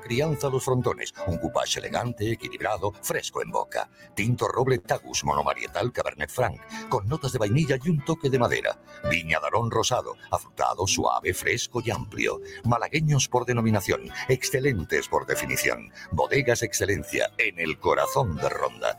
crianza los frontones. Un coupage elegante, equilibrado, fresco en boca. Tinto roble Tagus monomarietal Cabernet Franc, con notas de vainilla y un toque de madera. Viña Darón rosado, afrutado, suave, fresco y amplio. Malagueños por denominación, excelentes por definición. Bodegas Excelencia en el corazón de Ronda.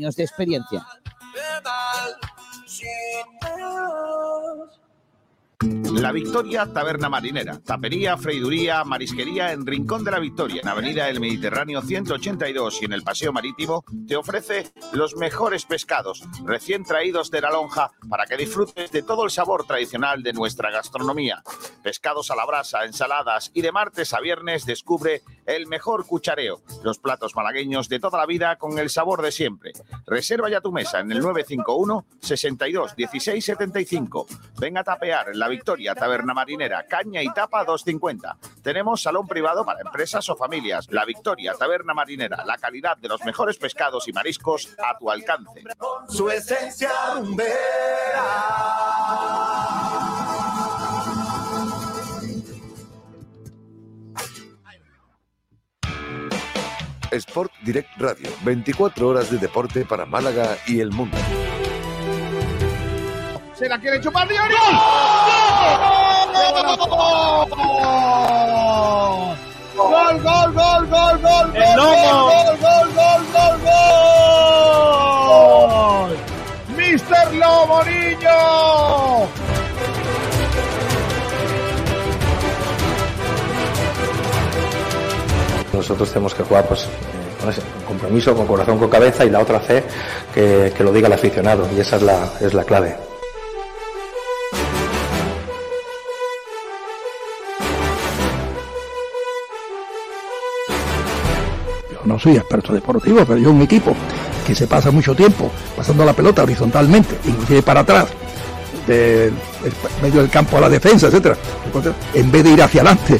de experiencia. La Victoria Taberna Marinera. Tapería, freiduría, marisquería en Rincón de la Victoria, en Avenida del Mediterráneo 182 y en el Paseo Marítimo, te ofrece los mejores pescados recién traídos de la lonja para que disfrutes de todo el sabor tradicional de nuestra gastronomía. Pescados a la brasa, ensaladas y de martes a viernes descubre el mejor cuchareo. Los platos malagueños de toda la vida con el sabor de siempre. Reserva ya tu mesa en el 951 62 16 75. Ven a tapear en la Victoria Taberna Marinera, caña y tapa 250. Tenemos salón privado para empresas o familias. La Victoria Taberna Marinera, la calidad de los mejores pescados y mariscos a tu alcance. Su esencia Sport Direct Radio, 24 horas de deporte para Málaga y el mundo. Se la quiere chupar Diori. ¡Gol, gol, gol, gol, gol! ¡El lomo! ¡Gol, gol, gol, gol, gol! ¡Mister Lomo, niño! Nosotros tenemos que jugar pues, eh, con ese compromiso, con corazón, con cabeza y la otra fe que, lo diga el aficionado y esa es la, es la clave. No soy experto deportivo, pero yo un equipo que se pasa mucho tiempo pasando la pelota horizontalmente, inclusive para atrás, del medio del campo a la defensa, etcétera, en vez de ir hacia adelante.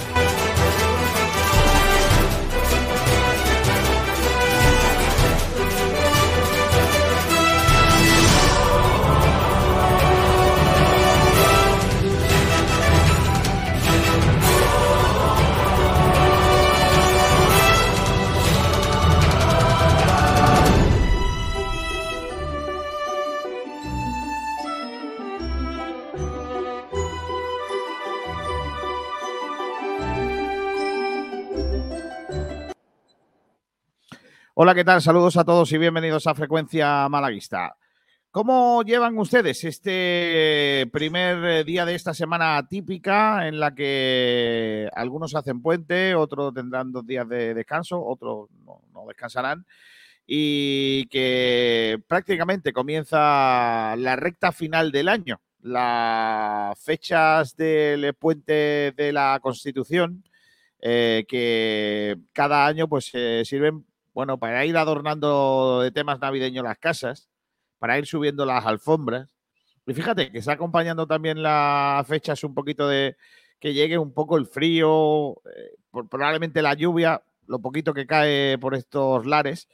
Hola, ¿qué tal? Saludos a todos y bienvenidos a Frecuencia Malaguista. ¿Cómo llevan ustedes este primer eh, día de esta semana típica en la que algunos hacen puente, otros tendrán dos días de descanso, otros no, descansarán? Y que prácticamente comienza la recta final del año. Las fechas del puente de la Constitución, eh, que cada año pues eh, sirven bueno, para ir adornando de temas navideños las casas, para ir subiendo las alfombras. Y fíjate que está acompañando también las fechas un poquito de que llegue un poco el frío, eh, por- probablemente la lluvia. lo poquito que cae por estos lares.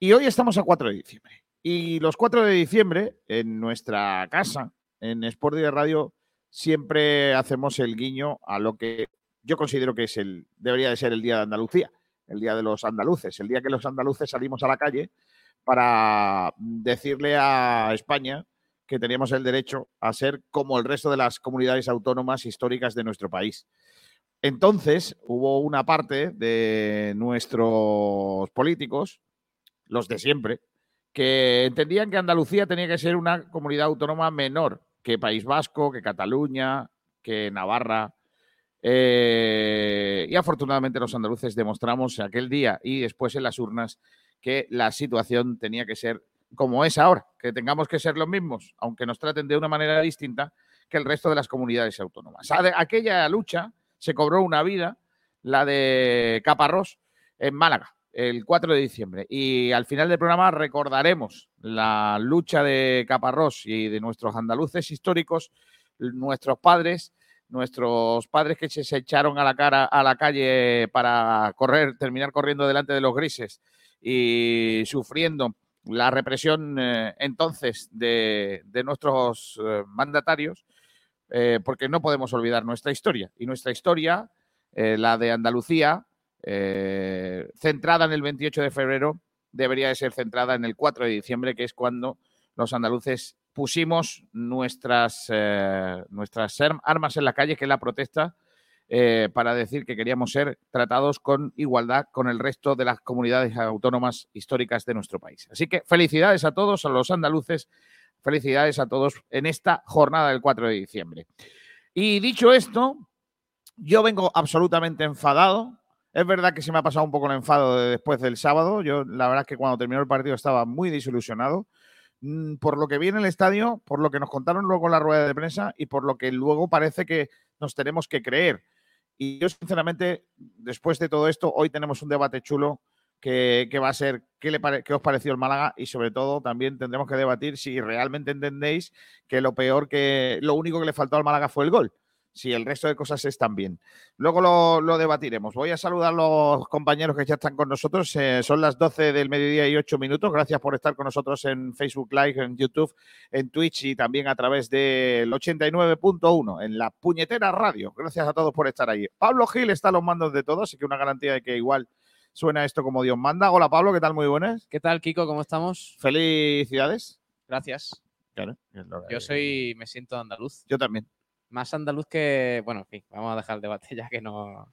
Y hoy estamos a 4 de diciembre. Y los 4 de diciembre, en nuestra casa, en Sport de Radio, siempre hacemos el guiño a lo que yo considero que es el, debería de ser el Día de Andalucía, el Día de los Andaluces, el día que los andaluces salimos a la calle para decirle a España que teníamos el derecho a ser como el resto de las comunidades autónomas históricas de nuestro país. Entonces hubo una parte de nuestros políticos, los de siempre, que entendían que Andalucía tenía que ser una comunidad autónoma menor que País Vasco, que Cataluña, que Navarra. Eh, y afortunadamente los andaluces demostramos aquel día y después en las urnas que la situación tenía que ser como es ahora, que tengamos que ser los mismos, aunque nos traten de una manera distinta que el resto de las comunidades autónomas. Aquella lucha se cobró una vida, la de Caparrós, en Málaga, el 4 de diciembre. Y al final del programa recordaremos la lucha de Caparrós y de nuestros andaluces históricos, nuestros padres, nuestros padres que se echaron a la cara a la calle para correr, terminar corriendo delante de los grises y sufriendo la represión eh, entonces de, nuestros eh, mandatarios, eh, porque no podemos olvidar nuestra historia. Y nuestra historia, la de Andalucía, centrada en el 28 de febrero, debería de ser centrada en el 4 de diciembre, que es cuando los andaluces pusimos nuestras, nuestras armas en la calle, que es la protesta eh, para decir que queríamos ser tratados con igualdad con el resto de las comunidades autónomas históricas de nuestro país. Así que felicidades a todos, a los andaluces, felicidades a todos en esta jornada del 4 de diciembre. Y dicho esto, yo vengo absolutamente enfadado. Es verdad que se me ha pasado un poco el enfado después del sábado. Yo, la verdad es que cuando terminó el partido estaba muy desilusionado por lo que vi en el estadio, por lo que nos contaron luego en la rueda de prensa y por lo que luego parece que nos tenemos que creer. Y yo, sinceramente, después de todo esto, hoy tenemos un debate chulo que, va a ser ¿qué, le qué os pareció el Málaga y sobre todo también tendremos que debatir si realmente entendéis que lo peor que lo único que le faltó al Málaga fue el gol si el resto de cosas están bien. Luego lo, debatiremos. Voy a saludar a los compañeros que ya están con nosotros. Eh, son las 12 del mediodía y 8 minutos. Gracias por estar con nosotros en Facebook Live, en YouTube, en Twitch y también a través del 89.1 en la puñetera radio. Gracias a todos por estar ahí. Pablo Gil está a los mandos de todos, así que una garantía de que igual suena esto como Dios manda. Hola Pablo, ¿qué tal? Muy buenas. ¿Qué tal, Kiko? ¿Cómo estamos? Felicidades. Gracias. Yo soy, me siento andaluz. Yo también más andaluz que. Bueno, en fin, vamos a dejar el debate ya que no.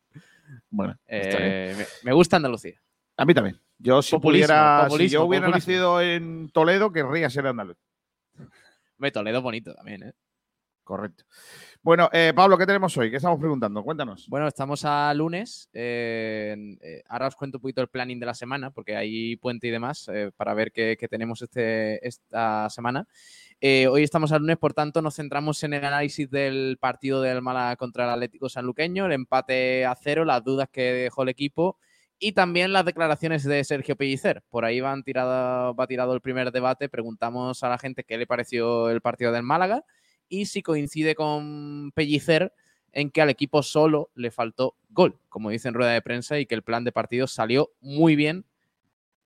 Bueno, eh, me, gusta Andalucía. A mí también. Yo, si pudiera, si yo hubiera nacido en Toledo, querría ser andaluz. Me Toledo bonito también, ¿eh? Correcto. Bueno, eh, Pablo, ¿qué tenemos hoy? ¿Qué estamos preguntando? Cuéntanos. Bueno, estamos a lunes. Eh, ahora os cuento un poquito el planning de la semana, porque hay puente y demás, para ver qué, qué tenemos este, esta semana. Eh, hoy estamos al lunes, por tanto, nos centramos en el análisis del partido del Málaga contra el Atlético Sanluqueño, el empate a cero, las dudas que dejó el equipo y también las declaraciones de Sergio Pellicer. Por ahí va tirado el primer debate. Preguntamos a la gente qué le pareció el partido del Málaga y si coincide con Pellicer en que al equipo solo le faltó gol, como dice en rueda de prensa, y que el plan de partido salió muy bien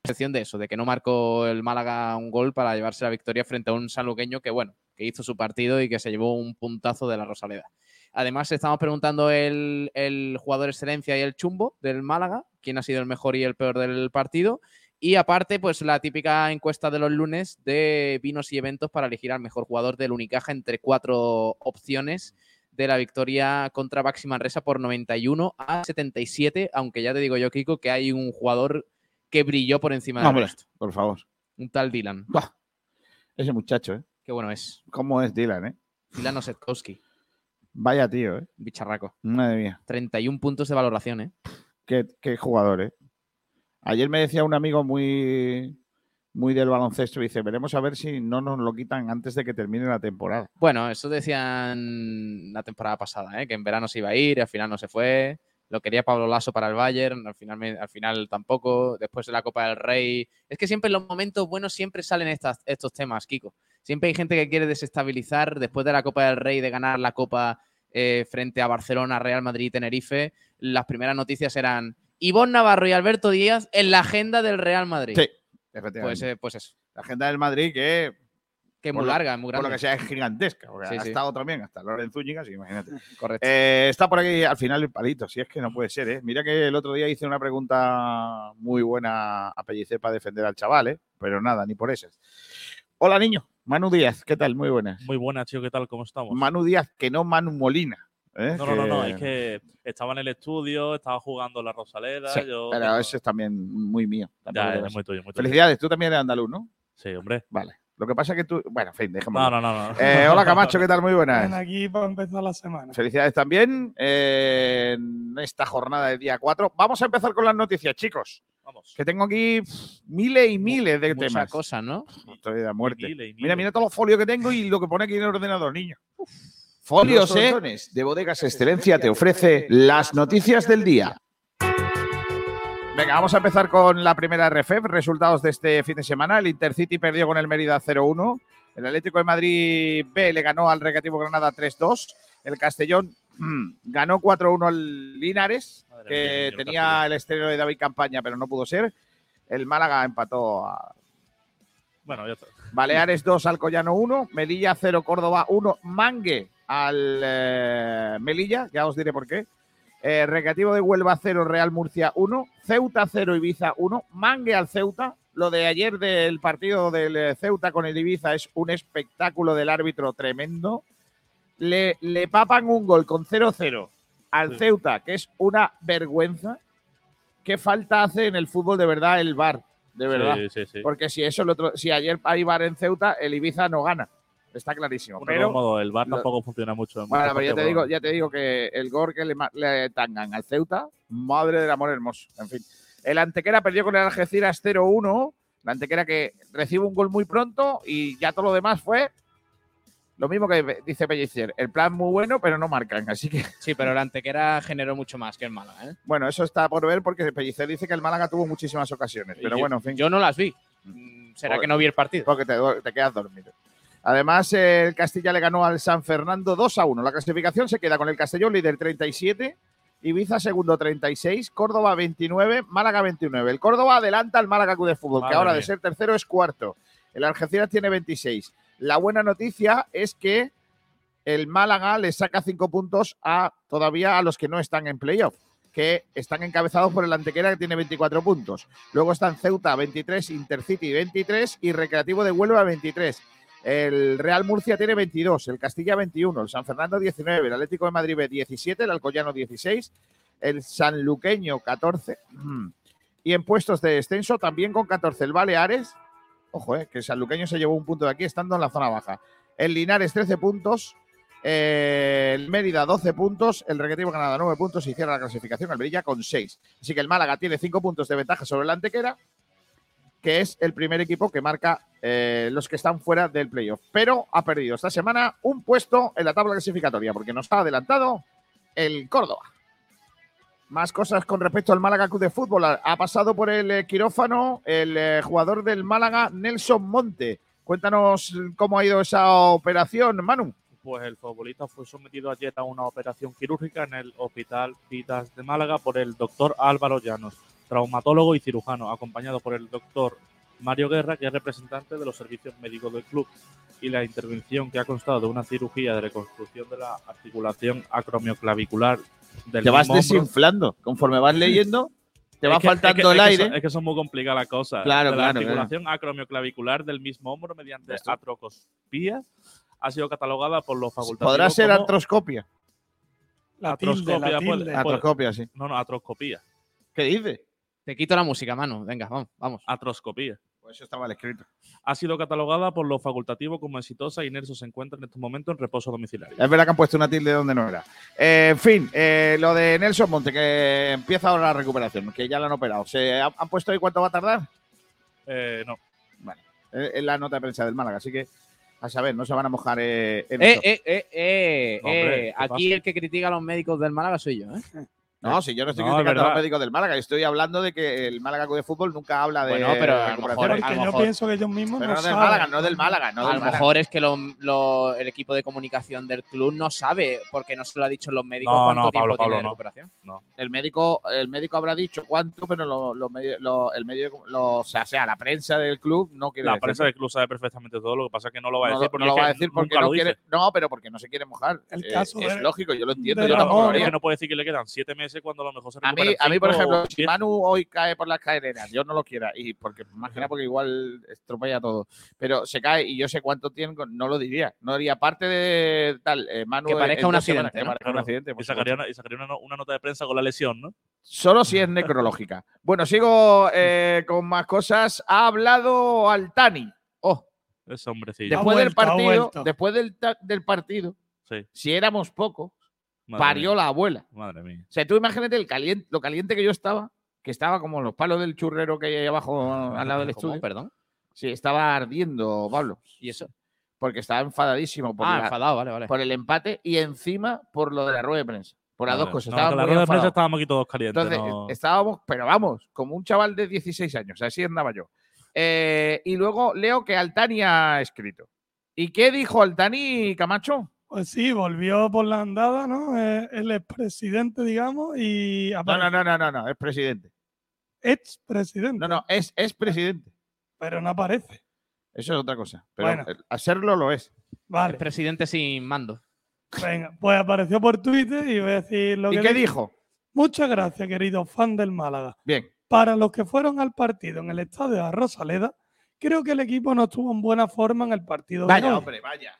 excepción de eso, de que no marcó el Málaga un gol para llevarse la victoria frente a un sanluqueño que, bueno, que hizo su partido y que se llevó un puntazo de la Rosaleda. Además, estamos preguntando el, el jugador excelencia y el chumbo del Málaga, quién ha sido el mejor y el peor del partido. Y aparte, pues la típica encuesta de los lunes de vinos y eventos para elegir al mejor jugador del Unicaja entre cuatro opciones de la victoria contra Baxi Manresa por 91 a 77, aunque ya te digo yo, Kiko, que hay un jugador que brilló por encima de esto. Por favor. Un tal Dylan. Ese muchacho, ¿eh? Qué bueno es. ¿Cómo es Dylan, eh? Dylan Osetkowski. Vaya tío, ¿eh? Bicharraco. Madre mía. 31 puntos de valoración, ¿eh? Qué, jugador, ¿eh? Ayer me decía un amigo muy, muy del baloncesto, dice, veremos a ver si no nos lo quitan antes de que termine la temporada. Bueno, eso decían la temporada pasada, ¿eh? que en verano se iba a ir, y al final no se fue lo quería Pablo Lasso para el Bayern, al final, al final tampoco, después de la Copa del Rey. Es que siempre en los momentos buenos siempre salen estas, estos temas, Kiko. Siempre hay gente que quiere desestabilizar después de la Copa del Rey, de ganar la Copa eh, frente a Barcelona, Real Madrid y Tenerife. Las primeras noticias eran Ivonne Navarro y Alberto Díaz en la agenda del Real Madrid. Sí, efectivamente. Pues, eh, pues eso. La agenda del Madrid que, Que es Por muy lo- larga, es muy por grande. lo que sea, es gigantesca. Porque Sí, ha sí. estado también hasta Loren Zúñiga, así que imagínate. Correcto. Eh, está por aquí al final el palito, si es que no puede ser, ¿eh? Mira que el otro día hice una pregunta muy buena a Pellicer para defender al chaval, ¿eh? Pero nada, ni por esas. Hola, niño. Manu Díaz, ¿qué tal? Muy buenas. Muy buenas, tío, ¿qué tal? ¿Cómo estamos? Manu Díaz, que no Manu Molina. ¿eh? no, no, no, no, es que estaba en el estudio, estaba jugando la Rosaleda. Sí, yo pero ese es también muy mío. Ya, es vas. muy tuyo, muy tuyo. Felicidades, tú también eres andaluz, ¿no? Sí, hombre. Vale. Lo que pasa es que tú. Bueno, en fin, déjame. No, no, no. no. Eh, hola Camacho, ¿qué tal? Muy Ven buenas. aquí para empezar la semana. Felicidades también eh, en esta jornada de día 4. Vamos a empezar con las noticias, chicos. Vamos. Que tengo aquí pff, miles y miles de Muchas temas. cosas, ¿no? Estoy de muerte. Miles y Mira, miles. mira todos los folios que tengo y lo que pone aquí en el ordenador, niño. Folios, ¿eh? De Bodegas Excelencia te ofrece las noticias del día. Venga, vamos a empezar con la primera RFEF, resultados de este fin de semana. El Intercity perdió con el Mérida 0-1. El Atlético de Madrid B le ganó al Recreativo Granada 3-2. El Castellón mm, ganó 4-1 al Linares, Madre que mía, tenía el estreno de David Campaña, pero no pudo ser. El Málaga empató a Bueno, ya está. Baleares 2, Alcoyano 1, Melilla 0, Córdoba 1, Mangue al eh, Melilla, ya os diré por qué. Eh, Recreativo de Huelva 0, Real Murcia 1, Ceuta 0, Ibiza 1, Mangue al Ceuta. Lo de ayer del partido del eh, Ceuta con el Ibiza es un espectáculo del árbitro tremendo. Le, le papan un gol con 0-0 al Sí. Ceuta, que es una vergüenza. ¿Qué falta hace en el fútbol de verdad el VAR? De verdad. Sí, sí, sí. Porque si eso el otro, si ayer hay bar en Ceuta, el Ibiza no gana. Está clarísimo. Pero todos modos, el bar lo- tampoco funciona mucho. en bueno, pero ya te digo, ya te digo que el gol que le, le tangan al Ceuta, madre del amor hermoso. En fin. El Antequera perdió con el Algeciras 0-1. La Antequera que recibe un gol muy pronto y ya todo lo demás fue lo mismo que dice Pellicer. El plan muy bueno, pero no marcan. Así que, Sí, pero la Antequera generó mucho más que el Málaga, ¿eh? bueno, eso está por ver porque Pellicer dice que el Málaga tuvo muchísimas ocasiones. Pero Yo- bueno, en fin. Yo no las vi. Mm, ¿Será que no vi el partido? porque te, te quedas dormido. Además, el Castilla le ganó al San Fernando 2 a 1. La clasificación se queda con el Castellón líder 37, Ibiza segundo 36, Córdoba 29, Málaga 29. El Córdoba adelanta al Málaga Club de Fútbol, que ahora de ser tercero es cuarto. El Algeciras tiene 26. La buena noticia es que el Málaga le saca cinco puntos a todavía a los que no están en playoff, que están encabezados por el Antequera que tiene 24 puntos. Luego están Ceuta 23, Intercity 23 y Recreativo de Huelva 23. El Real Murcia tiene 22, el Castilla 21, el San Fernando 19, el Atlético de Madrid B 17, el Alcoyano 16, el Sanluqueño 14 mm, y en puestos de descenso también con 14 el Baleares, ojo, eh, que el Sanluqueño se llevó un punto de aquí estando en la zona baja, el Linares 13 puntos, eh, el Mérida 12 puntos, el Recreativo Granada 9 puntos. Y cierra la clasificación el Brilla con 6. Así que el Málaga tiene 5 puntos de ventaja sobre el Antequera, que es el primer equipo que marca eh, los que están fuera del playoff. Pero ha perdido esta semana un puesto en la tabla clasificatoria, porque nos ha adelantado el Córdoba. Más cosas con respecto al Málaga Club de Fútbol. Ha pasado por el eh, quirófano el eh, jugador del Málaga, Nelson Monte. Cuéntanos cómo ha ido esa operación, Manu. Pues el futbolista fue sometido ayer a una operación quirúrgica en el Hospital Vitas de Málaga por el doctor Álvaro Llanos, traumatólogo y cirujano, acompañado por el doctor Mario Guerra, que es representante de los servicios médicos del club. Y la intervención que ha constado de una cirugía de reconstrucción de la articulación acromioclavicular del Te vas desinflando. Conforme vas leyendo, te Es va que- faltando es que- el es que aire. son- es que son muy complicadas las cosas. Claro, claro, La claro. articulación acromioclavicular del mismo hombro mediante ¿Ves tú? atrocospía ha sido catalogada por los facultativos Podrá ser como artroscopia. La tilde, la atroscopia. tilde. puede- puede- Atroscopia, sí. no, no, atroscopía. ¿Qué dice? Te quito la música, mano. Venga, vamos, vamos. Atroscopía. Pues eso está mal escrito. Ha sido catalogada por los facultativos como exitosa y Nelson se encuentra en estos momentos en reposo domiciliario. Es verdad que han puesto una tilde donde no era. Eh, en fin, eh, lo de Nelson Monte, que empieza ahora la recuperación, que ya la han operado. ¿Se han, han puesto ahí cuánto va a tardar? Eh, no. Bueno, es la nota de prensa del Málaga, así que a saber, no se van a mojar eh, en Eh, eso. eh, eh, eh, Hombre, eh, ¿qué Aquí el que critica a los médicos del Málaga soy yo, ¿eh? No, si yo no estoy No, criticando a los médicos del Málaga, estoy hablando de que el Málaga Club de Fútbol nunca habla de Bueno, pero a lo recuperación. mejor- Porque a lo yo pienso que ellos mismos Pero no no del saben. Málaga, no del Málaga, no a del lo Málaga. mejor es que lo- lo- el equipo de comunicación del club no sabe, porque no se lo ha dicho los médicos No, cuánto no, tiempo Pablo, tiene Pablo, de recuperación. No. el médico, el médico habrá dicho cuánto, pero lo- lo medio- lo- el medio, lo- o sea, sea, la prensa del club no quiere La prensa del club sabe perfectamente todo, lo que pasa es que no lo va a no, decir porque, no lo va a decir porque no quiere, no, pero porque no se quiere mojar. El Eh, caso es lógico, yo lo entiendo, yo no puede decir que le quedan siete meses cuando a lo mejor se A mí, a mí, por ejemplo, si. Manu hoy cae por las cadenas, yo no lo quiera, y porque más que nada porque igual estropea todo, pero se cae y yo sé cuánto tiempo, no lo diría, no haría parte de tal, eh, Manu Que parezca un semanas, accidente, que parezca un accidente, y sacaría, una, y sacaría una, no- una nota de prensa con la lesión, ¿no? Solo si es necrológica. Bueno, sigo eh, con más cosas. Ha hablado Altani. Oh, Ese hombrecillo. Después del vuelto, partido, después del partido, Sí, si éramos pocos, madre parió mía, la abuela. Madre mía. O sea, tú imagínate el caliente, lo caliente que yo estaba, que estaba como los palos del churrero que hay ahí abajo al lado del ¿Cómo? estudio. Perdón. Sí, estaba ardiendo, Pablo. ¿Y eso? Porque estaba enfadadísimo por, ah, la- enfadado, vale, vale. por el empate y encima por lo de la rueda de prensa. Por las dos cosas. No, la rueda de prensa estábamos aquí todos calientes. Entonces, no- estábamos, pero vamos, como un chaval de 16 años, así andaba yo. Eh, y luego leo que Altani ha escrito. ¿Y qué dijo Altani, Camacho? Pues sí, volvió por la andada, ¿no? Eh, el expresidente, digamos, y No, no, no, no, no, no, es presidente. expresidente, No, no, es, es presidente. pero no aparece. Eso es otra cosa. Pero Bueno. hacerlo lo es. Vale, El presidente sin mando. venga, pues apareció por Twitter y voy a decir lo ¿Y que qué dijo. Muchas gracias, querido fan del Málaga. Bien. Para los que fueron al partido en el estadio de la Rosaleda, creo que el equipo no estuvo en buena forma en el partido. de Vaya, hoy. hombre, vaya.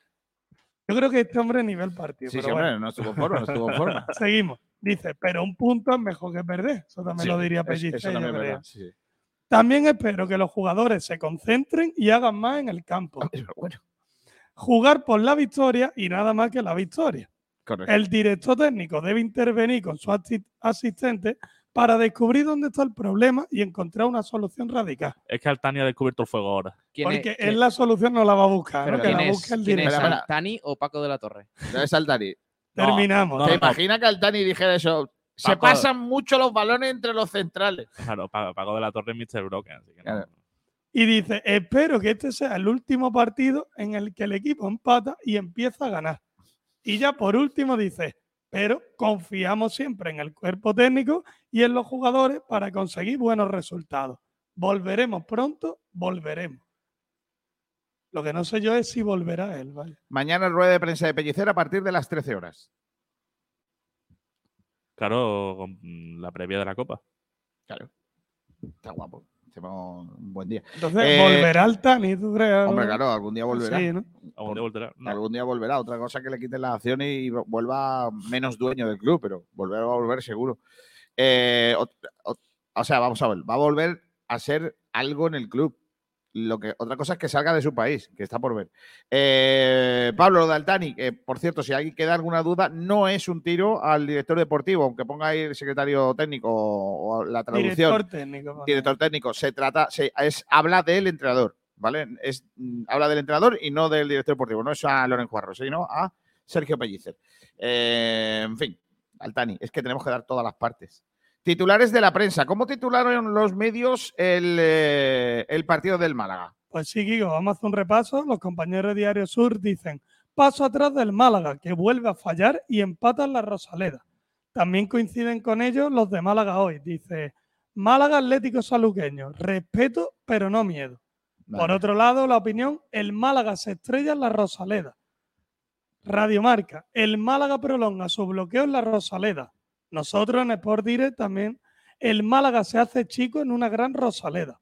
Yo creo que este hombre nivel partido. Sí, pero sí, bueno. hombre, no estuvo forma, no estuvo forma. Seguimos. Dice, pero un punto es mejor que perder. Eso también Sí, lo diría es- Pellicer, también es sí, espero que los jugadores se concentren y hagan más en el campo. Bueno, Jugar por la victoria y nada más que la victoria. correcto. El director técnico debe intervenir con su asi- asistente para descubrir dónde está el problema y encontrar una solución radical. Es que Altani ha descubierto el fuego ahora. ¿Quién Porque es, él la solución no la va a buscar, pero ¿no? que ¿quién la es, busque el quién es. Altani o Paco de la Torre? No es Altani. Terminamos. no, ¿Te no. imaginas que Altani dijera eso? Se pasan mucho los balones entre los centrales. Claro, Pa- Paco de la Torre es Mr. Broken. Así que no. Y dice, espero que este sea el último partido en el que el equipo empata y empieza a ganar. Y ya por último dice, pero confiamos siempre en el cuerpo técnico y en los jugadores para conseguir buenos resultados. Volveremos pronto, volveremos. Lo que no sé yo es si volverá él, ¿vale? Mañana rueda de prensa de Pellicer a partir de las 13 horas. Claro, con la previa de la Copa. Claro. Está guapo. Un buen día. Entonces, Eh, ¿volverá el Tani, tú crees? Hombre, claro, algún día volverá. Sí, ¿no? Algún día volverá. No. Algún día volverá. Otra cosa que le quiten las acciones y vuelva menos dueño del club, pero volver va a volver seguro. Eh, ot- o sea, vamos a ver, va a volver a ser algo en el club. Lo que, otra cosa es que salga de su país, que está por ver. Eh, Pablo Daltani, que por cierto, si alguien queda alguna duda, no es un tiro al director deportivo, aunque ponga ahí el secretario técnico o la traducción Director técnico. pone. director técnico, se trata, se, es, habla del entrenador, ¿vale? Es, mm, habla del entrenador y no del director deportivo, no es a Loren Juarro, sino a Sergio Pellicer. Eh, en fin, Altani, es que tenemos que dar todas las partes. Titulares de la prensa. ¿Cómo titularon los medios el, eh, el partido del Málaga? Pues sí, Guigo, vamos a hacer un repaso. Los compañeros de Diario Sur dicen, paso atrás del Málaga, que vuelve a fallar y empata en la Rosaleda. También coinciden con ellos los de Málaga hoy. Dice, Málaga Atlético Saluqueño, respeto pero no miedo. Por otro lado, la opinión, el Málaga se estrella en la Rosaleda. Radio Marca, el Málaga prolonga su bloqueo en la Rosaleda. Nosotros en Sport Direct también, el Málaga se hace chico en una gran Rosaleda.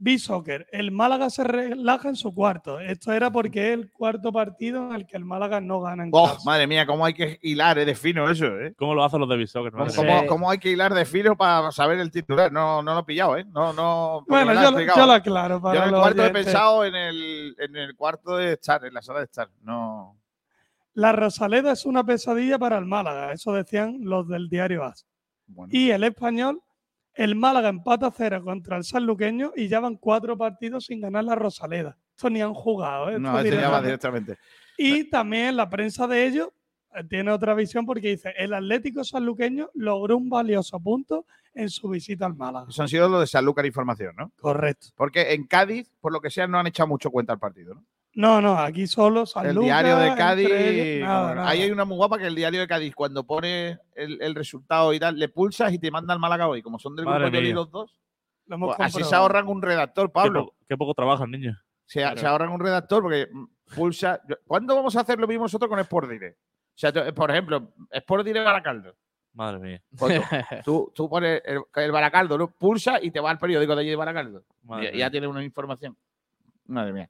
B-Soccer, el Málaga se relaja en su cuarto. Esto era porque es el cuarto partido en el que el Málaga no gana en oh, casa. madre mía, cómo hay que hilar eh, de fino eso, ¿eh? ¿Cómo lo hacen los de Bisoccer? ¿Cómo, cómo- cómo hay que hilar de fino para saber el titular? No, no lo he pillado, ¿eh? No, no. Bueno, yo, lo- yo lo aclaro para Yo en el cuarto he oyentes. pensado en el, en el cuarto de estar, en la sala de estar. No. La Rosaleda es una pesadilla para el Málaga, eso decían los del diario AS. Bueno. Y el español, el Málaga empata a cero contra el sanluqueño y ya van cuatro partidos sin ganar la Rosaleda. Esto ni han jugado, ¿eh? no, Esto va directamente. directamente. Y también la prensa de ellos eh, tiene otra visión porque dice, el Atlético sanluqueño logró un valioso punto en su visita al Málaga. Eso han sido los de Sanlúcar Información, ¿no? Correcto. Porque en Cádiz, por lo que sea, no han echado mucho cuenta al partido, ¿no? No, no, aquí solo el Sanlúcar, diario de Cádiz. ellos, nada, nada. Ahí hay una muy guapa que el diario de Cádiz, cuando pone el, el resultado y tal, le pulsas y te manda al Málaga hoy. Como son del Madre grupo mía. los dos, Lo pues así se ahorran un redactor, Qué, Pablo. po- qué poco trabajan, niño. Se, Claro. se ahorran un redactor porque pulsa. ¿Cuándo vamos a hacer lo mismo nosotros con Sport Direct? O sea, tú- por ejemplo, Sport Direct Baracaldo. Madre mía. Pues tú, tú, tú pones el, el Baracaldo, ¿no? pulsa y te va al periódico de allí de Baracaldo. Y- y mía. ya tienes una información. Madre mía.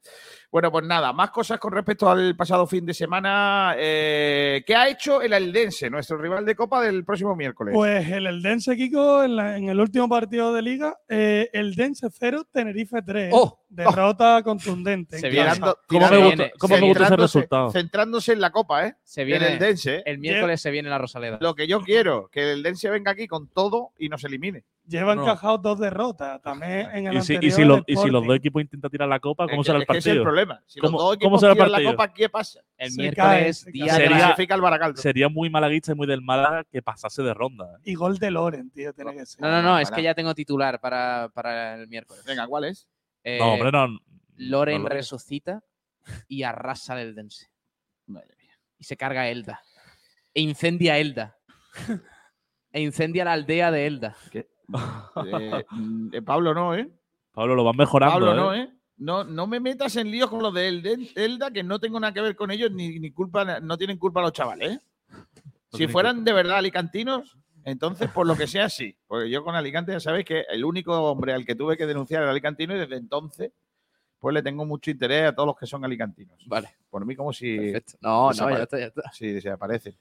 Bueno, pues nada, más cosas con respecto al pasado fin de semana. Eh, ¿Qué ha hecho el Aldense, nuestro rival de Copa del próximo miércoles? Pues el Eldense, Kiko, en, la- en el último partido de liga, eh, Eldense 0, Tenerife 3. ¡Oh! Derrota contundente. en Se viene- ¿Cómo me gusta, viene- cómo me gusta ese centrándose- resultado? Centrándose en la Copa, ¿eh? Se El viene, Eldense, ¿eh? el miércoles se viene la Rosaleda. Lo que yo quiero, que el Eldense venga aquí con todo y nos elimine. Lleva No. encajados dos derrotas. También en el Y si, y anterior si los, el y si los dos equipos intentan tirar la copa, ¿cómo Es será que- el es que ese es el partido? problema. Si los ¿Cómo- dos cómo equipos será el tiran la partido? Copa, ¿qué pasa? El Se miércoles, cae, se día Sería- la- el Baracaldo. Sería muy malaguista y muy del Málaga que pasase de ronda. ¿eh? Y gol de Loren, tío, tiene que ser. No, no, no, es que ya tengo titular para, para el miércoles. Venga, ¿cuál es? Eh, No, hombre, no. Loren no resucita y arrasa al Eldense. Madre mía. Y se carga a Elda. E incendia a Elda. e incendia la aldea de Elda. Mm, eh, Pablo no, ¿eh? Pablo, lo van mejorando. Pablo ¿eh? no, ¿eh? No, no me metas en líos con los de Elda, que no tengo nada que ver con ellos, ni, ni culpa, no tienen culpa los chavales, ¿eh? Si fueran de verdad alicantinos, entonces por lo que sea sí. Porque yo con Alicante ya sabéis que el único hombre al que tuve que denunciar era alicantino y desde entonces pues le tengo mucho interés a todos los que son alicantinos. Vale, Por mí como si, perfecto. No, no, ya está, ya está. si desaparecen.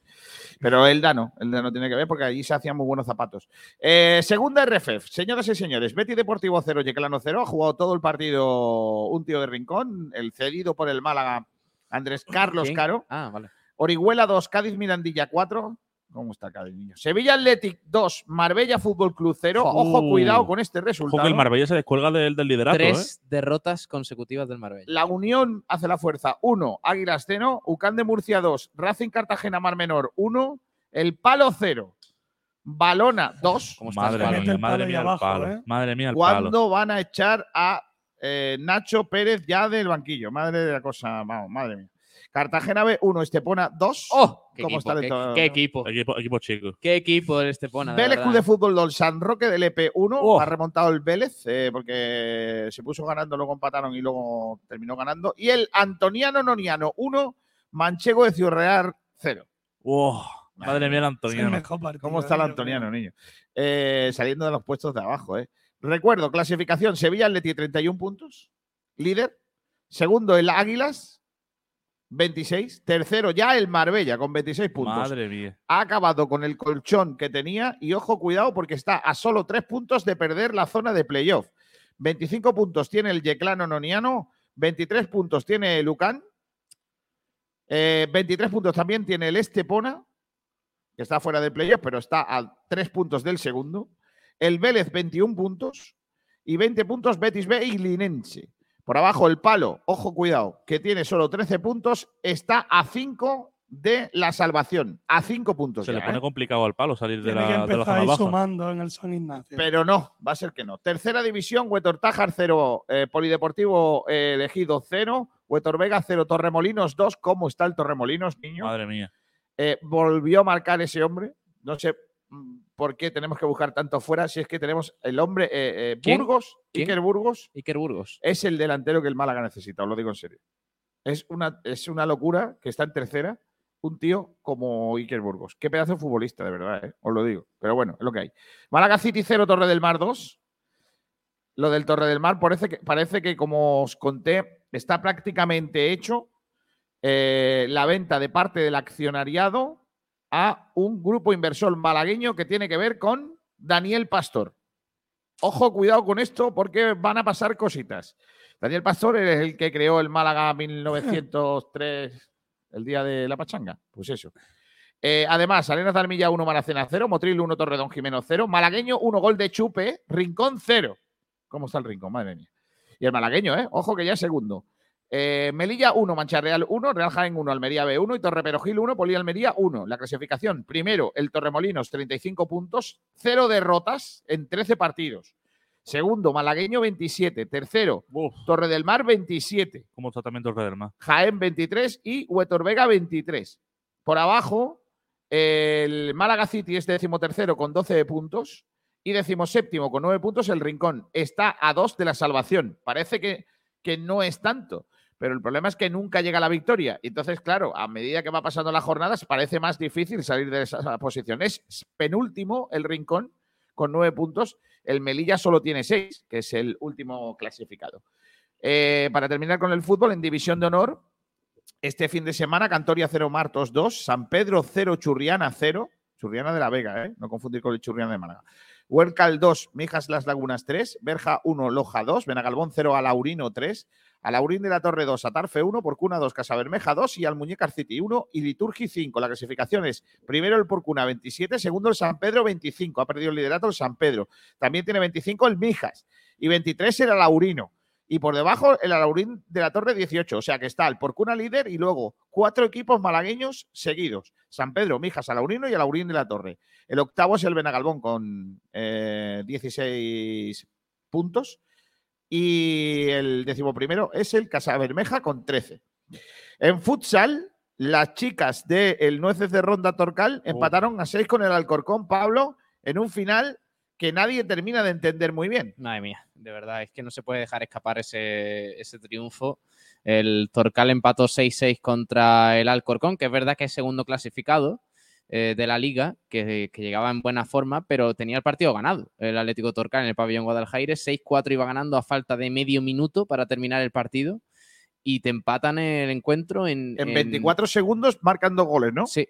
Pero Elda no, Elda no tiene que ver porque allí se hacían muy buenos zapatos. Eh, segunda RFF, señoras y señores, Betty Deportivo 0, Yeclano 0, ha jugado todo el partido un tío de rincón, el cedido por el Málaga Andrés Carlos ¿Quién? Caro. Ah, vale. Orihuela 2, Cádiz Mirandilla 4. ¿Cómo está Cádiz, niño? Sevilla Athletic 2, Marbella Fútbol Club 0. Ojo, cuidado con este Ojo resultado. que el Marbella se descuelga del, del liderato. ¿eh? Tres derrotas consecutivas del Marbella. La Unión hace la fuerza 1, Águilas 0, Ucán de Murcia 2, Racing Cartagena Mar Menor 1, El Palo 0, Balona 2. ¿Cómo está Madre el Mete mía, el palo madre mía, el abajo, palo. ¿eh? Madre mía, el palo. ¿Cuándo van a echar a eh, Nacho Pérez ya del banquillo? Madre de la cosa, vamos, madre mía. Cartagena B 1, Estepona 2. ¡Oh! ¿Qué ¿Cómo equipo, está qué, qué equipo? Equipo, equipo chico. ¿Qué equipo el Estepona? Vélez. Club de Fútbol 2, San Roque del EP 1. Oh. Ha remontado el Vélez eh, porque se puso ganando, luego empataron y luego terminó ganando. Y el Antoniano Noniano 1, Manchego de Ciudad Real 0. Wow, madre mía, el Es el Antoniano. mejor partido, ¿Cómo está el Antoniano, niño? Eh, saliendo de los puestos de abajo, ¿eh? Recuerdo, clasificación, Sevilla Atleti 31 puntos, líder. Segundo, el Águilas, 26. Tercero, ya el Marbella, con 26 puntos. Madre mía. Ha acabado con el colchón que tenía y ojo, cuidado, porque está a solo 3 puntos de perder la zona de playoff. 25 puntos tiene el Yeclano Noniano, 23 puntos tiene el Ucán, eh, 23 puntos también tiene el Estepona, que está fuera de playoff, pero está a 3 puntos del segundo. El Vélez, 21 puntos. Y 20 puntos Betis B y Linense. Por abajo el palo, ojo, cuidado, que tiene solo 13 puntos, está a 5 de la salvación. A 5 puntos. Se le pone ¿eh? complicado al palo salir de Tiene que la, de la zona baja. sumando en el San Ignacio. Pero no, va a ser que no. Tercera división, Huetortájar 0, eh, Polideportivo eh, Elegido 0, Huetor Vega 0, Torremolinos 2. ¿Cómo está el Torremolinos, niño? Madre mía. Eh, volvió a marcar ese hombre. No sé mm, por qué tenemos que buscar tanto fuera si es que tenemos el hombre eh, eh, ¿Quién? Burgos, ¿Quién? Iker Burgos, Iker Burgos. es el delantero que el Málaga necesita, os lo digo en serio. Es una, es una locura que está en tercera un tío como Iker Burgos. Qué pedazo de futbolista, de verdad, ¿eh? os lo digo. Pero bueno, es lo que hay. Málaga City 0, Torre del Mar 2. Lo del Torre del Mar parece que, parece que como os conté, está prácticamente hecho eh, la venta de parte del accionariado a un grupo inversor malagueño que tiene que ver con Daniel Pastor. Ojo, cuidado con esto porque van a pasar cositas. Daniel Pastor es el que creó el Málaga 1903, el día de la pachanga. Pues eso. Eh, además, Arenas de Armilla 1, Maracena 0, Motril 1, Torredón Jimeno 0, Malagueño 1, gol de Chupe, Rincón 0. ¿Cómo está el Rincón? Madre mía. Y el malagueño, ¿eh? Ojo que ya es segundo. Eh, Melilla 1, Mancha Real 1, Real Jaén 1, Almería B1 y Torre Perojil 1, Poli Almería 1. La clasificación, primero el Torremolinos 35 puntos, 0 derrotas en 13 partidos. Segundo, Malagueño 27. Tercero, Torre del Mar 27. ¿Cómo está también Torre del Mar? Jaén 23 y Huetor Vega 23. Por abajo, el Málaga City es decimotercero con 12 puntos y decimoséptimo con 9 puntos el Rincón. Está a 2 de la salvación. Parece que, que no es tanto, pero el problema es que nunca llega la victoria. Entonces, claro, a medida que va pasando las jornadas, parece más difícil salir de esa posición. Es penúltimo el Rincón con 9 puntos. El Melilla solo tiene 6, que es el último clasificado. Eh, para terminar con el fútbol, en División de Honor, este fin de semana, Cantoria 0, Martos 2, San Pedro 0, Churriana 0, Churriana de la Vega, ¿eh? no confundir con el Churriana de Málaga. Huercal 2, Mijas Las Lagunas 3, Berja 1, Loja 2, Benagalbón 0, Alaurino 3, Alaurín de la Torre 2, Atarfe 1, Porcuna 2, Casabermeja 2 y Almuñécar City 1 y Liturgi 5. La clasificación es primero el Porcuna 27, segundo el San Pedro 25, ha perdido el liderato el San Pedro. También tiene 25 el Mijas y 23 el Alaurino. Y por debajo el Alaurín de la Torre 18. O sea que está el Porcuna líder y luego cuatro equipos malagueños seguidos. San Pedro, Mijas, Alaurino y Alaurín de la Torre. El octavo es el Benagalbón con 16 eh, puntos. Y el decimoprimero es el Casabermeja con 13. En futsal, las chicas del el Nueces de Ronda Torcal empataron a 6 con el Alcorcón Pablo en un final que nadie termina de entender muy bien. Madre mía, de verdad, es que no se puede dejar escapar ese, ese triunfo. El Torcal empató 6-6 contra el Alcorcón, que es verdad que es segundo clasificado eh, de la liga, que, llegaba en buena forma, pero tenía el partido ganado. El Atlético Torcal en el pabellón Guadalajara, 6-4 iba ganando a falta de medio minuto para terminar el partido. Y te empatan el encuentro en. En 24 segundos marcando goles, ¿no? Sí,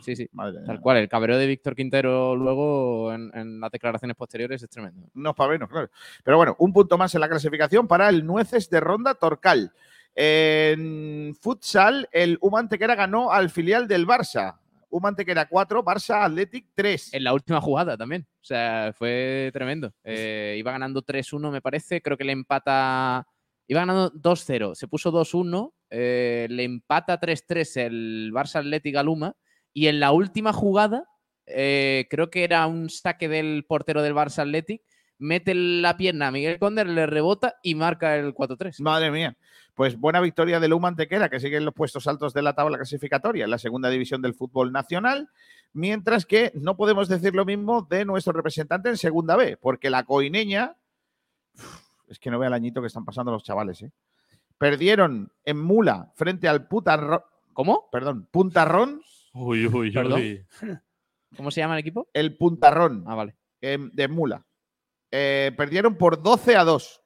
Sí, sí. Tal cual. El cabreo de Víctor Quintero luego en, las declaraciones posteriores es tremendo. No es para menos, claro. Pero bueno, un punto más en la clasificación para el Nueces de Ronda Torcal. En futsal, el Humantequera ganó al filial del Barça. Humantequera 4, Barça Athletic 3. En la última jugada también. O sea, fue tremendo. Eh, iba ganando 3-1, me parece. Creo que le empata. Iba ganando 2-0. Se puso 2-1. Eh, le empata 3-3 el Barça Athletic a Luma y en la última jugada, eh, creo que era un saque del portero del Barça Athletic, mete la pierna a Miguel Conder, le rebota y marca el 4-3. Madre mía. Pues buena victoria de Luma Antequera, que sigue en los puestos altos de la tabla clasificatoria, en la segunda división del fútbol nacional. Mientras que no podemos decir lo mismo de nuestro representante en segunda B, porque la coineña. Es que no vea el añito que están pasando los chavales, ¿eh? Perdieron en Mula frente al Putarrón. ¿Cómo? Perdón, Puntarrón Uy, uy, uy. ¿Cómo se llama el equipo? El Puntarrón. Ah, vale. Em, de Mula. Eh, perdieron por 12 a 2.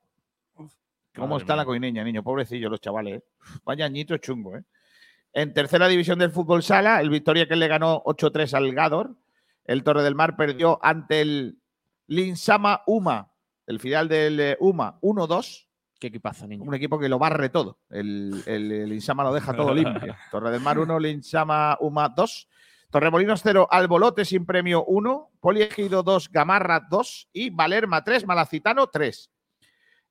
¿Cómo está la coineña, niño? Pobrecillo, los chavales. ¿eh? Vaya añito chungo, ¿eh? En tercera división del fútbol sala, el Victoria que le ganó 8-3 al Gador. El Torre del Mar perdió ante el Linsama Uma, el filial del eh, Uma, 1-2. Qué equipazo, niño. Un equipo que lo barre todo. El, el, Insama lo deja todo limpio. Torre del Mar 1, Insama Uma 2. Torremolinos 0, Albolote sin premio 1. Poliegido 2, Gamarra 2. Y Valerma 3, Malacitano 3.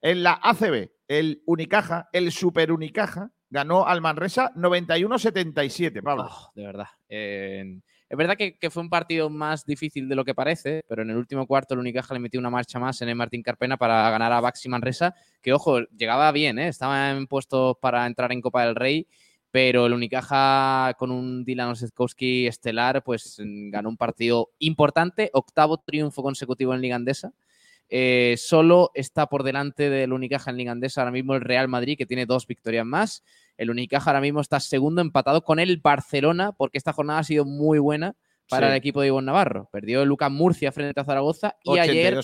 En la ACB, el Unicaja, el Super Unicaja, ganó al Manresa 91-77, Pablo. Oh, de verdad. Es verdad que, fue un partido más difícil de lo que parece, pero en el último cuarto el Unicaja le metió una marcha más en el Martín Carpena para ganar a Baxi Manresa, que ojo, llegaba bien, ¿eh? estaba en puestos para entrar en Copa del Rey, pero el Unicaja con un Dylan Osetkowski estelar, pues ganó un partido importante, octavo triunfo consecutivo en Liga Andesa. Eh, solo está por delante del Unicaja en Liga Andesa ahora mismo el Real Madrid, que tiene dos victorias más. El Unicaja ahora mismo está segundo empatado con el Barcelona, porque esta jornada ha sido muy buena para el equipo de Ivonne Navarro. Perdió el Lucas Murcia frente a Zaragoza y, ayer,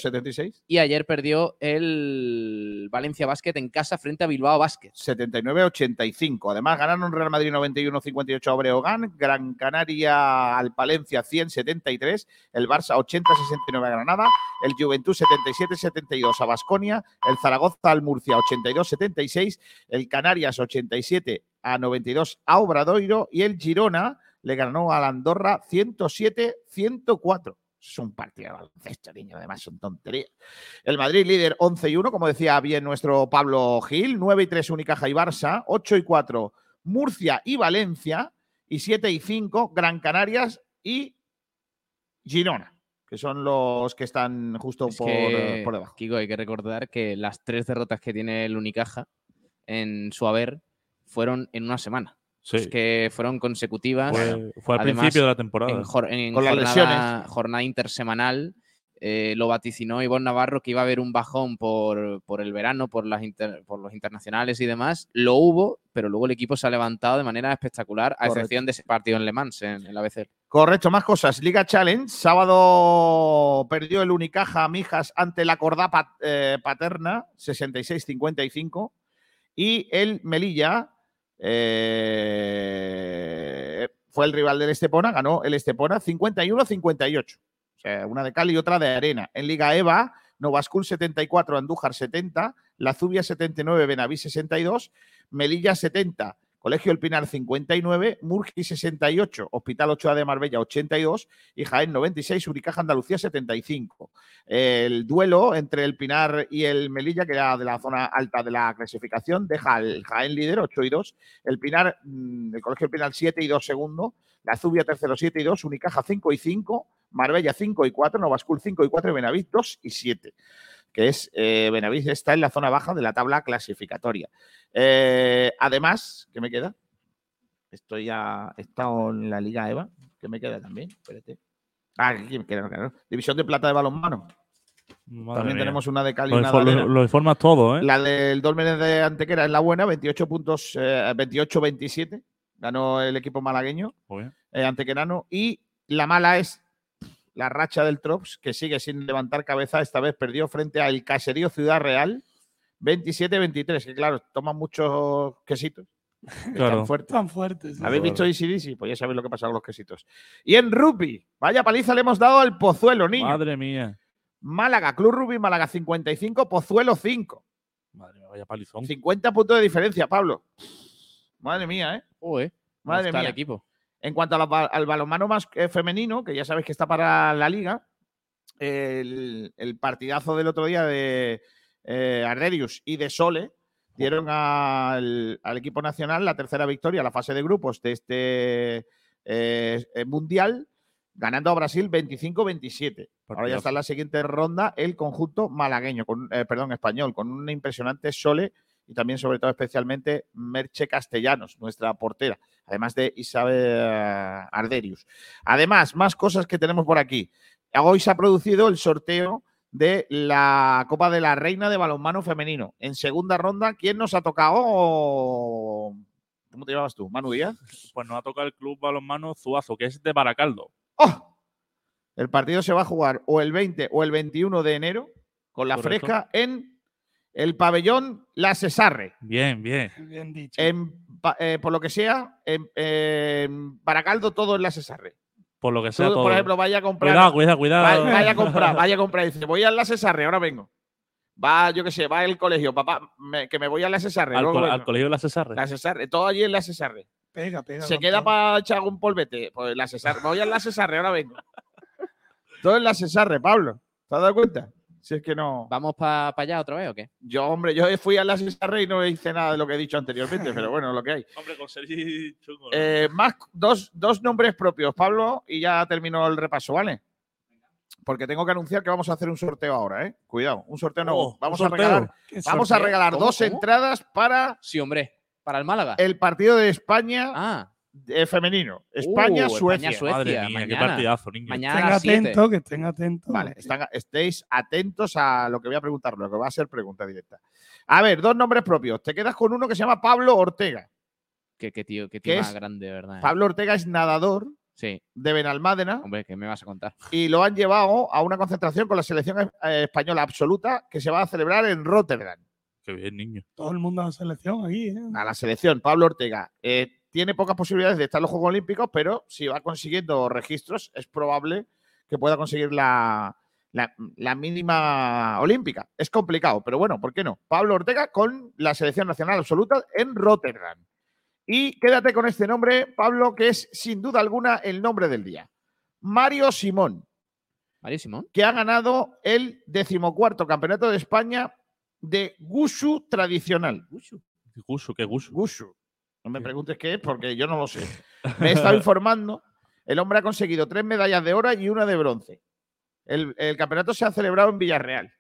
y ayer perdió el Valencia Basket en casa frente a Bilbao Basket. 79-85. Además ganaron Real Madrid 91-58 a Breogán, Gran Canaria al Palencia 100-73, el Barça 80-69 a Granada, el Juventud 77-72 a Basconia, el Zaragoza al Murcia 82-76, el Canarias 87 a 92 a Obradoiro y el Girona le ganó a la Andorra 107-104. Es un partido de baloncesto, niño, además son tonterías. El Madrid líder 11 y 1, como decía bien nuestro Pablo Gil, 9 y 3 Unicaja y Barça, 8 y 4 Murcia y Valencia, y 7 y 5 Gran Canarias y Girona, que son los que están justo Es por, que, por debajo. Kiko, hay que recordar que las tres derrotas que tiene el Unicaja en su haber fueron en una semana. Sí. Es que fueron consecutivas. Fue, fue al Además, principio de la temporada. En, jor- en Con las jornada, lesiones. jornada intersemanal eh, lo vaticinó Ivonne Navarro que iba a haber un bajón por, por el verano, por, las inter- por los internacionales y demás. Lo hubo, pero luego el equipo se ha levantado de manera espectacular, a Correcto. excepción de ese partido en Le Mans, en, en la BC. Correcto, más cosas. Liga Challenge. Sábado perdió el Unicaja Mijas ante la Cordá eh, Paterna, 66-55. Y el Melilla eh, fue el rival del Estepona, ganó el Estepona 51-58. O sea, una de cal y otra de arena. En Liga EVA, Nova School 74, Andújar 70, La Zubia 79, Benaví 62, Melilla 70, Colegio El Pinar 59, Murgi 68, Hospital 8A de Marbella 82 y Jaén 96, Unicaja Andalucía 75. El duelo entre el Pinar y el Melilla, que era de la zona alta de la clasificación, deja al Jaén líder 8 y 2, el Pinar, mm, el Colegio El Pinar 7 y 2 segundo, la Zubia tercero 7 y 2, Unicaja 5 y 5, Marbella 5 y 4, Nova School 5 y 4 y Benavís 2 y 7 que es eh, Benavís está en la zona baja de la tabla clasificatoria. Eh, además, ¿qué me queda? Estoy ya, he estado en la Liga EVA, ¿qué me queda también? Espérate. Ah, aquí me queda. División de plata de balonmano. Madre también mía. tenemos una de Cali Lo, una de lo- informas todo, ¿eh? La del Dolmenes de Antequera es la buena, 28 puntos, eh, 28-27. Ganó el equipo malagueño, eh, antequerano. Y la mala es la racha del Trops, que sigue sin levantar cabeza. Esta vez perdió frente al Caserío Ciudad Real, 27-23. Que claro, toman muchos quesitos. Fuertes. Tan fuertes. sí. ¿Habéis visto Easy Easy? Pues ya sabéis lo que pasa con los quesitos. Y en rugby, vaya paliza le hemos dado al Pozuelo, niño. Madre mía. Málaga, Club Rugby Málaga 55, Pozuelo 5. Madre mía, vaya palizón. 50 puntos de diferencia, Pablo. Madre mía, ¿eh? Ué, ¿cómo Madre está el mía. equipo. En cuanto la al balonmano más eh, femenino, que ya sabéis que está para la liga, el, el partidazo del otro día de eh, Arderius y de Sole dieron al, al equipo nacional la tercera victoria, la fase de grupos de este eh, eh, mundial, ganando a Brasil 25-27. Ahora ya está en la siguiente ronda el conjunto malagueño, con, eh, perdón, español, con un impresionante Sole y también, sobre todo, especialmente Merche Castellanos, nuestra portera, además de Isabel Arderius. Además, más cosas que tenemos por aquí. Hoy se ha producido el sorteo de la Copa de la Reina de Balonmano Femenino. En segunda ronda, ¿quién nos ha tocado? ¿Cómo te llamabas tú? ¿Manu Díaz? Pues nos ha tocado el club balonmano Zuazo, que es de Baracaldo. ¡Oh! El partido se va a jugar o el 20 o el 21 de enero con la Correcto. fresca en el pabellón La Cesarre. Bien, bien. Bien dicho. En, pa- eh, por lo que sea, en, en Baracaldo todo es La Cesarre. Por lo que Tú, sea todo. por ejemplo, vaya a comprar. Cuidado, cuidado, cuidado. Vaya, vaya a comprar, vaya a comprar. Dice, voy a la Cesarre, ahora vengo. Va, yo qué sé, va el colegio, papá, me- que me voy a la Cesarre. al, co- al colegio de la Cesarre. La Cesarre, todo allí en la Cesarre. Pega, pega. Se queda para echar un polvete. Pues la Cesarre. Voy a la Cesarre, ahora vengo. Todo en la Cesarre, Pablo. ¿Te has dado cuenta? Si es que no. ¿Vamos para allá otra vez o qué? Yo, hombre, yo fui a la Cesarre y no hice nada de lo que he dicho anteriormente, pero bueno, lo que hay. Hombre, con Sergi chungo. ¿no? Eh, más dos, dos nombres propios, Pablo, y ya terminó el repaso, ¿vale? Porque tengo que anunciar que vamos a hacer un sorteo ahora, ¿eh? Cuidado, un sorteo no. Oh, vamos, sorteo. A regalar, ¿Qué vamos a regalar ¿Cómo, dos cómo? entradas para Sí, hombre. ¿Para el Málaga? el partido de España Ah, eh, femenino. España-Suecia. España-Suecia. Madre mía, qué partidazo, niño. mañana Estén las 7. atentos, que estén atentos. Vale, están- estéis atentos a lo que voy a preguntar, lo que va a ser pregunta directa. A ver, dos nombres propios. Te quedas con uno que se llama Pablo Ortega. Qué, qué tío, qué ¿Qué tío más es? grande, de verdad. eh. Pablo Ortega es nadador Sí, de Benalmádena hombre, ¿qué me vas a contar? y lo han llevado a una concentración con la selección eh, española absoluta que se va a celebrar en Rotterdam. Qué bien, niño. Todo el mundo a la selección aquí, ¿eh? A la selección, Pablo Ortega. eh, tiene pocas posibilidades de estar en los Juegos Olímpicos, pero si va consiguiendo registros, es probable que pueda conseguir la, la- la mínima olímpica. Es complicado, pero bueno, ¿por qué no? Pablo Ortega con la selección nacional absoluta en Rotterdam. Y quédate con este nombre, Pablo, que es sin duda alguna el nombre del día. Mario Simón. Mario Simón. que ha ganado el decimocuarto campeonato de España de Gushu tradicional. Gusu, ¿qué Gusu? Gushu. No me preguntes qué es porque yo no lo sé. Me he estado informando. El hombre ha conseguido tres medallas de oro y una de bronce. El, el campeonato se ha celebrado en Villarreal.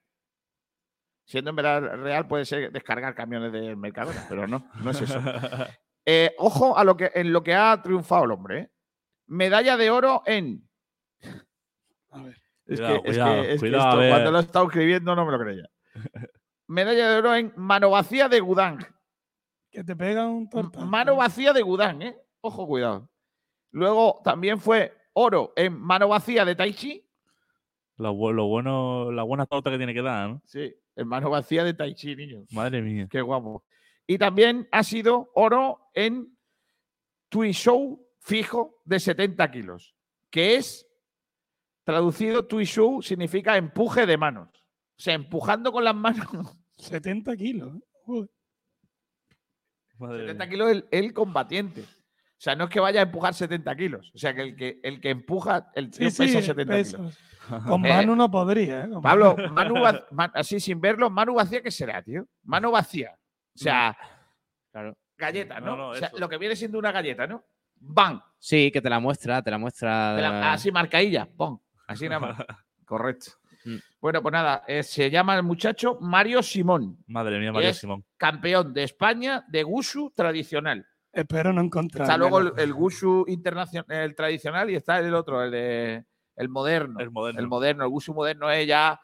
Siendo en Villarreal puede ser descargar camiones del Mercadona, pero no, no es eso. Eh, ojo a lo que, en lo que ha triunfado el hombre. ¿eh? Medalla de oro en. Es Cuidado, que, es que- es que cuidado, a esto, ver. cuando lo he estado escribiendo no me lo creía. Medalla de oro en mano vacía de Gudang. Que te pegan un tortazo. Mano vacía de Gudang, ¿eh? Ojo, cuidado. Luego también fue oro en mano vacía de Tai Chi. Lo, lo bueno, la buena torta que tiene que dar, ¿no? Sí, en mano vacía de Tai Chi, niño. Madre mía. Qué guapo. Y también ha sido oro en Tui Show fijo de 70 kilos, que es, traducido, Tui Show significa empuje de manos. O sea, empujando con las manos. 70 kilos. ¿eh? Joder. Madre 70 mía. kilos el, el combatiente. O sea, no es que vaya a empujar 70 kilos. O sea, que el que, el que empuja, el tío Sí, pesa sí, 70 peso. kilos. Con Eh, Manu no podría. ¿eh? Con Pablo, Manu. Así sin verlo, Manu vacía, ¿qué será, tío? Mano vacía. O sea, Claro. galleta, ¿no? No, no, o sea, eso. lo que viene siendo una galleta, ¿no? ¡Bam! Sí, que te la muestra, te la muestra. Te la- así marcailla, ¡pum! Así nada más. Correcto. Mm. Bueno, pues nada, eh, se llama el muchacho Mario Simón, Madre mía, es- Simón. campeón de España de Gushu tradicional. Espero no encontrar. Está luego el, el Gushu internacional, el tradicional y está el otro, el de el moderno. El moderno. El moderno, el Gushu moderno es ya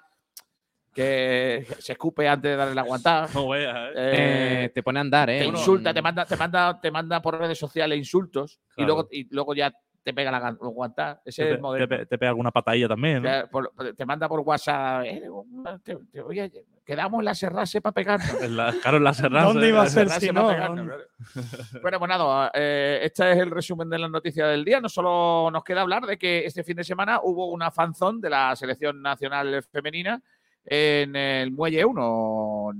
que se escupe antes de darle la aguantada. No veas, ¿eh? Eh, Eh, te pone a andar, ¿eh? te insulta, te manda, te manda, te manda por redes sociales insultos y luego y luego ya te pega la gan- aguantar. Ese Te, es el moderno. te pe- te pega alguna patadilla también, ¿no? Te, por- te manda por WhatsApp, "Eh, te, te voy a- quedamos en la serrase para pegarnos. La- claro, en la serranza. ¿Dónde iba a ser Serrase si no? bueno, pues nada, eh, este es el resumen de las noticias del día. No solo nos queda hablar de que este fin de semana hubo una fanzón de la selección nacional femenina en el Muelle 1,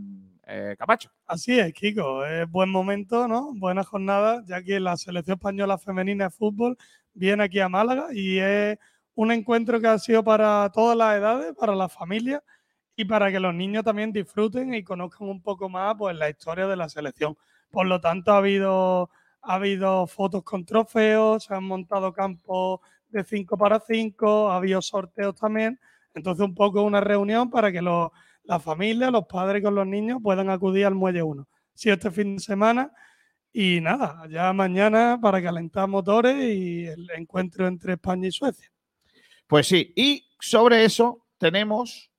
eh, Camacho. Así es, Kiko. Es buen momento, ¿no? Buena jornada, ya que la selección española femenina de fútbol viene aquí a Málaga y es un encuentro que ha sido para todas las edades, para las familias y para que los niños también disfruten y conozcan un poco más pues, la historia de la selección. Por lo tanto, ha habido, ha habido fotos con trofeos, se han montado campos de 5 para 5, ha habido sorteos también. Entonces, un poco una reunión para que los, la familia, los padres con los niños puedan acudir al Muelle 1. Sí, este fin de semana. Y nada, ya mañana para calentar motores y el encuentro entre España y Suecia. Pues sí, y sobre eso tenemos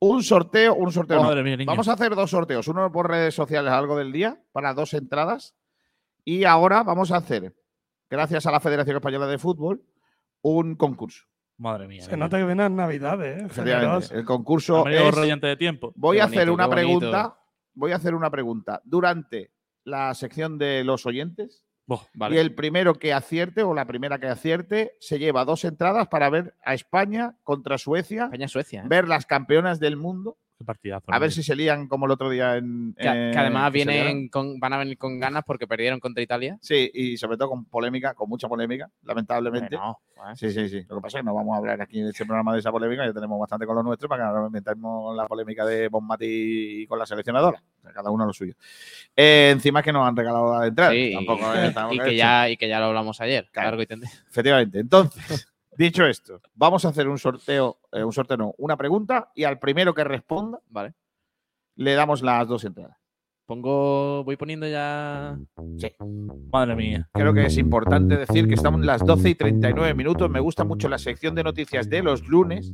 un sorteo, un sorteo. no. Madre mía, niño. Vamos a hacer dos sorteos, uno por redes sociales, algo del día, para dos entradas. Y ahora vamos a hacer, gracias a la Federación Española de Fútbol, un concurso. Madre mía. Se nota que vienen navidades, ¿eh? Efectivamente, el concurso es- de tiempo. Voy Qué a hacer bonito, una pregunta. Voy a hacer una pregunta durante la sección de los oyentes. Vale. Y el primero que acierte o la primera que acierte se lleva dos entradas para ver a España contra Suecia, España-Suecia. ¿eh? ver las campeonas del mundo. Qué partidazo. A ver si se lían como el otro día en. Que, además vienen con, van a venir con ganas porque perdieron contra Italia. Sí, y sobre todo con polémica, con mucha polémica, lamentablemente. Bueno, pues, Sí, sí, sí. Lo que pasa es que no vamos a hablar aquí en este programa de esa polémica, ya tenemos bastante con lo nuestro para que no nos metamos en la polémica de Bonmati y con la seleccionadora. Cada uno lo suyo. Eh, encima es que nos han regalado la entrada. sí, Tampoco eh, y, que hecho. ya, y que ya lo hablamos ayer. Claro. Largo y tendido. Efectivamente. Entonces, dicho esto, vamos a hacer un sorteo, eh, un sorteo no, una pregunta y al primero que responda Vale. le damos las dos entradas. Pongo, voy poniendo ya. Sí. Madre mía. Creo que es importante decir que estamos en las 12 y 39 minutos. Me gusta mucho la sección de noticias de los lunes,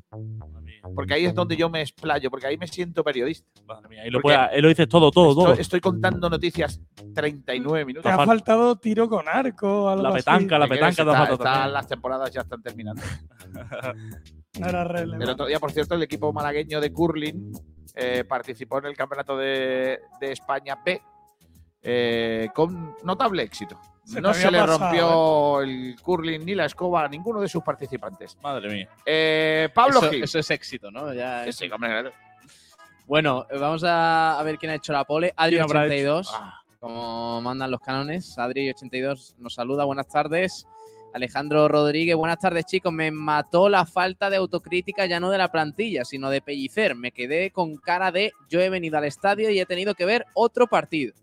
porque ahí es donde yo me explayo, porque ahí me siento periodista. Madre mía. Y lo, dices todo, todo, todo. Estoy, estoy contando noticias 39 Te minutos. ha fal- faltado tiro con arco, algo La así. petanca, la petanca. te ha Está- está- también. las temporadas ya están terminando. No era El otro día, por cierto, el equipo malagueño de curling eh, participó en el campeonato de, de España B eh, con notable éxito. Se no se le pasado, rompió el curling ni la escoba a ninguno de sus participantes. Madre mía. Eh, Pablo eso, Gil. eso es éxito, ¿no? Ya Sí, es- sí, hombre, claro. Bueno, eh, vamos a, ver quién ha hecho la pole. ¿Quién habrá Adri82, Ah. como mandan los cánones. Adri82 nos saluda, buenas tardes. Alejandro Rodríguez, buenas tardes chicos. Me mató la falta de autocrítica ya no de la plantilla, sino de Pellicer. Me quedé con cara de yo he venido al estadio y he tenido que ver otro partido.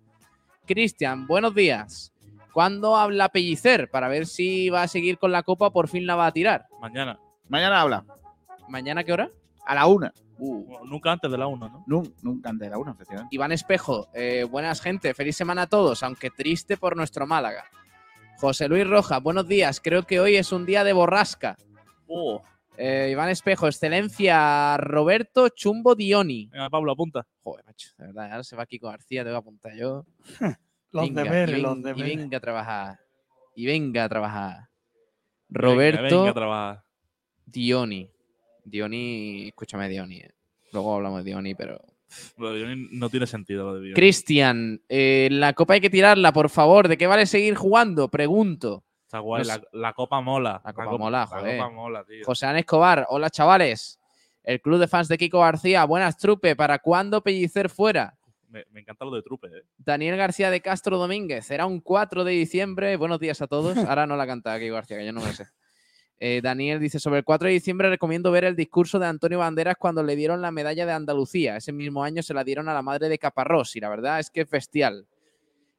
Cristian, buenos días. ¿Cuándo habla Pellicer? Para ver si va a seguir con la copa, por fin la va a tirar. Mañana. Mañana habla. ¿Mañana qué hora? A la una. Uh. Nunca antes de la 1, ¿no? Nun- Nunca antes de la una, efectivamente. Iván Espejo, eh, buenas gente, feliz semana a todos, aunque triste por nuestro Málaga. José Luis Rojas, buenos días, creo que hoy es un día de borrasca. Oh, Eh, Iván Espejo, excelencia, Roberto Chumbo Dioni. venga, Pablo, apunta. Joder, macho, de verdad, ahora se va Kiko García, te voy a apuntar yo. Los Venga, deberes, y, los ven- y deberes. venga a trabajar. Y venga a trabajar. Venga, Roberto venga a trabajar. Dioni. Dioni, escúchame, Dioni. eh. Luego hablamos de Dioni, pero no tiene sentido lo de Dios. Cristian, eh, la copa hay que tirarla, por favor. ¿De qué vale seguir jugando? Pregunto. Está guay, no la, sé. la copa mola. La copa mola, joder. La copa mola, tío. José Ana Escobar, hola chavales. El club de fans de Kiko García, buenas trupe. ¿Para cuándo Pellicer fuera? Me, me encanta lo de trupe, ¿eh? Daniel García de Castro Domínguez, será un 4 de diciembre. Buenos días a todos. Ahora no la canta Kiko García, que yo no me lo sé. Eh, Daniel dice, sobre el 4 de diciembre recomiendo ver el discurso de Antonio Banderas cuando le dieron la medalla de Andalucía. Ese mismo año se la dieron a la madre de Caparrós y la verdad es que es bestial.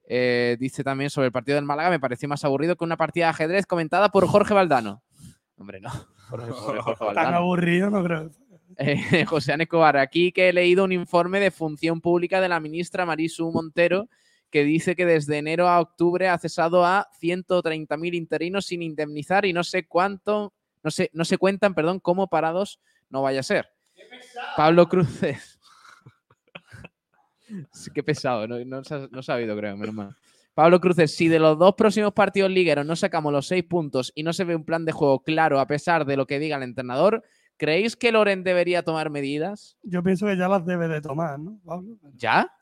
Eh, dice también sobre el partido del Málaga, me pareció más aburrido que una partida de ajedrez comentada por Jorge Valdano. Hombre, no. Jorge- Jorge- Jorge Tan Valdano. aburrido, no creo. Eh, José Ana Escobar, aquí que he leído un informe de función pública de la ministra Marisu Montero que dice que desde enero a octubre ha cesado a 130.000 interinos sin indemnizar y no sé cuánto, no sé, no se cuentan, perdón, cómo parados no vaya a ser. Pablo Cruces. Sí, Qué pesado, no, no, se ha- no oído, creo, menos mal. Pablo Cruces, si de los dos próximos partidos ligueros no sacamos los seis puntos y no se ve un plan de juego claro a pesar de lo que diga el entrenador, ¿creéis que Loren debería tomar medidas? Yo pienso que ya las debe de tomar, ¿no, Pablo? ¿Ya?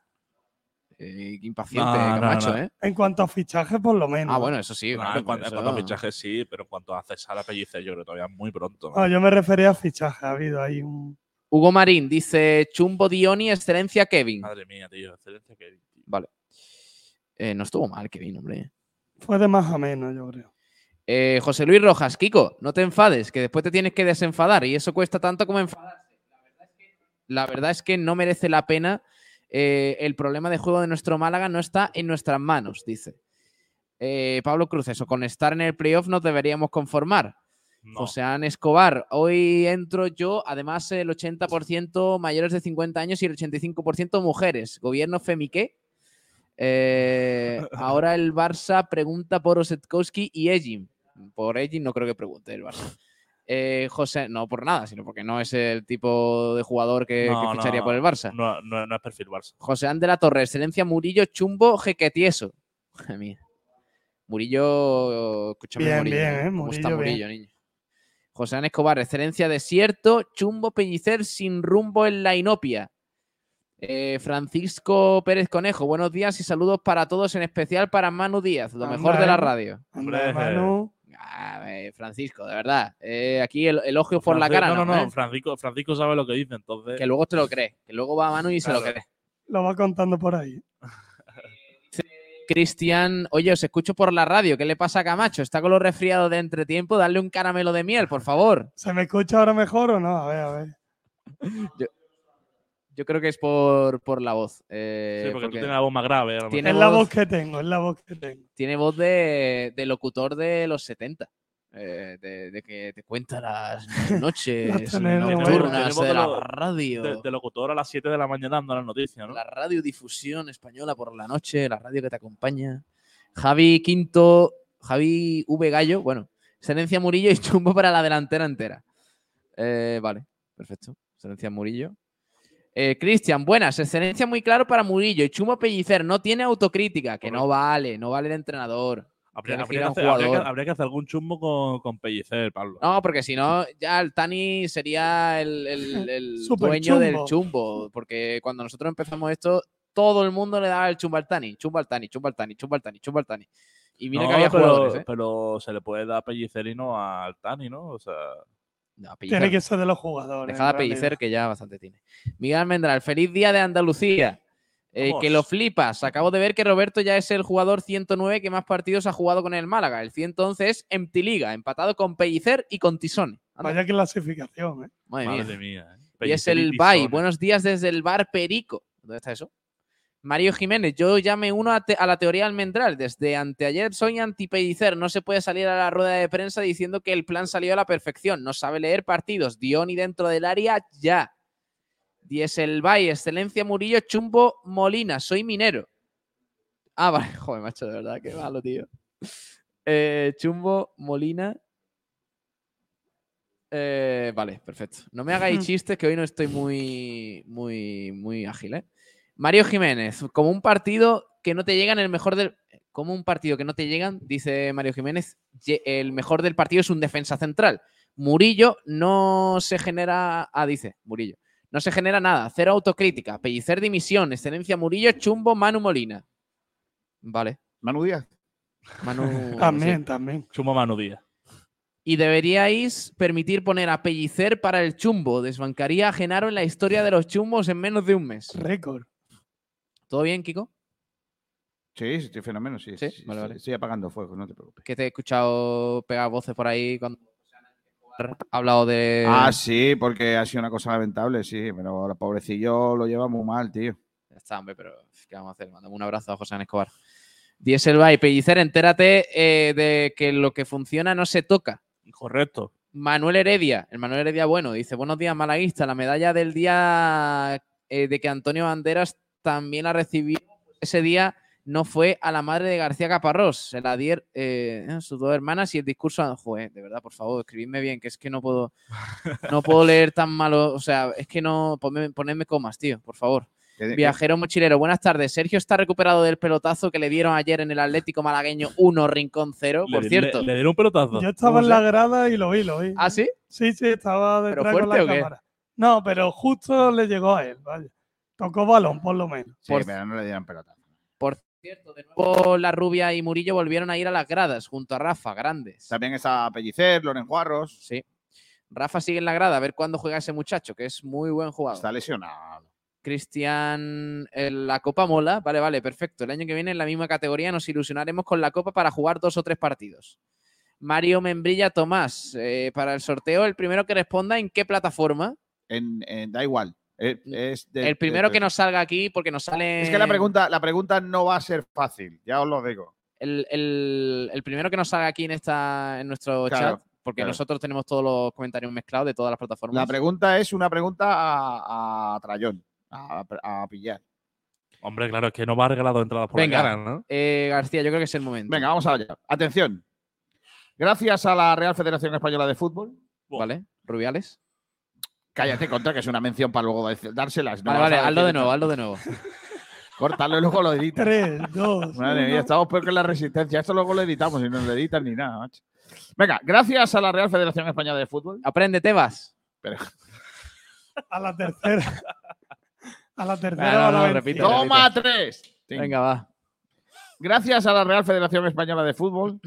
Eh, qué impaciente, No, no, Camacho, no. ¿eh? En cuanto a fichajes, por lo menos. Ah, bueno, eso sí. Claro, en, cuanto, en eso- cuanto a fichajes sí, pero en cuanto a cesar a Pellicer, yo creo que todavía es muy pronto. No, yo me refería a fichajes. Ha habido ahí un. Hugo Marín dice Chumbo Dioni, excelencia Kevin. Madre mía, tío. Excelencia que. Vale. Eh, no estuvo mal, Kevin, hombre. Fue de más a menos, yo creo. Eh, José Luis Rojas, Kiko, no te enfades, que después te tienes que desenfadar y eso cuesta tanto como enfadarse. La verdad es que no merece la pena. Eh, el problema de juego de nuestro Málaga no está en nuestras manos, dice. Eh, Pablo Cruz, eso, con estar en el playoff nos deberíamos conformar. No. José An Escobar, hoy entro yo, además el 80% mayores de 50 años y el 85% mujeres. Gobierno Femiqué. Eh, ahora el Barça pregunta por Osetkowski y Ejim. Por Ejim no creo que pregunte el Barça. Eh, José, no por nada, sino porque no es el tipo de jugador que, que No, ficharía no, por el Barça. No, no, no es perfil Barça. José An de la Torre, excelencia Murillo, chumbo, jequetieso. Mía. Murillo, escúchame, Bien, Murillo. bien, ¿eh? ¿Cómo está Murillo, Murillo, niño? José An Escobar, excelencia desierto, chumbo pellicer sin rumbo en la inopia. Eh, Francisco Pérez Conejo, buenos días y saludos para todos, en especial para Manu Díaz, lo mejor de la Anda, radio. Hombre. Manu. Ah, eh, Francisco, de verdad. eh, aquí el elogio por la cara. No, no, ¿no, no. eh? Francisco, Francisco sabe lo que dice, entonces. Que luego te lo cree. Que luego va a Manu y se lo cree. Lo va contando por ahí. Cristian, oye, os escucho por la radio. ¿Qué le pasa a Camacho? Está con los resfriados de entretiempo. Dale un caramelo de miel, por favor. ¿Se me escucha ahora mejor o no? A ver, a ver. Yo creo que es por, por la voz. eh, Sí, porque, porque tú tienes la voz más grave. Tiene Es la voz- que tengo, es la voz que tengo. tiene voz de, de locutor de los 70. eh, de, de que te cuenta las noches tenemos- nocturnas de de la radio. De, de locutor a las 7 de la mañana dando las noticias, ¿no? La radiodifusión española por la noche, la radio que te acompaña. Javi Quinto, Javi V. Gallo, bueno, excelencia Murillo y chumbo para la delantera entera. Eh, vale, perfecto. Excelencia Murillo. Eh, Cristian, buenas. Excelencia muy claro para Murillo y chumbo Pellicer. No tiene autocrítica, que no vale, no vale el entrenador. Habría, que habría hacer, habría que- jugador. habría que hacer algún chumbo con, con Pellicer, Pablo. No, porque si no, ya el Tani sería el, el- el Super dueño del chumbo. chumbo. Porque cuando nosotros empezamos esto, todo el mundo le daba el chumbo al Tani, chumbo al Tani, chumbo al Tani, chumbo al Tani, chumbo al Tani. Y mira No, que había pero, jugadores, ¿eh? pero se le puede dar Pellicerino al Tani, ¿no? O sea, No, Tiene que ser de los jugadores. Dejad a en realidad. Pellicer, que ya bastante tiene. Miguel Almendral, feliz día de Andalucía. Eh, que lo flipas. Acabo de ver que Roberto ya es el jugador 109 que más partidos ha jugado con el Málaga. El 111 es Empty Liga, empatado con Pellicer y con Tisone. Anda, Vaya clasificación, ¿eh? madre mía. Madre mía. ¿eh? Y es el Bay. Tizón. Buenos días desde el bar Perico. ¿Dónde está eso? Mario Jiménez, yo ya me uno a, te- a la teoría almendral. Desde anteayer soy antipellicer. No se puede salir a la rueda de prensa diciendo que el plan salió a la perfección. No sabe leer partidos. Dioni dentro del área, ya. Dieselbay, excelencia Murillo, Chumbo Molina. Soy minero. Ah, vale. Joder, macho, de verdad, qué malo, tío. Eh, Chumbo Molina. Eh, vale, perfecto. No me hagáis chistes que hoy no estoy muy, muy, muy ágil, ¿eh? Mario Jiménez, como un partido que no te llega en el mejor del. Como un partido que no te llegan, dice Mario Jiménez, el mejor del partido es un defensa central. Murillo no se genera. Ah, dice Murillo. No se genera nada. Cero autocrítica. Pellicer dimisión. Excelencia Murillo, Chumbo, Manu Molina. Vale. Manu Díaz. Manu. También, sí. también. Chumbo Manu Díaz. Y deberíais permitir poner a Pellicer para el chumbo. Desbancaría a Genaro en la historia de los chumbos en menos de un mes. Récord. ¿Todo bien, Kiko? Sí, sí, estoy fenómeno, sí. Sí, sí, vale, sí, vale. Estoy apagando fuego, no te preocupes. Que te he escuchado pegar voces por ahí cuando ha hablado de. Ah, sí, porque ha sido una cosa lamentable, sí, pero el pobrecillo lo lleva muy mal, tío. Ya está, hombre, pero ¿qué vamos a hacer? Mandamos un abrazo a José Escobar. Dieselby, Pellicer, entérate eh, de que lo que funciona no se toca. Correcto. Manuel Heredia, el Manuel Heredia bueno, dice, buenos días, malaguista, la medalla del día eh, de que Antonio Banderas también la recibió ese día no fue a la madre de García Caparrós, se la dieron eh, sus dos hermanas y el discurso, joder, de verdad, por favor, escribidme bien, que es que no puedo, no puedo leer tan malo, o sea, es que no, ponme- ponedme comas, tío, por favor. Viajero mochilero, buenas tardes. Sergio está recuperado del pelotazo que le dieron ayer en el Atlético Malagueño 1, Rincón 0, por Le- cierto. Le, le dieron un pelotazo. Yo estaba en la grada y lo vi, lo vi. ¿Ah, sí? Sí, sí, estaba ¿Pero detrás fuerte la o qué? cámara. No, pero justo le llegó a él, vaya. Tocó balón, por lo menos. Sí, por- pero no le dieron pelota. Por cierto, de nuevo la Rubia y Murillo volvieron a ir a las gradas junto a Rafa, grandes. También está Pellicer, Loren Juarros. Sí. Rafa sigue en la grada, a ver cuándo juega ese muchacho, que es muy buen jugador. Está lesionado. Cristian, la Copa mola. Vale, vale, perfecto. El año que viene en la misma categoría nos ilusionaremos con la Copa para jugar dos o tres partidos. Mario Membrilla Tomás, eh, para el sorteo, el primero que responda en qué plataforma. En, en- da igual. Es, es de- el primero de- que nos salga aquí, porque nos sale. Es que la pregunta, la pregunta no va a ser fácil, ya os lo digo. El, el- el primero que nos salga aquí en esta en nuestro Claro, chat, porque claro. nosotros tenemos todos los comentarios mezclados de todas las plataformas. La pregunta es una pregunta a, a Trayón, a, a pillar. Hombre, claro, es que no va regalado entradas por Venga. la cara, ¿no? Eh, García, yo creo que es el momento. Venga, vamos allá. Atención. Gracias a la Real Federación Española de Fútbol. ¿Vale? Rubiales. Cállate, contra, que es una mención para luego dárselas. no vale, vale, hazlo de nuevo, hazlo de nuevo. Córtalo y luego lo editas. Tres, dos. Madre mía, estamos peor que la resistencia. Esto luego lo editamos y no lo editan ni nada, macho. Venga, gracias a la Real Federación Española de Fútbol. Aprende, Tebas. Pero- A la tercera. A la tercera. Ah, no, no, vencida. ¡Toma tres! Sí. Venga, va. Gracias a la Real Federación Española de Fútbol.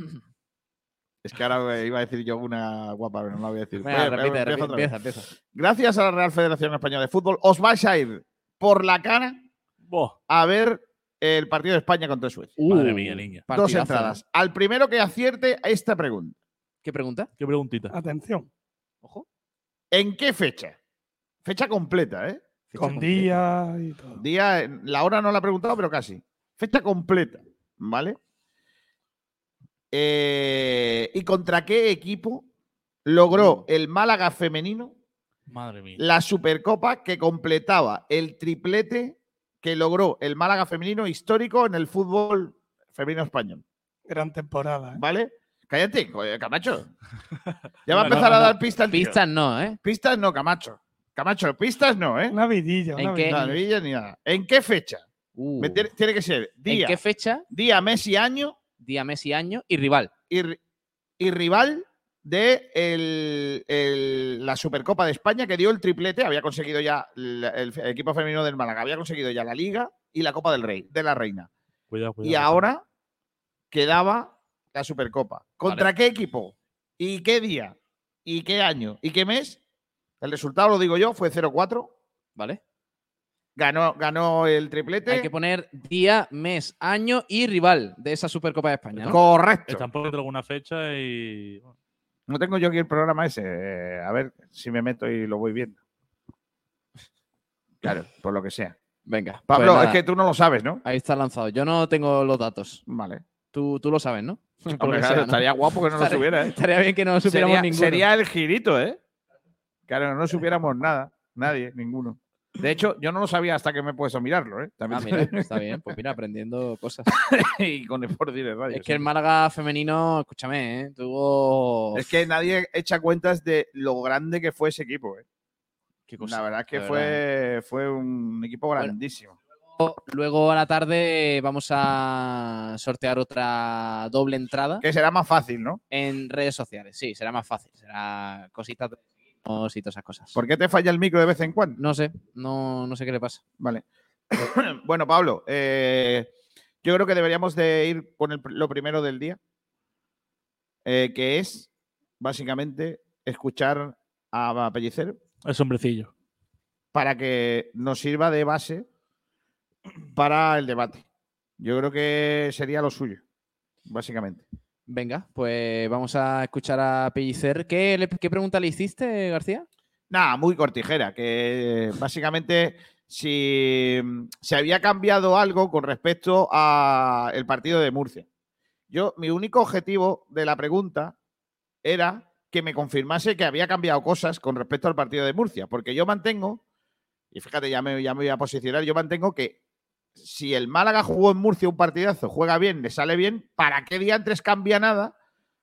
Es que ahora iba a decir yo una guapa, pero no la voy a decir. Venga, Pues, repite, empiezo repite, otra vez. empieza, empieza. Gracias a la Real Federación Española de Fútbol, os vais a ir por la cara a ver el partido de España contra Suecia. madre Uh, mía, niña. Dos partidazo, entradas. Al primero que acierte a esta pregunta. ¿Qué pregunta? Qué preguntita. Atención. Ojo. ¿En qué fecha? Fecha completa, ¿eh? Fecha Con completa. día y todo. Día, la hora no la he preguntado, pero casi. Fecha completa, ¿vale? Eh, ¿Y contra qué equipo logró el Málaga femenino Madre mía. la Supercopa que completaba el triplete que logró el Málaga femenino histórico en el fútbol femenino español? Gran temporada. ¿eh? ¿Vale? Cállate, Camacho. Ya va a empezar no, a dar pistas. Pistas no, ¿eh? Pistas no, Camacho. Camacho, pistas no, ¿eh? Una vidilla. ¿En Una qué? vidilla. No, ni nada. ¿En qué fecha? Uh. Tiene, que ser ¿En día, qué fecha? día, mes y año Día, mes y año y rival. y, y rival de el- el- la Supercopa de España que dio el triplete. Había conseguido ya el, equipo femenino del Málaga, había conseguido ya la Liga y la Copa del Rey, de la Reina. Cuidado, cuidado. Y ahora quedaba la Supercopa. ¿Contra qué equipo? ¿Y qué día? ¿Y qué año? ¿Y qué mes? El resultado, lo digo yo, fue 0-4. ¿Vale? Ganó, ganó el triplete. Hay que poner día, mes, año y rival de esa Supercopa de España. ¿no? Correcto. Están poniendo alguna fecha y. No tengo yo aquí el programa ese. eh, A ver si me meto y lo voy viendo. Claro, por lo que sea. Venga. Pablo, pues es nada, que tú no lo sabes, ¿no? Ahí está lanzado. Yo no tengo los datos. Vale. Tú, tú lo sabes, ¿no? Por lo Hombre, que claro, sea, ¿no? estaría guapo que no lo supiera, ¿eh? Estaría bien que no lo supiéramos sería, ninguno. sería el girito, ¿eh? Claro, no supiéramos nada. Nadie, ninguno. De hecho, yo no lo sabía hasta que me he puesto a mirarlo, ¿eh? También Ah, mira, está bien. Pues mira, aprendiendo cosas. y con el por de radio. Es que el Málaga femenino, escúchame, ¿eh? tuvo. Es que nadie echa cuentas de lo grande que fue ese equipo, ¿eh? Qué cosa, La verdad es que fue, fue un equipo grandísimo. Luego a la tarde vamos a sortear otra doble entrada Que será más fácil, ¿no? en redes sociales. Sí, será más fácil. Será cositas de y todas esas cosas. ¿Por qué te falla el micro de vez en cuando? No sé, no, no sé qué le pasa. Vale. bueno, Pablo, eh, yo creo que deberíamos de ir con el lo primero del día, eh, que es básicamente escuchar a Pellicer Es hombrecillo. para que nos sirva de base para el debate. Yo creo que sería lo suyo, básicamente. Venga, pues vamos a escuchar a Pellicer. ¿Qué, le- pregunta le hiciste, García? Nada, muy cortijera, que básicamente si se había cambiado algo con respecto al partido de Murcia. Yo, mi único objetivo de la pregunta era que me confirmase que había cambiado cosas con respecto al partido de Murcia, porque yo mantengo, y fíjate, ya me, ya me voy a posicionar, yo mantengo que si el Málaga jugó en Murcia un partidazo, juega bien, le sale bien, ¿para qué diantres cambia nada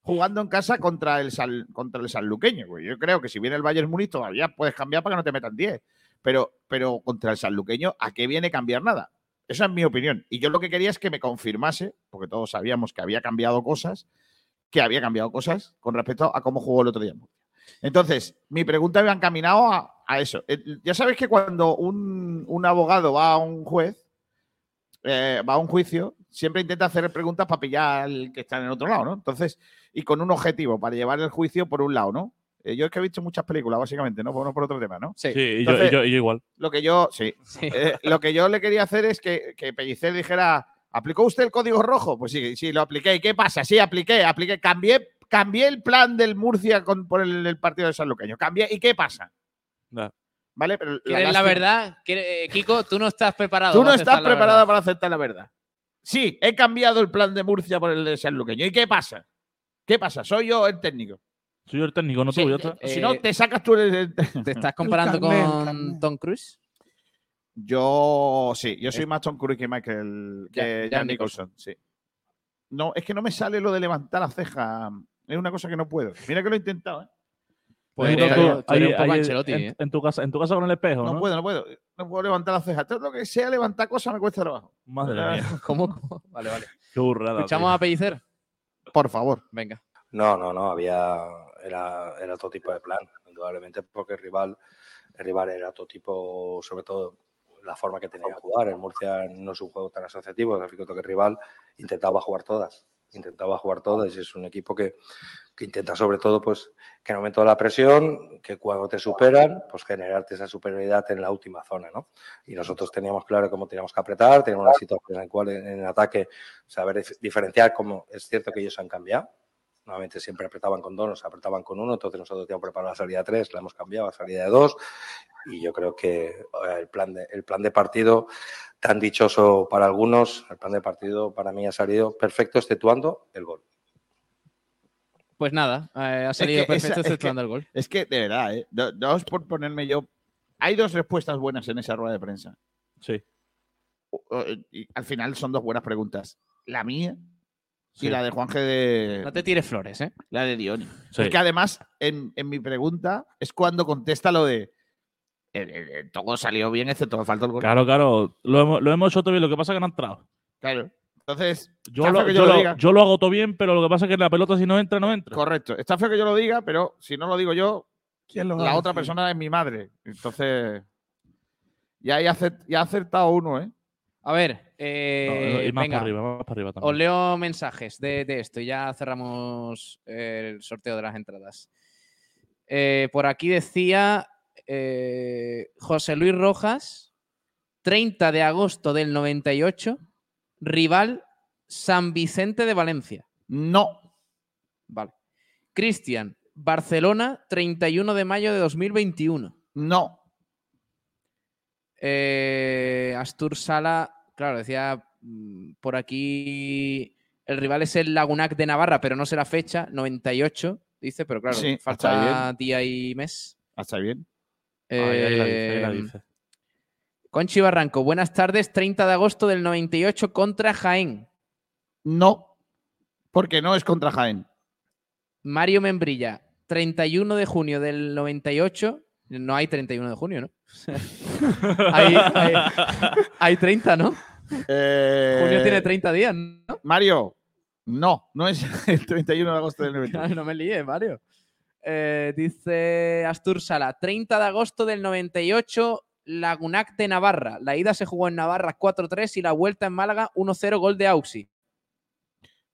jugando en casa contra el, San- contra el sanluqueño? Pues yo creo que si viene el Bayern Múnich todavía puedes cambiar para que no te metan 10, pero, pero contra el sanluqueño, ¿a qué viene cambiar nada? Esa es mi opinión. Y yo lo que quería es que me confirmase, porque todos sabíamos que había cambiado cosas, que había cambiado cosas con respecto a cómo jugó el otro día. Entonces, mi pregunta iba encaminado a, a eso. Eh, Ya sabéis que cuando un, un abogado va a un juez, eh, va a un juicio, siempre intenta hacer preguntas para pillar al que está en el otro lado, ¿no? Entonces, y con un objetivo, para llevar el juicio por un lado, ¿no? Eh, yo es que he visto muchas películas, básicamente, ¿no? Por, no por otro tema, ¿no? Sí. Sí, y, Entonces- yo, y yo- y yo igual. Lo que yo, sí. Eh, lo que yo le quería hacer es que, que Pellicer dijera, ¿aplicó usted el código rojo? Pues sí, sí, lo apliqué. ¿Y qué pasa? Sí, apliqué, apliqué. Cambié, cambié el plan del Murcia con, por el, el partido de San Luqueño. Cambié. ¿Y qué pasa? Ya. ¿Vale? Pero ¿Quieres la verdad? ¿Quieres- eh, Kiko, tú no estás preparado. Tú no para estás aceptar la preparada verdad. para aceptar la verdad. Sí, he cambiado el plan de Murcia por el de San Luqueño. ¿Y qué pasa? ¿Qué pasa? Soy yo el técnico. Soy yo el técnico, no tú. Sí, si no, Eh, te sacas tú el. el- ¿Te estás comparando con. Tom Cruise? Yo sí, yo soy más Tom Cruise que Michael que Jack Nicholson, sí. No, es que no me sale lo de levantar la ceja. Es una cosa que no puedo. Mira que lo he intentado, ¿eh? Pues Tú- eres- tú- tú eres ahí- un poco ahí Ancelotti, en, ¿eh? en tu casa, en tu casa con el espejo, No, ¿no? puedo, no puedo. No puedo levantar la ceja. Todo lo que sea levantar cosas me cuesta trabajo. Madre Ah, mía, ¿Cómo? cómo? Vale, vale. qué burrada. Escuchamos tío. a Pellicer. Por favor. Venga. No, no, no, había, era, era otro tipo de plan, indudablemente porque el rival, el rival era otro tipo, sobre todo la forma que tenía de jugar. En Murcia no es un juego tan asociativo, que el rival intentaba jugar todas, intentaba jugar todas y es un equipo que, que intenta sobre todo pues que en el momento de la presión, que cuando te superan, pues generarte esa superioridad en la última zona, ¿no? Y nosotros teníamos claro cómo teníamos que apretar, teníamos una situación en la cual en, en ataque saber dif- diferenciar cómo es cierto que ellos han cambiado, Normalmente siempre apretaban con dos, nos apretaban con uno, entonces nosotros teníamos preparado la salida tres, la hemos cambiado a salida de dos. Y yo creo que eh, el plan de, el plan de partido, tan dichoso para algunos, el plan de partido para mí ha salido perfecto, exceptuando el gol. Pues nada, eh, ha salido que perfecto esa- es exceptuando que- el gol. Es que, de verdad, ¿eh? No, no es por ponerme yo. Hay dos respuestas buenas en esa rueda de prensa. Sí, O- o- Y al final son dos buenas preguntas. La mía sí. y la de Juanje de. No te tires flores, ¿eh? La de Dioni. sí. Es que además, en, en mi pregunta, es cuando contesta lo de. eh, eh, todo salió bien, excepto que faltó el gol. Claro, claro. Lo hemos, lo hemos hecho todo bien, lo que pasa es que no ha entrado. Claro. Entonces, Yo lo, yo, yo lo lo, diga. yo lo hago todo bien, pero lo que pasa es que la pelota si no entra, no entra. Correcto. Está feo que yo lo diga, pero si no lo digo yo, ¿Quién lo va la otra decir? persona es mi madre. Entonces, ya he acertado uno, ¿eh? A ver, No, eh, y más venga, para arriba, más para arriba os también. leo mensajes de, de esto y ya cerramos el sorteo de las entradas. Eh, por aquí decía eh, José Luis Rojas, 30 de agosto del 98, rival San Vicente de Valencia. No. Vale. Cristian, Barcelona, 31 de mayo de 2021. No. Eh, Astur Sala, claro, decía mm, por aquí el rival es el Lagunac de Navarra, pero no sé la fecha, 98, dice, pero claro, Sí, falta día y mes. Está bien. Ahí, ahí la dice, ahí la Eh, dice. Conchi Barranco, buenas tardes, 30 de agosto del 98 contra Jaén. No. Porque no es contra Jaén. Mario Membrilla, 31 de junio del 98. No hay 31 de junio, ¿no? hay, hay- hay 30, ¿no? Eh, Junio tiene 30 días, ¿no? Mario, no, no es el 31 de agosto del 90. no me líes, Mario. Eh, dice Astur Sala, 30 de agosto del 98, Lagunac de Navarra. La ida se jugó en Navarra 4-3 y la vuelta en Málaga 1-0 gol de Auxi.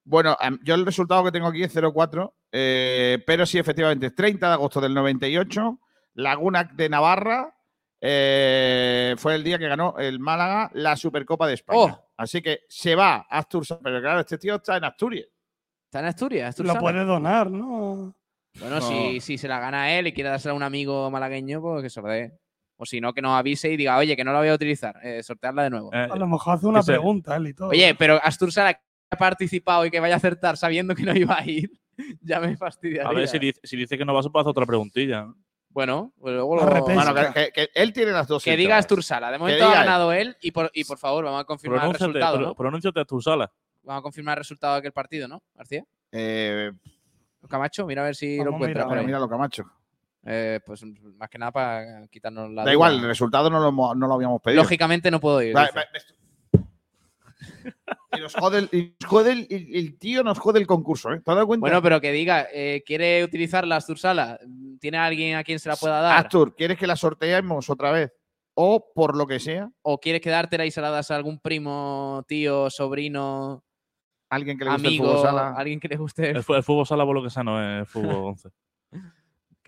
Bueno, yo el resultado que tengo aquí es 0-4, eh, pero sí, efectivamente, 30 de agosto del 98, Laguna de Navarra eh, fue el día que ganó el Málaga la Supercopa de España. Oh. Así que se va a Asturias, pero claro, este tío está en Asturias. ¿Está en Asturias? Astur Lo puede donar, ¿no? Bueno, No. si, si se la gana él y quiere dársela a un amigo malagueño, pues que se lo dé. O si no, que nos avise y diga, oye, que no la voy a utilizar, eh, sortearla de nuevo. Eh, A lo mejor hace una pregunta él y todo. Oye, pero Astur Sala que ha participado y que vaya a acertar sabiendo que no iba a ir, ya me fastidiaría. a ver si dice, si dice que no va a hacer otra preguntilla. ¿no? Bueno, pues luego lo-. Bueno, que, que- que él tiene las dos. que diga entradas. Astur Sala. De momento ha diga él. ganado él y por, y por favor, vamos a confirmar el Pronúnciate, resultado, pro- ¿no? pronúnciate a tu sala. Vamos a confirmar el resultado de aquel partido, ¿no, García? Eh, Camacho, mira a ver si Vamos lo a encuentras mirar, por mira, ahí. míralo, Camacho. Eh, pues más que nada para quitarnos la Da duda. igual, el resultado no lo, no lo habíamos pedido. Lógicamente no puedo ir. Va- dice. va- y nos jode el, jode el- el- el tío nos jode el concurso, ¿eh? ¿Te has dado cuenta? Bueno, pero que diga, eh, ¿quiere utilizar la Astur Sala? ¿Tiene alguien a quien se la pueda dar? Astur, ¿quieres que la sorteemos otra vez? O por lo que sea, ¿O quieres quedártela y se la das a algún primo, tío, sobrino, alguien que le guste el amigo, fútbol sala. alguien que le guste? El, el fútbol sala por lo que sea no es fútbol 11.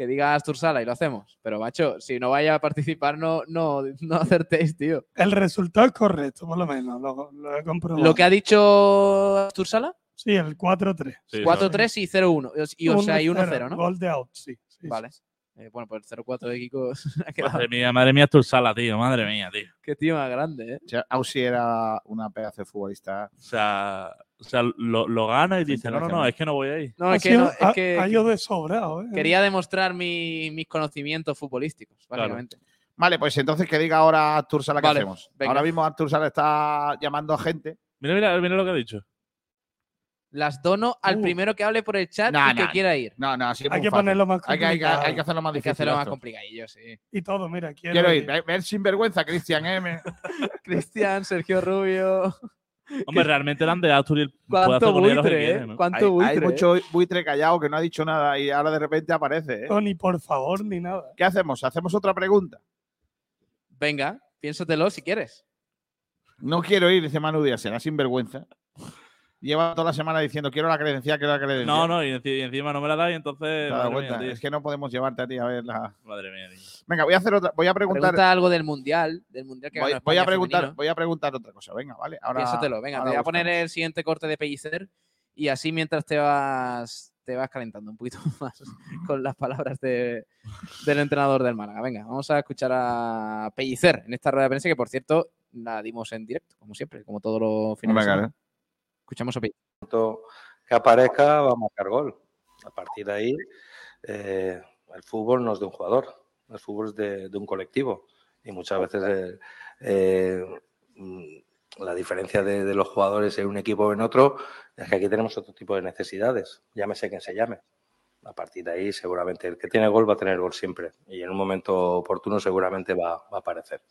que diga Astur Sala y lo hacemos. Pero, macho, si no vaya a participar, no, no, no acertéis, tío. El resultado es correcto, por lo menos. Lo, lo he comprobado. Lo que ha dicho Astur Sala, Sí, el 4-3. Sí, 4-3 y 0-1. Y, o sea, y 1-0, ¿no? Gol de out, sí. sí, sí. Vale. Eh, bueno, pues el 0-4 de Kiko ha no. quedado. Madre mía, madre mía, tu sala, tío. Madre mía, tío. Qué tío más grande, ¿eh? O sea, Ausi era una pedazo de futbolista. O sea, o sea lo, lo gana y dice, no, no, no, es que no voy a ir. No, Ha es que, no, es ha- que ha ido de sobrado, ¿eh? quería demostrar mi- mis conocimientos futbolísticos, Claro. básicamente. Vale, pues entonces que diga ahora Artur Sala qué Vale, hacemos. venga. Ahora mismo Artur Sala está llamando a gente. Mira, mira, mira lo que ha dicho. Las dono al Uh. primero que hable por el chat Nah, y que quiera ir. No, no, así es Hay muy que fácil. ponerlo más Hay que, hay que- complicado. hay que hacerlo más Hay que difícil. hacerlo más complicadillo, sí. Y todo, mira, quiero, Quiero ir. ir. Ver, ver sinvergüenza, Cristian M. Cristian, Sergio Rubio. Hombre, realmente eran de Astur y el ¿Cuánto buitre, eh? ¿no? ¿Cuánto Hay, buitre? hay mucho buitre callado que no ha dicho nada y ahora de repente aparece. ¿eh? No, ni por favor, ni nada. ¿Qué hacemos? ¿Hacemos otra pregunta? Venga, piénsatelo si quieres. No quiero ir, dice Manu Díaz, será sinvergüenza. Lleva toda la semana diciendo quiero la credencial, quiero la credencial. No, no, y, enci- y encima no me la da y entonces. Mía, es que no podemos llevarte a ti a ver la. Madre mía, tío. Venga, voy a hacer otra. Voy a preguntar. Pregunta algo del mundial, del mundial que Voy, voy a preguntar, femenino. voy a preguntar otra cosa. Venga, vale. Ahora, Piénsatelo, venga, te voy a poner el siguiente corte de Pellicer y así mientras te vas te vas calentando un poquito más con las palabras de- del entrenador del Málaga. Venga, vamos a escuchar a Pellicer en esta rueda de prensa que por cierto la dimos en directo, como siempre, como todos los fines de Venga. Escuchamos a Pellicer. momento que aparezca va a marcar gol. A partir de ahí, eh, el fútbol no es de un jugador, el fútbol es de, de un colectivo. Y muchas veces eh, eh, la diferencia de, de los jugadores en un equipo o en otro es que aquí tenemos otro tipo de necesidades, llámese quien se llame. A partir de ahí, seguramente el que tiene gol va a tener gol siempre. Y en un momento oportuno seguramente va, va a aparecer.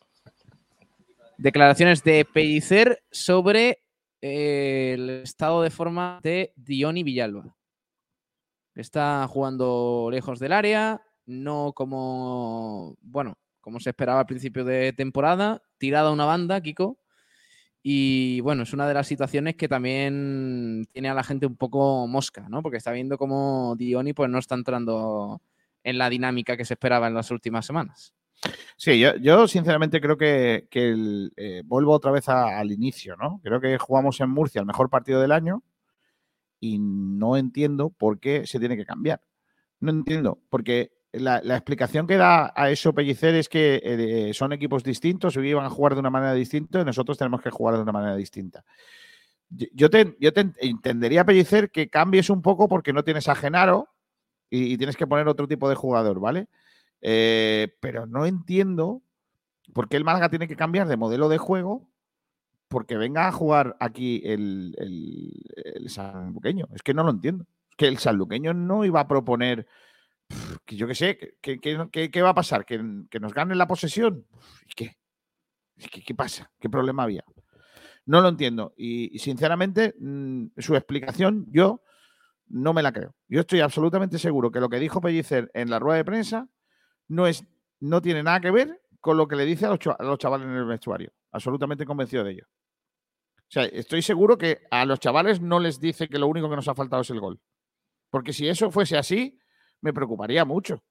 Declaraciones de Pellicer sobre el estado de forma de Diony Villalba. Está jugando lejos del área, no como, bueno, como se esperaba al principio de temporada, tirada a una banda, Kiko. Y bueno, es una de las situaciones que también tiene a la gente un poco mosca, ¿no? Porque está viendo cómo Diony pues, no está entrando en la dinámica que se esperaba en las últimas semanas. Sí, yo, sinceramente creo que, el, eh, vuelvo otra vez al inicio, ¿no? Creo que jugamos en Murcia el mejor partido del año y no entiendo por qué se tiene que cambiar. No entiendo, porque la, explicación que da a eso Pellicer es que eh, son equipos distintos y iban a jugar de una manera distinta y nosotros tenemos que jugar de una manera distinta. Yo- Yo te, yo te entendería, Pellicer, que cambies un poco porque no tienes a Genaro y, y tienes que poner otro tipo de jugador, ¿vale? Eh, pero no entiendo por qué el Málaga tiene que cambiar de modelo de juego porque venga a jugar aquí el, el, el sanluqueño. Es que no lo entiendo. Es que el sanluqueño no iba a proponer, que yo qué sé, que, que- que- ¿qué va a pasar? ¿Que, que nos ganen la posesión? ¿Y qué? ¿Y ¿Qué, qué pasa? ¿Qué problema había? No lo entiendo. Y, y sinceramente, mm, su explicación yo no me la creo. Yo estoy absolutamente seguro que lo que dijo Pellicer en la rueda de prensa no, es, no tiene nada que ver con lo que le dice a los, a los chavales en el vestuario. Absolutamente convencido de ello. O sea, estoy seguro que a los chavales no les dice que lo único que nos ha faltado es el gol. Porque si eso fuese así, me preocuparía mucho.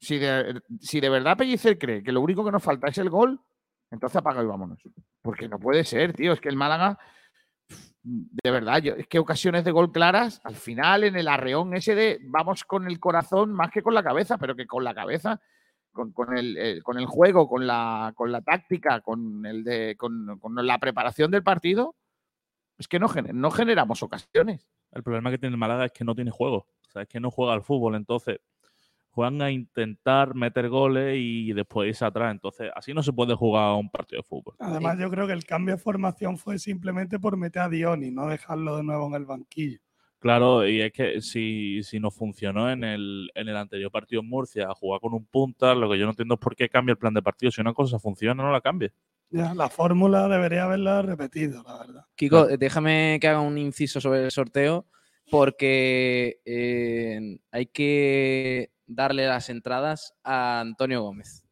Si de, si de verdad Pellicer cree que lo único que nos falta es el gol, entonces apaga y vámonos. Porque no puede ser, tío. Es que el Málaga, de verdad, yo, es que ocasiones de gol claras, al final en el arreón ese de vamos con el corazón más que con la cabeza, pero que con la cabeza, con, con el, eh, con el juego, con la, con la táctica, con, el de, con, la preparación del partido, es que no, no generamos ocasiones. El problema que tiene el Málaga es que no tiene juego. O sea, es que no juega al fútbol. Entonces, juegan a intentar meter goles y después irse atrás. Entonces, así no se puede jugar un partido de fútbol. Además, yo creo que el cambio de formación fue simplemente por meter a Dioni, no dejarlo de nuevo en el banquillo. Claro, y es que si, si no funcionó en el, en el anterior partido en Murcia, jugar con un punta, lo que yo no entiendo es por qué cambia el plan de partido. Si una cosa funciona, no la cambie. Ya, la fórmula debería haberla repetido, la verdad. Kiko, déjame que haga un inciso sobre el sorteo porque eh, hay que darle las entradas a Antonio Gómez.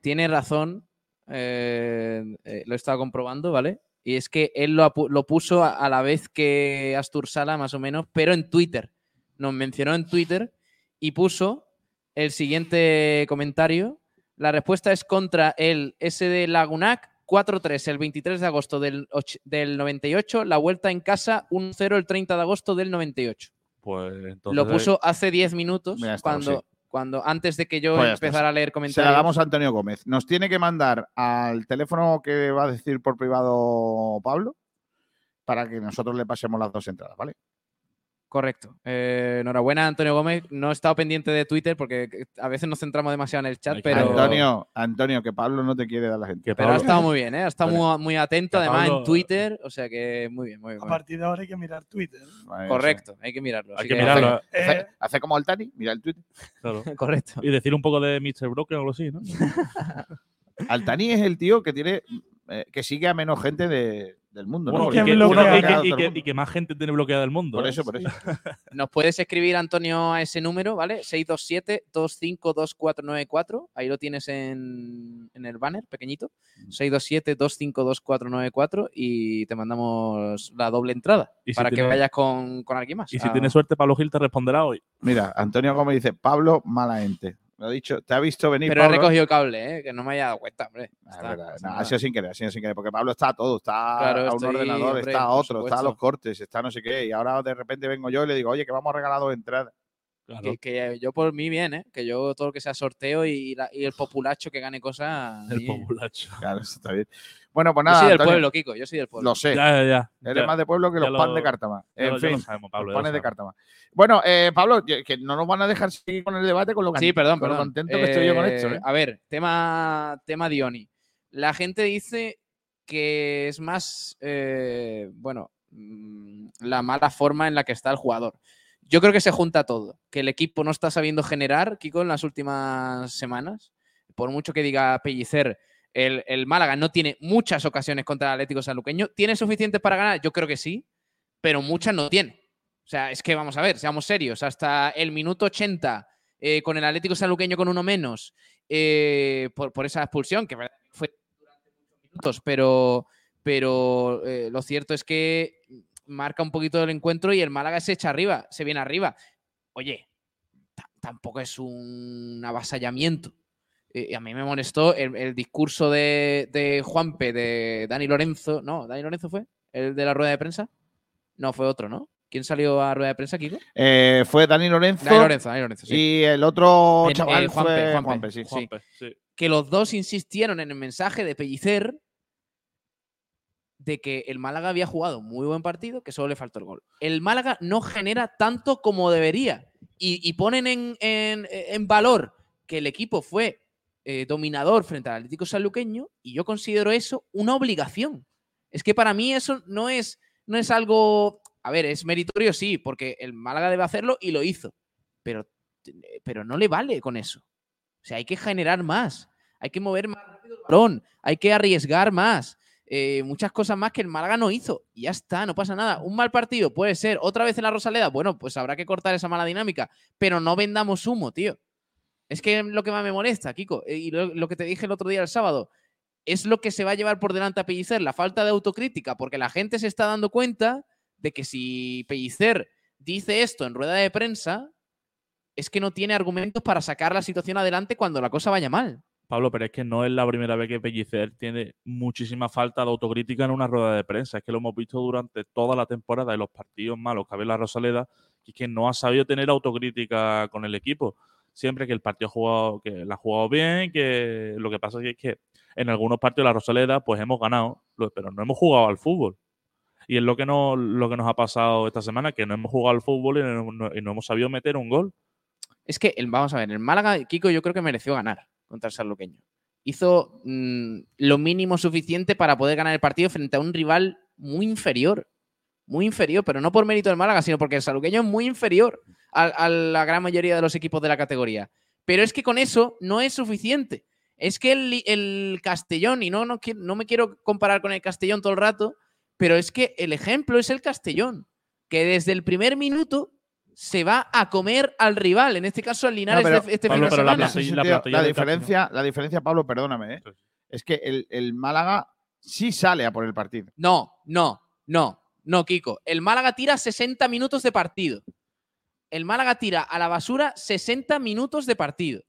Tiene, razón, eh, eh, lo he estado comprobando, ¿vale? Y es que él lo, puso a, a la vez que Astur Sala, más o menos, pero en Twitter. Nos mencionó en Twitter y puso el siguiente comentario. La respuesta es contra el SD Lagunac 4-3 el 23 de agosto del, del 98, la vuelta en casa 1-0 el 30 de agosto del 98. Pues entonces. Lo puso hace 10 minutos, cuando, sí. cuando antes de que yo Pues empezara a leer Se comentarios. la damos a Antonio Gómez. Nos tiene que mandar al teléfono que va a decir por privado Pablo para que nosotros le pasemos las dos entradas, ¿vale? Correcto. Eh, enhorabuena, Antonio Gómez. No he estado pendiente de Twitter porque a veces nos centramos demasiado en el chat, pero, Antonio, Antonio, que Pablo no te quiere dar la gente. pero ha estado muy bien, ¿eh? ha estado Vale. muy, muy atento, Que además Pablo- en Twitter. O sea que muy bien, muy bien. A partir de ahora hay que mirar Twitter. Vale, Correcto, hay que mirarlo. Hay que mirarlo. Eh, Hace, hace como el Tani, mira el Twitter. Claro. Correcto. Y decir un poco de Mr. Broker o algo así, ¿no? Altani es el tío que tiene eh, que sigue a menos gente de- del mundo. ¿no? Bueno, y, que, uno y y y más gente tiene bloqueada del mundo. Por ¿eh? eso, por eso. Nos puedes escribir, Antonio, a ese número, ¿vale? 627-252494. Ahí lo tienes en, en el banner, pequeñito. 627-252494 y te mandamos la doble entrada Y si para que vayas con, con alguien más. Y si Ah, tienes suerte, Pablo Gil te responderá hoy. Mira, Antonio Gómez dice, Pablo, mala ente. Lo ha dicho, te ha visto venir. Pero he Pablo. recogido cable, ¿eh? que no me haya dado cuenta, hombre. Ah, Está, verdad, no, ha sido sin querer, ha sido sin querer, porque Pablo está a todo, está Claro, a un estoy, ordenador, hombre, está a otro, está a los cortes, está no sé qué, y ahora de repente vengo yo y le digo, oye, que vamos a regalar dos entradas. Que, que yo por mí bien, ¿eh? Que yo todo lo que sea sorteo y, la- y el populacho que gane cosas. El populacho. Claro, eso está bien. Bueno, pues Yo nada, soy del Antonio, pueblo, Kiko, yo soy del pueblo. Lo sé. Ya, ya, ya. Eres Ya. más de pueblo que los pan lo- de Cártama. En lo- fin, lo sabemos, Pablo, los lo panes de. Cártama. Bueno, eh, Pablo, que que no nos van a dejar seguir con el debate con lo, Sí, perdón, con lo perdón. contento que estoy yo con esto. Eh. A ver, tema, tema Dioni. La gente dice que es más, eh, bueno, mm, la mala forma en la que está el jugador. Yo creo que se junta todo. Que el equipo no está sabiendo generar, Kiko, en las últimas semanas. Por mucho que diga Pellicer, el, el Málaga no tiene muchas ocasiones contra el Atlético Sanluqueño. ¿Tiene suficientes para ganar? Yo creo que sí, pero muchas no tiene. O sea, es que vamos a ver, seamos serios. Hasta el minuto 80, eh, con el Atlético Sanluqueño con uno menos, eh, por, por esa expulsión, que fue durante muchos minutos, pero, pero eh, lo cierto es que marca un poquito el encuentro y el Málaga se echa arriba, se viene arriba. Oye, ta- tampoco es un avasallamiento. eh, a mí me molestó el, el discurso de, de Juanpe, de Dani Lorenzo. No, ¿Dani Lorenzo fue? ¿El de la rueda de prensa? No, fue otro, ¿no? ¿Quién salió a rueda de prensa, Kiko? Eh, fue Dani Lorenzo. Dani Lorenzo, Dani Lorenzo, sí. Y el otro El- chaval el Juanpe, fue Juanpe, Juanpe, sí. sí. Juanpe, sí. que los dos insistieron en el mensaje de Pellicer de que el Málaga había jugado muy buen partido, que solo le faltó el gol. El Málaga no genera tanto como debería y, y ponen en, en- en valor que el equipo fue eh, dominador frente al Atlético Sanluqueño y yo considero eso una obligación. Es que para mí eso no es, no es algo, a ver, es meritorio sí, porque el Málaga debe hacerlo y lo hizo, pero, pero no le vale con eso. O sea, hay que generar más, hay que mover más rápido el balón, hay que arriesgar más. Eh, muchas cosas más que el Málaga no hizo. Y ya está, no pasa nada. Un mal partido puede ser otra vez en la Rosaleda. Bueno, pues habrá que cortar esa mala dinámica. Pero no vendamos humo, tío. Es que es lo que más me molesta, Kiko. eh, Y lo, lo que te dije el otro día, el sábado. Es lo que se va a llevar por delante a Pellicer, la falta de autocrítica, porque la gente se está dando cuenta de que si Pellicer dice esto en rueda de prensa, es que no tiene argumentos para sacar la situación adelante cuando la cosa vaya mal. Pablo, pero es que no es la primera vez que Pellicer tiene muchísima falta de autocrítica en una rueda de prensa. Es que lo hemos visto durante toda la temporada y los partidos malos que había la Rosaleda, y es que no ha sabido tener autocrítica con el equipo. Siempre que el partido ha jugado, que la ha jugado bien, que lo que pasa es que en algunos partidos de la Rosaleda, pues hemos ganado, pero no hemos jugado al fútbol. Y es lo que, no, lo que nos ha pasado esta semana, que no hemos jugado al fútbol y no, no- y no hemos sabido meter un gol. Es que, el, vamos a ver, el Málaga, Kiko, yo creo que mereció ganar contra el Sanluqueño. Hizo mm, lo mínimo suficiente para poder ganar el partido frente a un rival muy inferior. Muy inferior, pero no por mérito del Málaga, sino porque el Sanluqueño es muy inferior a, a la gran mayoría de los equipos de la categoría. Pero es que con eso no es suficiente. Es que el, el Castellón, y no, no, no me quiero comparar con el Castellón todo el rato, pero es que el ejemplo es el Castellón, que desde el primer minuto se va a comer al rival, en este caso al Linares pero, este, este Pablo, fin de pero la diferencia, la diferencia, Pablo, perdóname, ¿eh? es que el, el Málaga sí sale a por el partido. No, no, no, no, Kiko. El Málaga tira 60 minutos de partido. El Málaga tira a la basura 60 minutos de partido.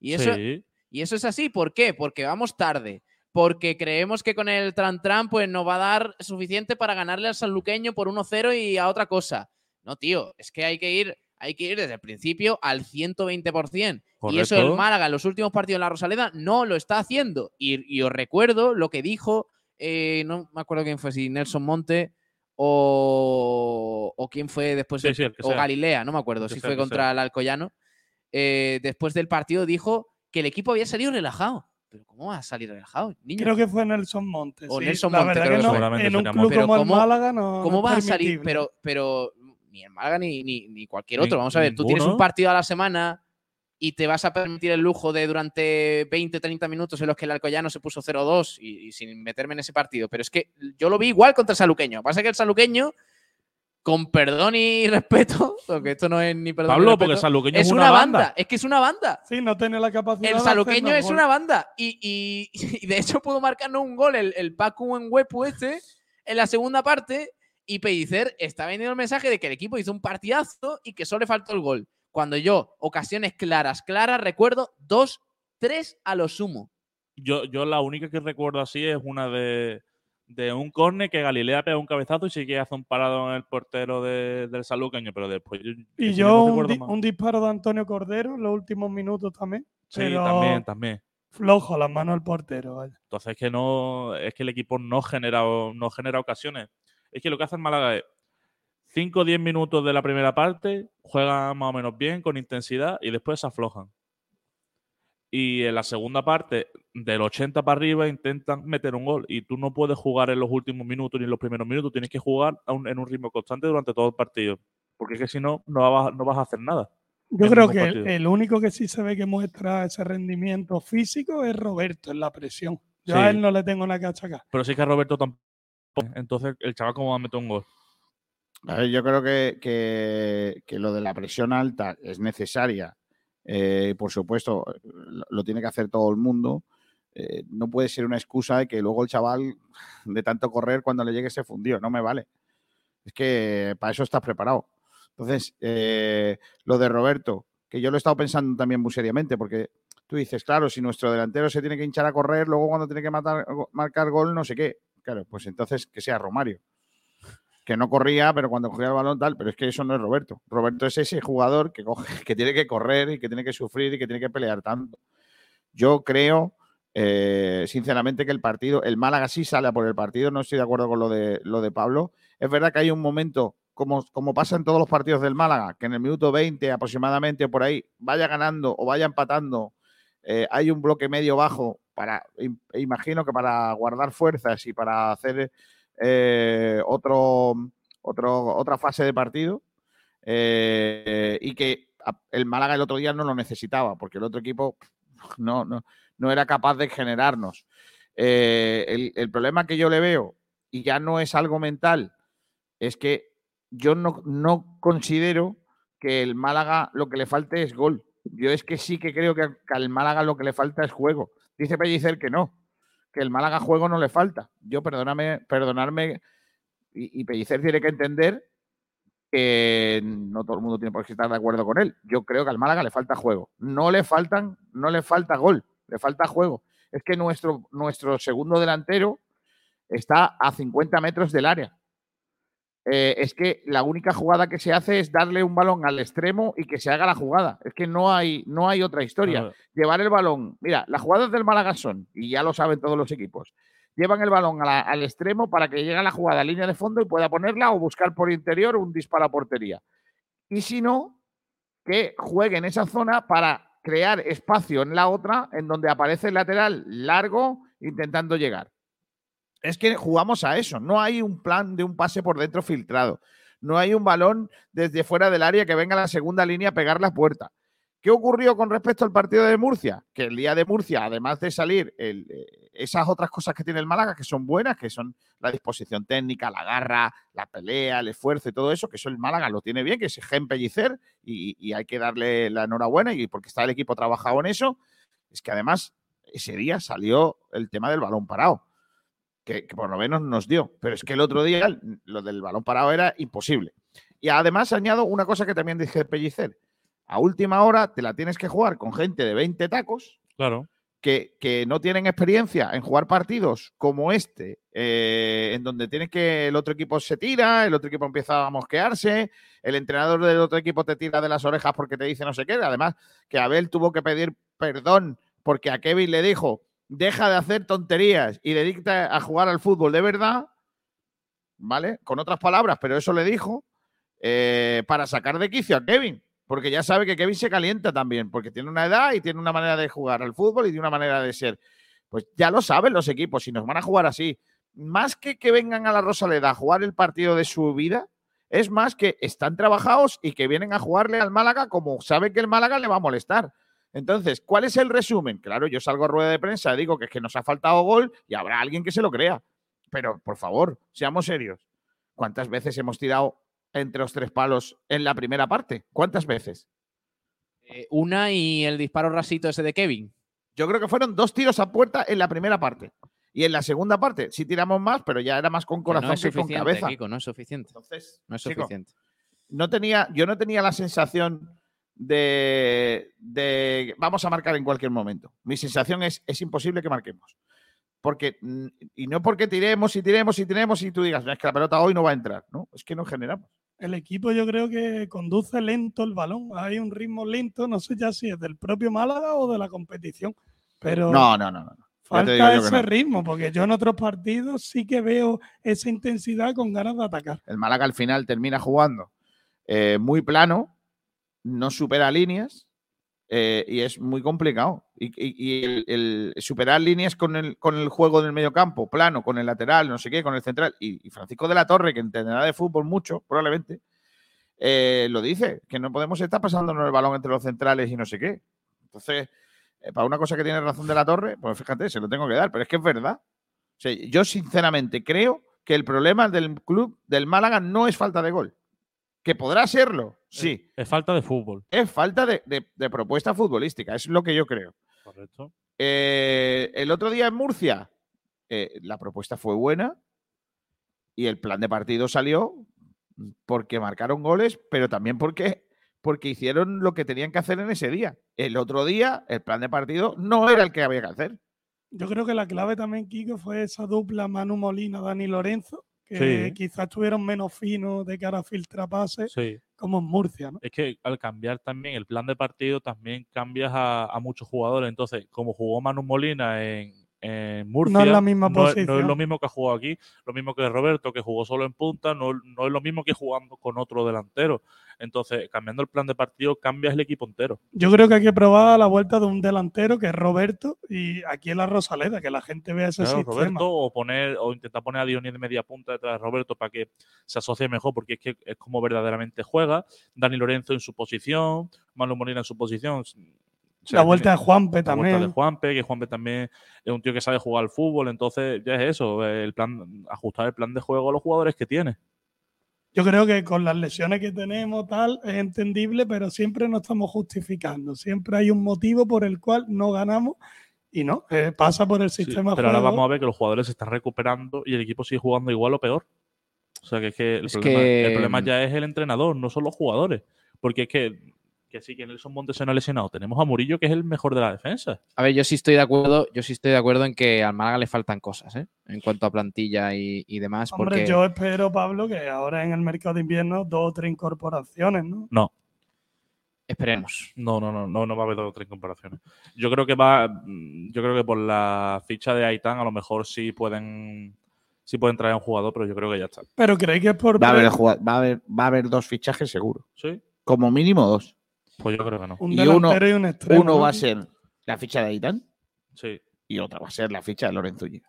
Y eso, Sí. y eso es así. ¿Por qué? Porque vamos tarde. Porque creemos que con el Tran Tran pues nos va a dar suficiente para ganarle al sanluqueño por 1-0 y a otra cosa. No, tío, es que hay que ir, hay que ir desde el principio al 120%. Y eso el. Málaga en los últimos partidos en la Rosaleda no lo está haciendo. Y, y os recuerdo lo que dijo, eh, no me acuerdo quién fue, si Nelson Monte o, o quién fue después, Sí, del- sí, el que o sea. Galilea, no me acuerdo que si sea, fue contra sea. el Alcoyano. eh, después del partido dijo que el equipo había salido relajado. Pero ¿cómo va a salir relajado, niño? Creo que fue Nelson Montes. O sí. Nelson La Monte, verdad creo que que no, seguramente en un club Monte. como el ¿Cómo- Málaga no. ¿Cómo no va a salir? Pero, pero ni el Málaga ni, ni, ni cualquier Ni- otro. Vamos a ver, tú tienes un partido a la semana y te vas a permitir el lujo de durante 20, 30 minutos en los que el Alcoyano se puso 0-2 y, y sin meterme en ese partido. Pero es que yo lo vi igual contra el Saluqueño. Pasa que el Saluqueño, con perdón y respeto, porque esto no es ni perdón ni Pablo, respeto, porque el Sanluqueño es es una banda. banda. Es que es una banda. Sí, no tiene la capacidad. El saluqueño es gol. una banda y, y- y de hecho pudo marcarnos un gol el, el Pacu en Huepu este en la segunda parte y Pellicer está vendiendo el mensaje de que el equipo hizo un partidazo y que solo le faltó el gol. Cuando yo, ocasiones claras, claras, recuerdo dos, tres a lo sumo. Yo, yo la única que recuerdo así es una de, de un córner que Galilea pega un cabezazo y sí que hace un parado en el portero de- del Saluqueño, pero después yo, Y yo no un, recuerdo di- más. un disparo de Antonio Cordero en los últimos minutos también. Sí, pero también, también. Flojo las manos al portero. vaya. Entonces es que no, es que el equipo no genera, no genera ocasiones. Es que lo que hace el Málaga es 5 o 10 minutos de la primera parte, juegan más o menos bien, con intensidad, y después se aflojan. Y en la segunda parte, del 80 para arriba, intentan meter un gol. Y tú no puedes jugar en los últimos minutos ni en los primeros minutos, tienes que jugar un- en un ritmo constante durante todo el partido. Porque es que si no, no vas, no vas a hacer nada. Yo creo que el, único que sí se ve que muestra ese rendimiento físico es Roberto en la presión. Yo a él no le tengo nada que achacar. Pero sí que a Roberto tampoco. Entonces, el chaval, ¿cómo va a meter un gol? A ver, yo creo que, que- lo de la presión alta es necesaria. Eh, por supuesto, lo, lo tiene que hacer todo el mundo. Eh, no puede ser una excusa de que luego el chaval, de tanto correr, cuando le llegue se fundió. No me vale. Es que para eso estás preparado. Entonces, eh, lo de Roberto, que yo lo he estado pensando también muy seriamente, porque tú dices, claro, si nuestro delantero se tiene que hinchar a correr, luego cuando tiene que matar, marcar gol, no sé qué. Claro, pues entonces que sea Romario. Que no corría, pero cuando cogía el balón tal, pero es que eso no es Roberto. Roberto es ese jugador que, coge, que tiene que correr y que tiene que sufrir y que tiene que pelear tanto. Yo creo, eh, sinceramente, que el partido, el Málaga sí sale a por el partido, no estoy de acuerdo con lo de, lo de Pablo. Es verdad que hay un momento como, como, pasa en todos los partidos del Málaga, que en el minuto 20 aproximadamente o por ahí vaya ganando o vaya empatando, eh, hay un bloque medio bajo para, imagino que para guardar fuerzas y para hacer eh, otro, otro, otra fase de partido, eh, y que el Málaga el otro día no lo necesitaba, porque el otro equipo no, no, no era capaz de generarnos. El, el problema que yo le veo, y ya no es algo mental, es que yo no, no, considero que el Málaga lo que le falte es gol. Yo es que sí que creo que, al Málaga lo que le falta es juego. Dice Pellicer que no, que el Málaga juego no le falta. Yo, perdóname, perdonarme, y, Pellicer tiene que entender que no todo el mundo tiene por qué estar de acuerdo con él. Yo creo que al Málaga le falta juego. No le faltan, no le falta gol, le falta juego. Es que nuestro, nuestro segundo delantero está a 50 metros del área. Eh, es que la única jugada que se hace es darle un balón al extremo y que se haga la jugada. Es que no hay, no hay otra historia. Llevar el balón. Mira, las jugadas del Málaga son, y ya lo saben todos los equipos, llevan el balón al extremo para que llegue a la jugada a línea de fondo y pueda ponerla o buscar por interior un disparo a portería. Y si no, que juegue en esa zona para crear espacio en la otra, en donde aparece el lateral largo intentando llegar. Es que jugamos a eso. No hay un plan de un pase por dentro filtrado. No hay un balón desde fuera del área que venga a la segunda línea a pegar la puerta. ¿Qué ocurrió con respecto al partido de Murcia? Que el día de Murcia, además de salir eh, esas otras cosas que tiene el Málaga, que son buenas, que son la disposición técnica, la garra, la pelea, el esfuerzo y todo eso, que eso el Málaga lo tiene bien, que es Gen Pellicer y, y hay que darle la enhorabuena y porque está el equipo trabajado en eso, es que además ese día salió el tema del balón parado que, por lo menos nos dio. Pero es que el otro día lo del balón parado era imposible. Y además añado una cosa que también dije Pellicer. A última hora te la tienes que jugar con gente de 20 tacos. Claro. Que, que no tienen experiencia en jugar partidos como este, eh, en donde tienes que el otro equipo se tira, el otro equipo empieza a mosquearse, el entrenador del otro equipo te tira de las orejas porque te dice no sé qué. Además, que Abel tuvo que pedir perdón porque a Kevin le dijo deja de hacer tonterías y dedícate a jugar al fútbol de verdad, ¿vale? Con otras palabras, pero eso le dijo, eh, para sacar de quicio a Kevin, porque ya sabe que Kevin se calienta también, porque tiene una edad y tiene una manera de jugar al fútbol y tiene una manera de ser. Pues ya lo saben los equipos, si nos van a jugar así, más que que vengan a la Rosaleda a jugar el partido de su vida, es más que están trabajados y que vienen a jugarle al Málaga como saben que el Málaga le va a molestar. Entonces, ¿cuál es el resumen? Claro, yo salgo a rueda de prensa, digo que es que nos ha faltado gol y habrá alguien que se lo crea. Pero, por favor, seamos serios. ¿Cuántas veces hemos tirado entre los tres palos en la primera parte? ¿Cuántas veces? Eh, una y el disparo rasito ese de Kevin. Yo creo que fueron dos tiros a puerta en la primera parte. Y en la segunda parte sí tiramos más, pero ya era más con corazón que, con cabeza. no es suficiente. Entonces, no es suficiente. no tenía, yo no tenía la sensación de, vamos a marcar en cualquier momento. Mi sensación es, es imposible que marquemos. Porque, mm, y no porque tiremos y tiremos y tiremos y tú digas, es que la pelota hoy no va a entrar, ¿no? Es que no generamos. El equipo yo creo que conduce lento el balón, hay un ritmo lento, no sé ya si es del propio Málaga o de la competición, pero... No, no, no, no. Falta ese ritmo, porque yo en otros partidos sí que veo esa intensidad con ganas de atacar. El Málaga al final termina jugando eh, muy plano, no supera líneas eh, y es muy complicado. Y, el, superar líneas con el, con el juego del medio campo, plano, con el lateral, no sé qué, con el central. Y, Francisco de la Torre, que entenderá de fútbol mucho, probablemente, eh, lo dice, que no podemos estar pasándonos el balón entre los centrales y no sé qué. Entonces, eh, para una cosa que tiene razón de la Torre, pues fíjate, se lo tengo que dar, pero es que es verdad. yo sinceramente creo que el problema del club del Málaga no es falta de gol. Que podrá serlo, sí. Es, falta de fútbol. Es falta de, propuesta futbolística, es lo que yo creo. Correcto. Eh, el otro día en Murcia, eh, la propuesta fue buena y el plan de partido salió porque marcaron goles, pero también porque, porque hicieron lo que tenían que hacer en ese día. El otro día, el plan de partido no era el que había que hacer. Yo creo que la clave también, Kiko, fue esa dupla Manu Molina, Dani Lorenzo, que Sí. quizás estuvieron menos finos de cara a filtrar pases, Sí. como en Murcia, ¿no? Es que al cambiar también el plan de partido, también cambias a, a muchos jugadores. Entonces, como jugó Manu Molina en, en Murcia, la misma no es- no es posición. lo mismo que ha jugado aquí, lo mismo que Roberto, que jugó solo en punta, no, no es lo mismo que jugando con otro delantero. Entonces, cambiando el plan de partido, cambias el equipo entero. Yo creo que hay que probar la vuelta de un delantero que es Roberto y aquí en la Rosaleda, que la gente vea ese Claro, sistema. Roberto, o poner, o intentar poner a Dionis de media punta detrás de Roberto para que se asocie mejor, porque es que es como verdaderamente juega. Dani Lorenzo en su posición, Manu Molina en su posición. O sea, la vuelta de Juanpe la vuelta también. de Juanpe, que Juanpe también es un tío que sabe jugar al fútbol, entonces ya es eso, el plan, ajustar el plan de juego a los jugadores que tiene. Yo creo que con las lesiones que tenemos, tal, es entendible, pero siempre nos estamos justificando. Siempre hay un motivo por el cual no ganamos y no, eh, pasa por el Sí, sistema pero ahora vamos a ver que los jugadores se están recuperando y el equipo sigue jugando igual o peor. O sea que es que el, Es problema, que- el problema ya es el entrenador, no son los jugadores. Porque es que, que sí, que Nelson Montes se no ha lesionado. Tenemos a Murillo, que es el mejor de la defensa. A ver, yo sí estoy de acuerdo, yo sí estoy de acuerdo en que al Málaga le faltan cosas, ¿eh? En cuanto a plantilla y, y demás. Hombre, porque yo espero, Pablo, que ahora en el mercado de invierno dos o tres incorporaciones, ¿no? No, esperemos. no, no, no, no, no va a haber dos o tres comparaciones. Yo creo que va, yo creo que por la ficha de Aitán a lo mejor sí pueden, sí pueden traer a un jugador, pero yo creo que ya está. Pero creéis que es por Va a, haber, va, a haber, va a haber dos fichajes seguro. ¿Sí? Como mínimo dos. Pues yo creo que no. un y uno- delantero y un extremo. Uno ¿no? va a ser la ficha de Aitán Sí. y otra va a ser la ficha de Lorenzo Zúñiga.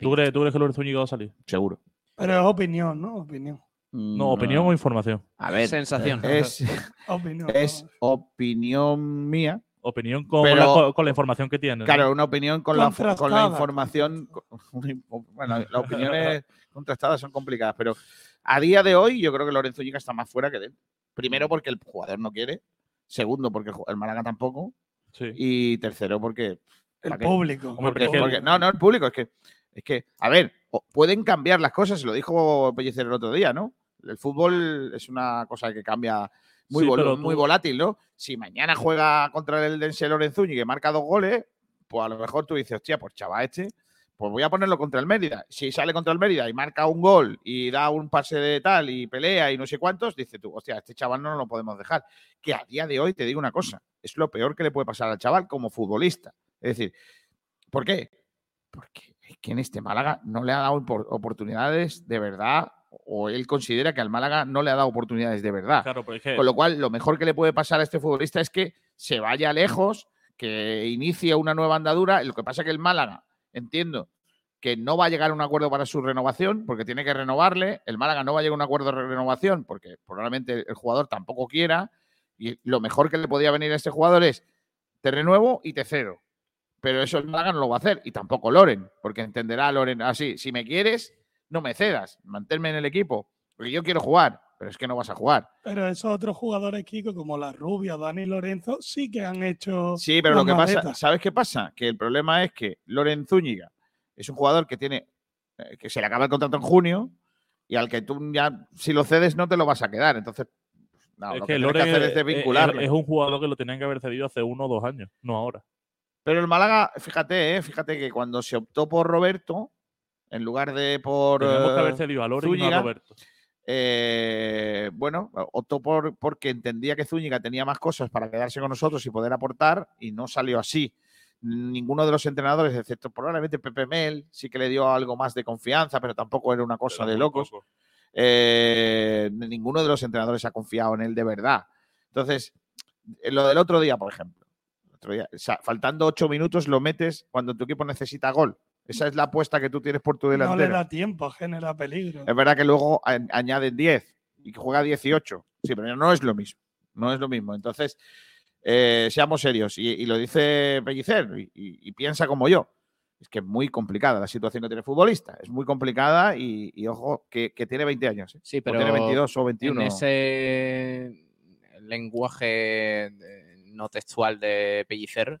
¿Tú crees, ¿Tú crees que Lorenzo Úñigo va a salir? Seguro. Pero es opinión, ¿no? Opinión. No, opinión o información. A ver, Sensación. es, Opinión. es opinión mía. Opinión con, Pero- la, con, con la información que tiene. ¿no? Claro, una opinión con la, con la información. Bueno, las opiniones contrastadas son complicadas, pero a día de hoy yo creo que Lorenzo Zúñiga está más fuera que dentro. Primero porque el jugador no quiere. Segundo porque el Málaga tampoco. Sí. Y tercero porque El público. Porque- porque- no, no, el público, es que, es que, a ver, pueden cambiar las cosas, se lo dijo Pellicer el otro día, ¿no? El fútbol es una cosa que cambia muy, Sí, vol- muy volátil, ¿no? Si mañana juega contra el Dense Lorenzuñi que marca dos goles, pues a lo mejor tú dices, hostia, pues chaval, este, pues voy a ponerlo contra el Mérida. Si sale contra el Mérida y marca un gol y da un pase de tal y pelea y no sé cuántos, dices tú, hostia, este chaval no lo podemos dejar. Que a día de hoy te digo una cosa, es lo peor que le puede pasar al chaval como futbolista. Es decir, ¿por qué? Porque es que en este Málaga no le ha dado opor- oportunidades de verdad, o él considera que al Málaga no le ha dado oportunidades de verdad. Claro, pero es que Con lo cual, lo mejor que le puede pasar a este futbolista es que se vaya lejos, que inicie una nueva andadura. Lo que pasa es que el Málaga, entiendo, que no va a llegar a un acuerdo para su renovación, porque tiene que renovarle. El Málaga no va a llegar a un acuerdo de renovación, porque probablemente el jugador tampoco quiera. Y lo mejor que le podía venir a este jugador es te renuevo y te cero. Pero eso el Málaga no lo va a hacer, y tampoco Loren, porque entenderá Loren así, si me quieres, no me cedas, manténme en el equipo, porque yo quiero jugar, pero es que no vas a jugar. Pero esos otros jugadores, Kiko, como la Rubia, Dani Lorenzo, sí que han hecho. Sí, pero lo que pasa, maletas. ¿sabes qué pasa? Que el problema es que Loren Zúñiga es un jugador que tiene, eh, que se le acaba el contrato en junio y al que tú ya, si lo cedes, no te lo vas a quedar. Entonces, no, es lo que que, tienes Loren que hacer es, es es- es un jugador que lo tenían que haber cedido hace uno o dos años, no ahora. Pero el Málaga, fíjate, eh, fíjate que cuando se optó por Roberto, en lugar de por. Tenemos que haber eh, cedido a Loren y no a Roberto. Eh, bueno, optó por porque entendía que Zúñiga tenía más cosas para quedarse con nosotros y poder aportar, y no salió así. Ninguno de los entrenadores, excepto probablemente Pepe Mel, sí que le dio algo más de confianza, pero tampoco era una cosa de locos. Eh, ninguno de los entrenadores ha confiado en él de verdad. Entonces, eh, lo del otro día, por ejemplo. el otro día, o sea, faltando ocho minutos lo metes cuando tu equipo necesita gol. Esa es la apuesta que tú tienes por tu No delantero. le da tiempo a generar peligro. Es verdad que luego añaden 10 y que juega 18. Sí, pero no es lo mismo. No es lo mismo. Entonces, eh, seamos serios. Y, y lo dice Pellicer y, y- y piensa como yo. Es que es muy complicada la situación que tiene el futbolista. Es muy complicada y, y ojo, que, que tiene 20 años. ¿eh? Sí, O pero tiene 22 o 21. en ese lenguaje eh, no textual de Pellicer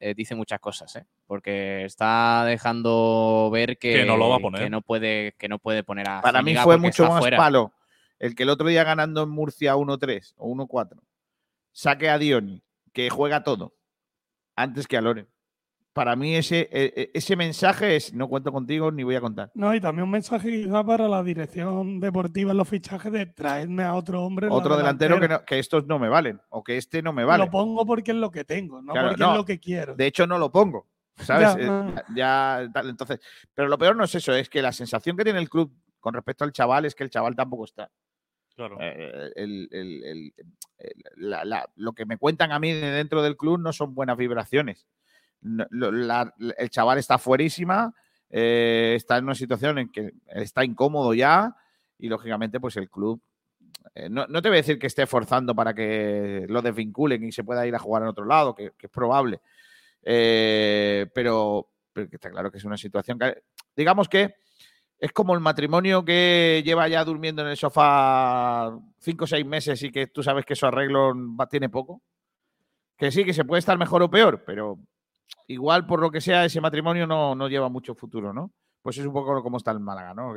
eh, dice muchas cosas, ¿eh? porque está dejando ver que, Que no lo va a poner. que no puede, que no puede poner a Para mí Zúñiga fue porque mucho más fuera. palo el que el otro día ganando en Murcia 1-3 o 1-4, saque a Dioni, que juega todo, antes que a Loren. Para mí ese, e- e- ese mensaje es, no cuento contigo ni voy a contar. No, y también un mensaje quizá para la dirección deportiva en los fichajes de traerme a otro hombre. Otro delantero que, no- que estos no me valen, o que este no me vale. Lo pongo porque es lo que tengo, no Claro, porque no. es lo que quiero. De hecho, no lo pongo. ¿Sabes? Ya, Eh, no. ya, tal, entonces. Pero lo peor no es eso, es que la sensación que tiene el club con respecto al chaval es que el chaval tampoco está. Claro. Eh, el- el- el- el- la- la- lo que me cuentan a mí de dentro del club no son buenas vibraciones. El chaval está fuerísima, eh, está en una situación en que está incómodo ya y lógicamente pues el club eh, no, no te voy a decir que esté forzando para que lo desvinculen y se pueda ir a jugar en otro lado, que, es probable. Eh, pero, pero está claro que es una situación digamos que es como el matrimonio que lleva ya durmiendo en el sofá cinco o seis meses y que tú sabes que su arreglo tiene poco. Que sí, que se puede estar mejor o peor, pero igual por lo que sea ese matrimonio no, no lleva mucho futuro, ¿no? Pues es un poco como está el Málaga, ¿no?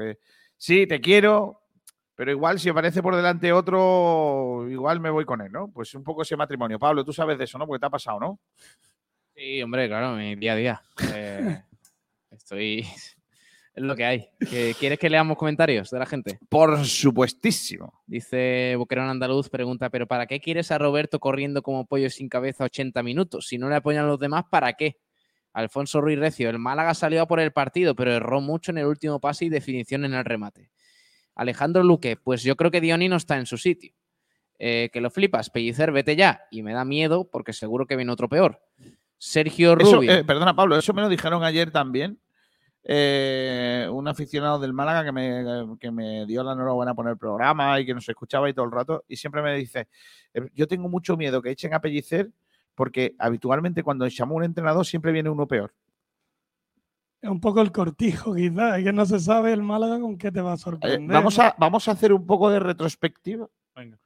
Sí, te quiero, pero igual si aparece por delante otro, igual me voy con él, ¿no? Pues un poco ese matrimonio. Pablo, tú sabes de eso, ¿no? Porque te ha pasado, ¿no? Sí, hombre, claro, mi día a día. Eh, estoy. Es lo que hay. ¿Que- ¿Quieres que leamos comentarios de la gente? Por supuestísimo. Dice Boquerón Andaluz, pregunta, ¿pero para qué quieres a Roberto corriendo como pollo sin cabeza 80 minutos? Si no le apoyan los demás, ¿para qué? Alfonso Ruiz Recio, el Málaga salió a por el partido, pero erró mucho en el último pase y definición en el remate. Alejandro Luque, pues yo creo que Dioni no está en su sitio. Eh, que lo flipas, Pellicer, vete ya. Y me da miedo porque seguro que viene otro peor. Sergio Eso, Rubio. eh, perdona, Pablo, eso me lo dijeron ayer también. Eh, un aficionado del Málaga que me, que me dio la enhorabuena por el programa y que nos escuchaba y todo el rato. Y siempre me dice: "Eh, Yo tengo mucho miedo que echen a Pellicer porque habitualmente cuando echamos un entrenador siempre viene uno peor. Es un poco el cortijo, quizás. Es que no se sabe el Málaga con qué te va a Eh, sorprender. vamos, a, vamos a hacer un poco de retrospectiva. Venga.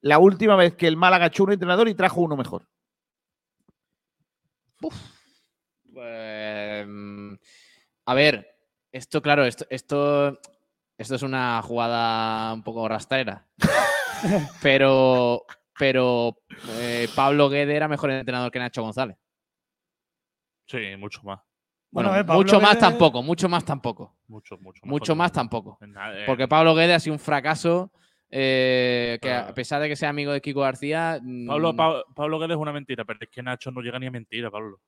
La última vez que el Málaga echó un entrenador y trajo uno mejor. Pues, mm, a ver, esto, claro, esto, esto, esto es una jugada un poco rastrera. pero, pero eh, Pablo Guede era mejor entrenador que Nacho González. Sí, mucho más. Bueno, Bueno, a ver, Pablo mucho más tampoco, mucho más tampoco. Mucho, mucho. Mucho más tampoco. Eh, Porque Pablo Guede ha sido un fracaso. eh, que Ah. a pesar de que sea amigo de Kiko García. Pablo, mm, Pa- Pablo Guedes es una mentira, pero es que Nacho no llega ni a mentira, Pablo.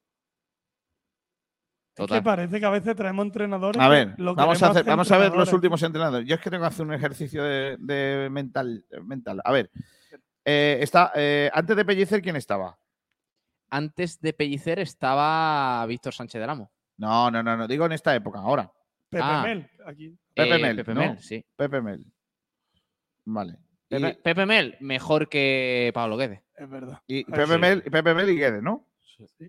Es que total. parece que a veces traemos entrenadores. A ver, lo vamos a, queremos hacer, vamos a ver los últimos entrenadores. Yo es que tengo que hacer un ejercicio de, de mental, mental. A ver, eh, está, eh, antes de Pellicer, ¿quién estaba? Antes de Pellicer estaba Víctor Sánchez del Amo. No, no, no, no, digo en esta época, ahora. Pepe Ah. Mel, aquí. Pepe Eh, Mel, Pepe ¿no? Mel, sí. Pepe Mel. Vale. Y, Pepe, Mel, mejor que Pablo Guede. Es verdad. y Pepe, sí. Mel, Pepe Mel y Guede, ¿no?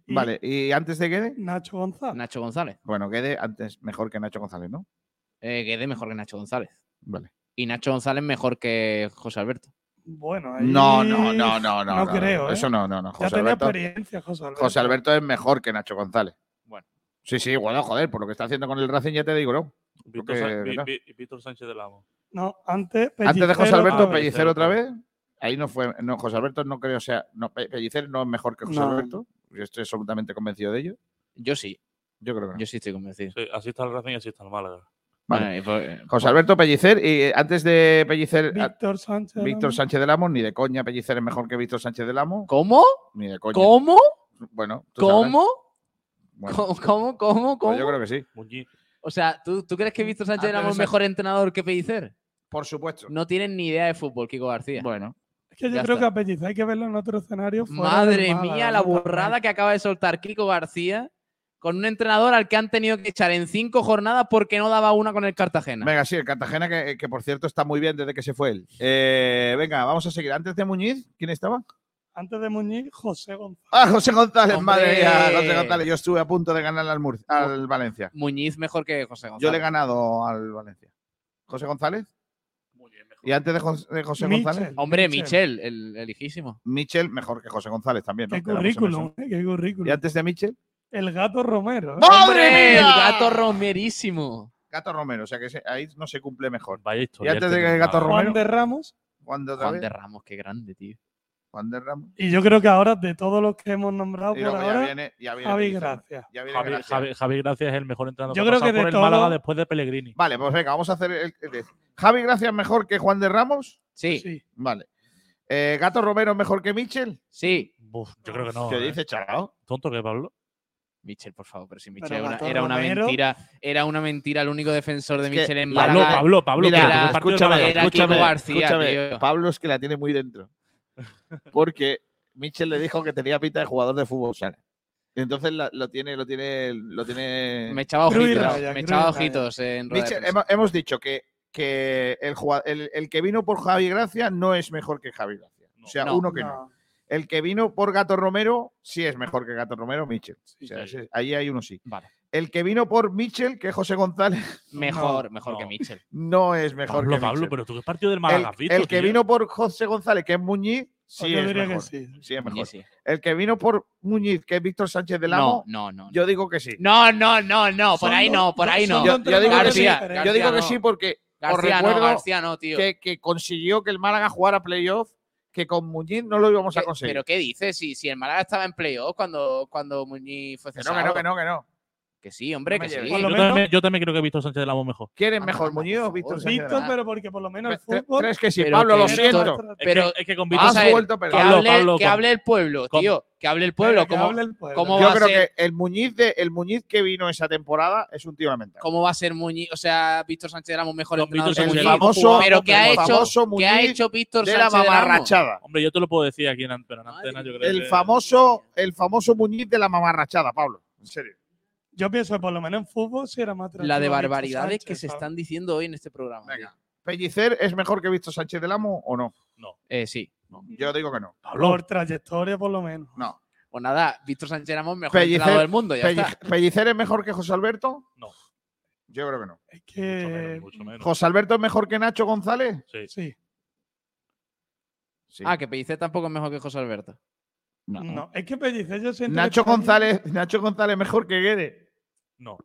Vale. ¿Y antes de Guede? Nacho González. Nacho González. Bueno, Guede antes mejor que Nacho González, ¿no? Eh, Guede mejor que Nacho González. Vale. Y Nacho González mejor que José Alberto. Bueno, ahí No, no, no, no, no. No creo, ¿eh? Eso no, no, no. Ya José tenía Alberto, experiencia, José Alberto. José Alberto es mejor que Nacho González. Bueno. Sí, sí, bueno, joder, por lo que está haciendo con el Racing ya te digo, ¿no? Víctor, ¿verdad? Vi- Víctor Sánchez del Amo. No, antes. Antes de José Alberto. Pellicer otra vez. Ahí no fue. No, José Alberto no creo sea. No, Pe- Pellicer no es mejor que José No. Alberto. Yo estoy absolutamente convencido de ello. Yo sí, Yo creo que no. yo sí estoy convencido. Sí, así está el Racing y así está el Málaga. Vale. Bueno, y pues, José Alberto Pellicer. Y eh, antes de Pellicer, Víctor Sánchez. Víctor. Sánchez del Amo, ni de coña Pellicer es mejor que Víctor Sánchez del Amo. ¿Cómo? Ni de coña. ¿Cómo? Bueno, tú. ¿Cómo? Bueno, ¿Cómo? ¿Cómo? ¿Cómo? pues yo ¿Cómo? creo que sí. O sea, ¿tú, tú crees que Víctor Sánchez Antes era de un ser- mejor entrenador que Pellicer? Por supuesto. No tienen ni idea de fútbol, Kiko García. Bueno, Es que yo Ya creo está. que a hay que verlo en otro escenario. fuera Madre mía, la burrada que acaba de soltar Kiko García con un entrenador al que han tenido que echar en cinco jornadas porque no daba una con el Cartagena. venga, sí, el Cartagena, que, que por cierto está muy bien desde que se fue él. Eh, venga, vamos a seguir. Antes de Muñiz, ¿quién estaba? Antes de Muñiz, José González. Ah, José González, ¡Hombre! madre mía, José González. Yo estuve a punto de ganar al, Murcia- al Valencia. Muñiz mejor que José González. Yo le he ganado al Valencia. ¿José González? ¿Y antes de, Jos- de José Michel. González? Hombre, Michel. Michel, el, el hijísimo. Michel, mejor que José González también. ¿no? Qué currículum, eh, qué currículum. ¿Y antes de Michel? El gato Romero. ¿eh? ¡Madre ¡Hombre! mía! El gato romerísimo. Gato Romero, o sea que se- ahí no se cumple mejor. Vaya Y historia. antes de que el Gato Romero. Juan de Ramos. Juan de Juan de Ramos, qué grande, tío. Juan de Ramos. Y yo creo que ahora, de todos los que hemos nombrado Y por ahora, viene- ya viene Javi Pellicer. Gracia. Ya viene Javi, Gracia. Javi, Javi Gracia es el mejor entrenador Yo que creo que de por el todo- Málaga después de Pellegrini. Vale, pues venga, vamos a hacer el. el- ¿Javi Gracia es mejor que Juan de Ramos? Sí, Sí. Vale. Eh, ¿Gato Romero es mejor que Michel? sí. Uf, yo creo que no. ¿Qué ¿eh? dice, chaval? ¿Tonto que Pablo? Michel, por favor, pero si Pero Michel era una, Gato era una Romero- mentira, era una mentira, el único defensor de Michel en Pablo, Málaga. Pablo, Pablo. Mira, pero era- ¿qué partido del escúchame, era García, escúchame. Pablo es que la tiene muy dentro. Porque Michel le dijo que tenía pinta de jugador de fútbol sala. Entonces la- lo tiene, lo tiene, lo tiene. Me echaba ojitos, raya, me echaba ojitos en prensa. hemos, hemos dicho que, que el, jugad- el, el que vino por Javi Gracia no es mejor que Javi Gracia. O sea, No. uno que no. El que vino por Gato Romero sí es mejor que Gato Romero, Michel. O sea, sí. ese- ahí hay uno sí. Vale. El que vino por Michel, que es José González, Mejor, mejor no. que Michel. no es mejor Pablo, que Pablo, pero tú qué partido del el, Málaga visto, el que tío? vino por José González, que es Muñiz, sí yo es diría que mejor. sí. Sí es mejor. Sí, sí. El que vino por Muñiz, que es Víctor Sánchez del No, Amo, no, no. yo digo que sí. No, no, no, no, por Son ahí no, por ahí no. Yo, digo que sí, García, yo digo que no. sí porque os García no, recuerdo García no, tío. que, que consiguió que el Málaga jugara playoff, que con Muñiz no lo íbamos a ¿Qué- conseguir. ¿Pero qué dices? Si, si el Málaga estaba en playoff cuando, cuando Muñiz fue Que no, cesado. que no, que no, que no. Que sí, hombre, No que sí. Yo menos- también, yo también creo que visto Sánchez del Amo mejor. ¿Quién es Anda, mejor, Muñiz Víctor. Sánchez del Víctor, Amo? pero porque por lo menos el fútbol. ¿Crees que sí? Pero Pablo, que lo Víctor- siento. Es Pero que, es que con Víctor Has vuelto que, hable, Pablo, que hable el pueblo, con- tío. Que hable el pueblo. que ¿Cómo, hable el pueblo. cómo Yo va creo ser? que el Muñiz, de, el Muñiz que vino esa temporada es un tío lamentable. ¿Cómo va a ser Muñiz? O sea, Víctor Sánchez era un mejor entrenador Víctor Sánchez El Muñiz. Amo famoso, Pero ¿qué ha el hecho? famoso ¿Qué ha Muñiz hecho Víctor de la Sánchez del Amo? mamarrachada. Hombre, yo te lo puedo decir aquí en Antena, en Antena yo creo El el famoso Muñiz de la mamarrachada, Pablo. En serio. Yo pienso que por lo menos en fútbol sí era más La de barbaridades que se ¿sabes? están diciendo hoy en este programa. Venga. ¿Pellicer es mejor que Víctor Sánchez del Amo o no? Eh, sí. Yo digo que no. Pablo, Por trayectoria, por lo menos. No. Pues nada, Víctor Sánchez el mejor Pellicer- entrenador del mundo. Ya Pelli- está. ¿Pellicer es mejor que José Alberto? No. Yo creo que no. Es mucho menos, que. mucho menos. ¿José Alberto es mejor que Nacho González? Sí. Sí. Sí. Ah, que Pellicer tampoco es mejor que José Alberto. No. es que Pellicer yo siento. que Nacho está ahí- González, Nacho González mejor que Guede. No,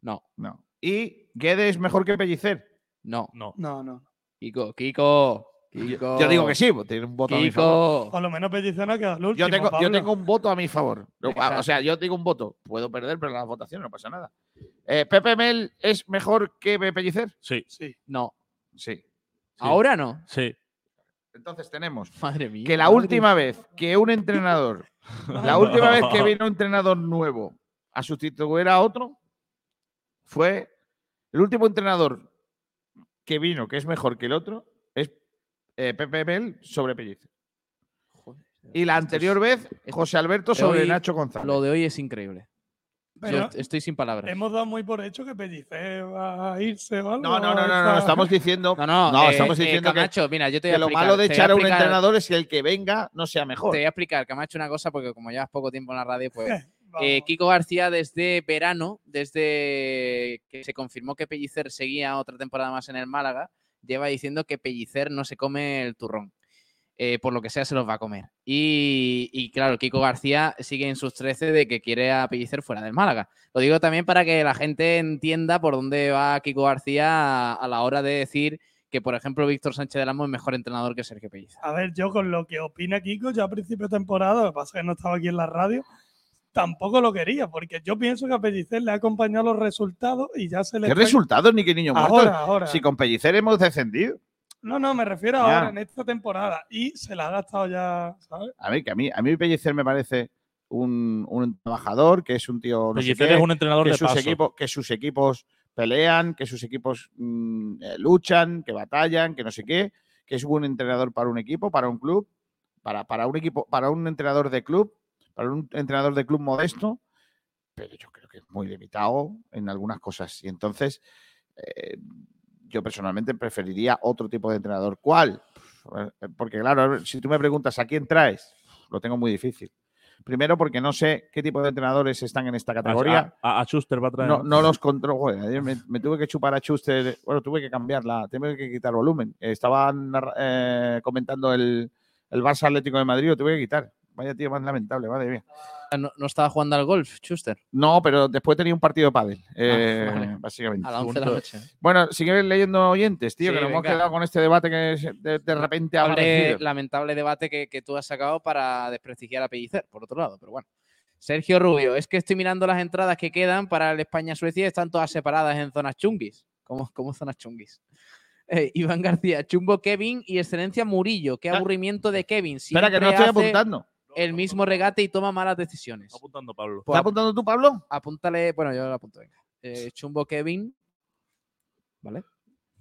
No, No. Y Guede es mejor que Pellicer. no. no. No, no. Kiko, Kiko. Kiko. Yo digo que sí, pues tiene un voto a mi favor. Kiko. Por lo menos Pellicer no ha quedado el último. Yo tengo, yo tengo un voto a mi favor. O sea, yo tengo un voto. Puedo perder, pero en las votaciones no pasa nada. Eh, ¿Pepe Mel es mejor que Pellicer? Sí, Sí. No. Sí. Ahora no. sí. Entonces tenemos Madre mía. que la madre última vez que un entrenador, la última vez que vino un entrenador nuevo a sustituir a otro, fue el último entrenador que vino, que es mejor que el otro, es eh, Pepe Mel sobre Pellicer. Joder, Y la es- anterior vez, José Alberto sobre hoy Nacho González. Lo de hoy es increíble. Pero Yo estoy sin palabras. hemos dado muy por hecho que Pellicer va a irse o algo. No, no, no, no, no, estamos diciendo, No, no, No, eh, estamos eh, diciendo que- Camacho, mira, yo te voy que a lo malo de echar a un explicar- entrenador es que el que venga no sea mejor. Te voy a explicar, Camacho, una cosa, porque como llevas poco tiempo en la radio, pues. Eh, Kiko García, desde verano, desde que se confirmó que Pellicer seguía otra temporada más en el Málaga, lleva diciendo que Pellicer no se come el turrón. Eh, por lo que sea, se los va a comer. Y, y claro, Kiko García sigue en sus 13 de que quiere a Pellicer fuera del Málaga. Lo digo también para que la gente entienda por dónde va Kiko García a, a la hora de decir que, por ejemplo, Víctor Sánchez del Amo es mejor entrenador que Sergio Pellicer. A ver, yo con lo que opina Kiko, ya a principio de temporada, lo que pasa es que no estaba aquí en la radio, tampoco lo quería, porque yo pienso que a Pellicer le ha acompañado los resultados y ya se le. ¿Qué resultados ni qué niño muerto? Ahora, ahora. Si con Pellicer hemos descendido. No, no, me refiero Ya. ahora, en esta temporada. Y se la ha gastado ya, ¿sabes? A ver, que a mí, a mí Pellicer me parece un, un trabajador, que es un tío. No sé Pellicer qué, es un entrenador que de sus, paso. equipos, que sus equipos pelean, que sus equipos mm, eh, luchan, que batallan, que no sé qué, que es un buen entrenador para un equipo, para un club, para, para un equipo, para un entrenador de club, para un entrenador de club modesto, pero yo creo que es muy limitado en algunas cosas. Y entonces, eh, yo personalmente preferiría otro tipo de entrenador. ¿Cuál? Eh, Porque claro, si tú me preguntas a quién traes, lo tengo muy difícil. Primero porque no sé qué tipo de entrenadores están en esta categoría. A, a- a Schuster va a traer. No, no los controlo. Me, me tuve que chupar a Schuster. Bueno, tuve que cambiarla, tuve que quitar volumen. Estaban eh, comentando el, el Barça Atlético de Madrid, lo tuve que quitar. Vaya tío más lamentable, madre mía. No, no estaba jugando al golf, Schuster. No, pero después tenía un partido de pádel, eh, vale. básicamente. A las 11 de la noche. Bueno, sigue leyendo oyentes, tío, Sí, que nos hemos quedado con este debate que de, de repente ha Lamentable, debate que, que tú has sacado para desprestigiar a Pellicer, por otro lado, pero bueno. Sergio Rubio, es que estoy mirando las entradas que quedan para el España-Suecia y están todas separadas en zonas chunguis. ¿Cómo, cómo zonas chunguis? Eh, Iván García, Chumbo Kevin y Excelencia Murillo. Qué aburrimiento de Kevin. Espera, que no Siempre estoy hace apuntando. El mismo regate y toma malas decisiones. apuntando, Pablo. ¿Estás apuntando tú, Pablo? Apúntale, bueno, yo lo apunto, venga. Eh, Chumbo Kevin. ¿Vale?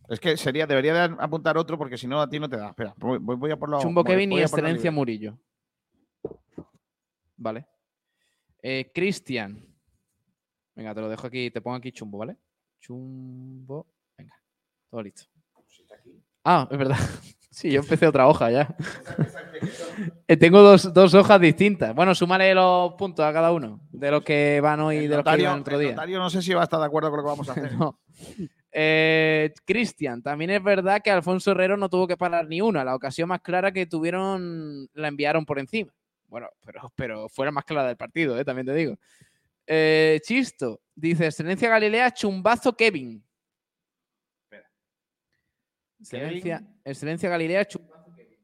Es que sería, debería de apuntar otro porque si no a ti no te da. Espera, voy, a por la. Chumbo voy- Kevin voy y Excelencia. Murillo. Vale. Eh, Cristian. Venga, te lo dejo aquí, te pongo aquí chumbo, ¿vale? Chumbo. Venga, todo listo. Ah, es verdad. Sí, yo empecé otra hoja ya. Eh, Tengo dos, dos hojas distintas. Bueno, súmale los puntos a cada uno de los que van hoy y El de los que notario, iban otro el día. notario no sé si va a estar de acuerdo con lo que vamos a hacer. No. Eh, Cristian, también es verdad que Alfonso Herrero no tuvo que parar ni una. La ocasión más clara que tuvieron la enviaron por encima. Bueno, pero, pero fue la más clara del partido, eh, también te digo. Eh, Chisto, dice Excelencia Galilea, chumbazo Kevin. Excelencia, Excelencia Galilea, Kevin.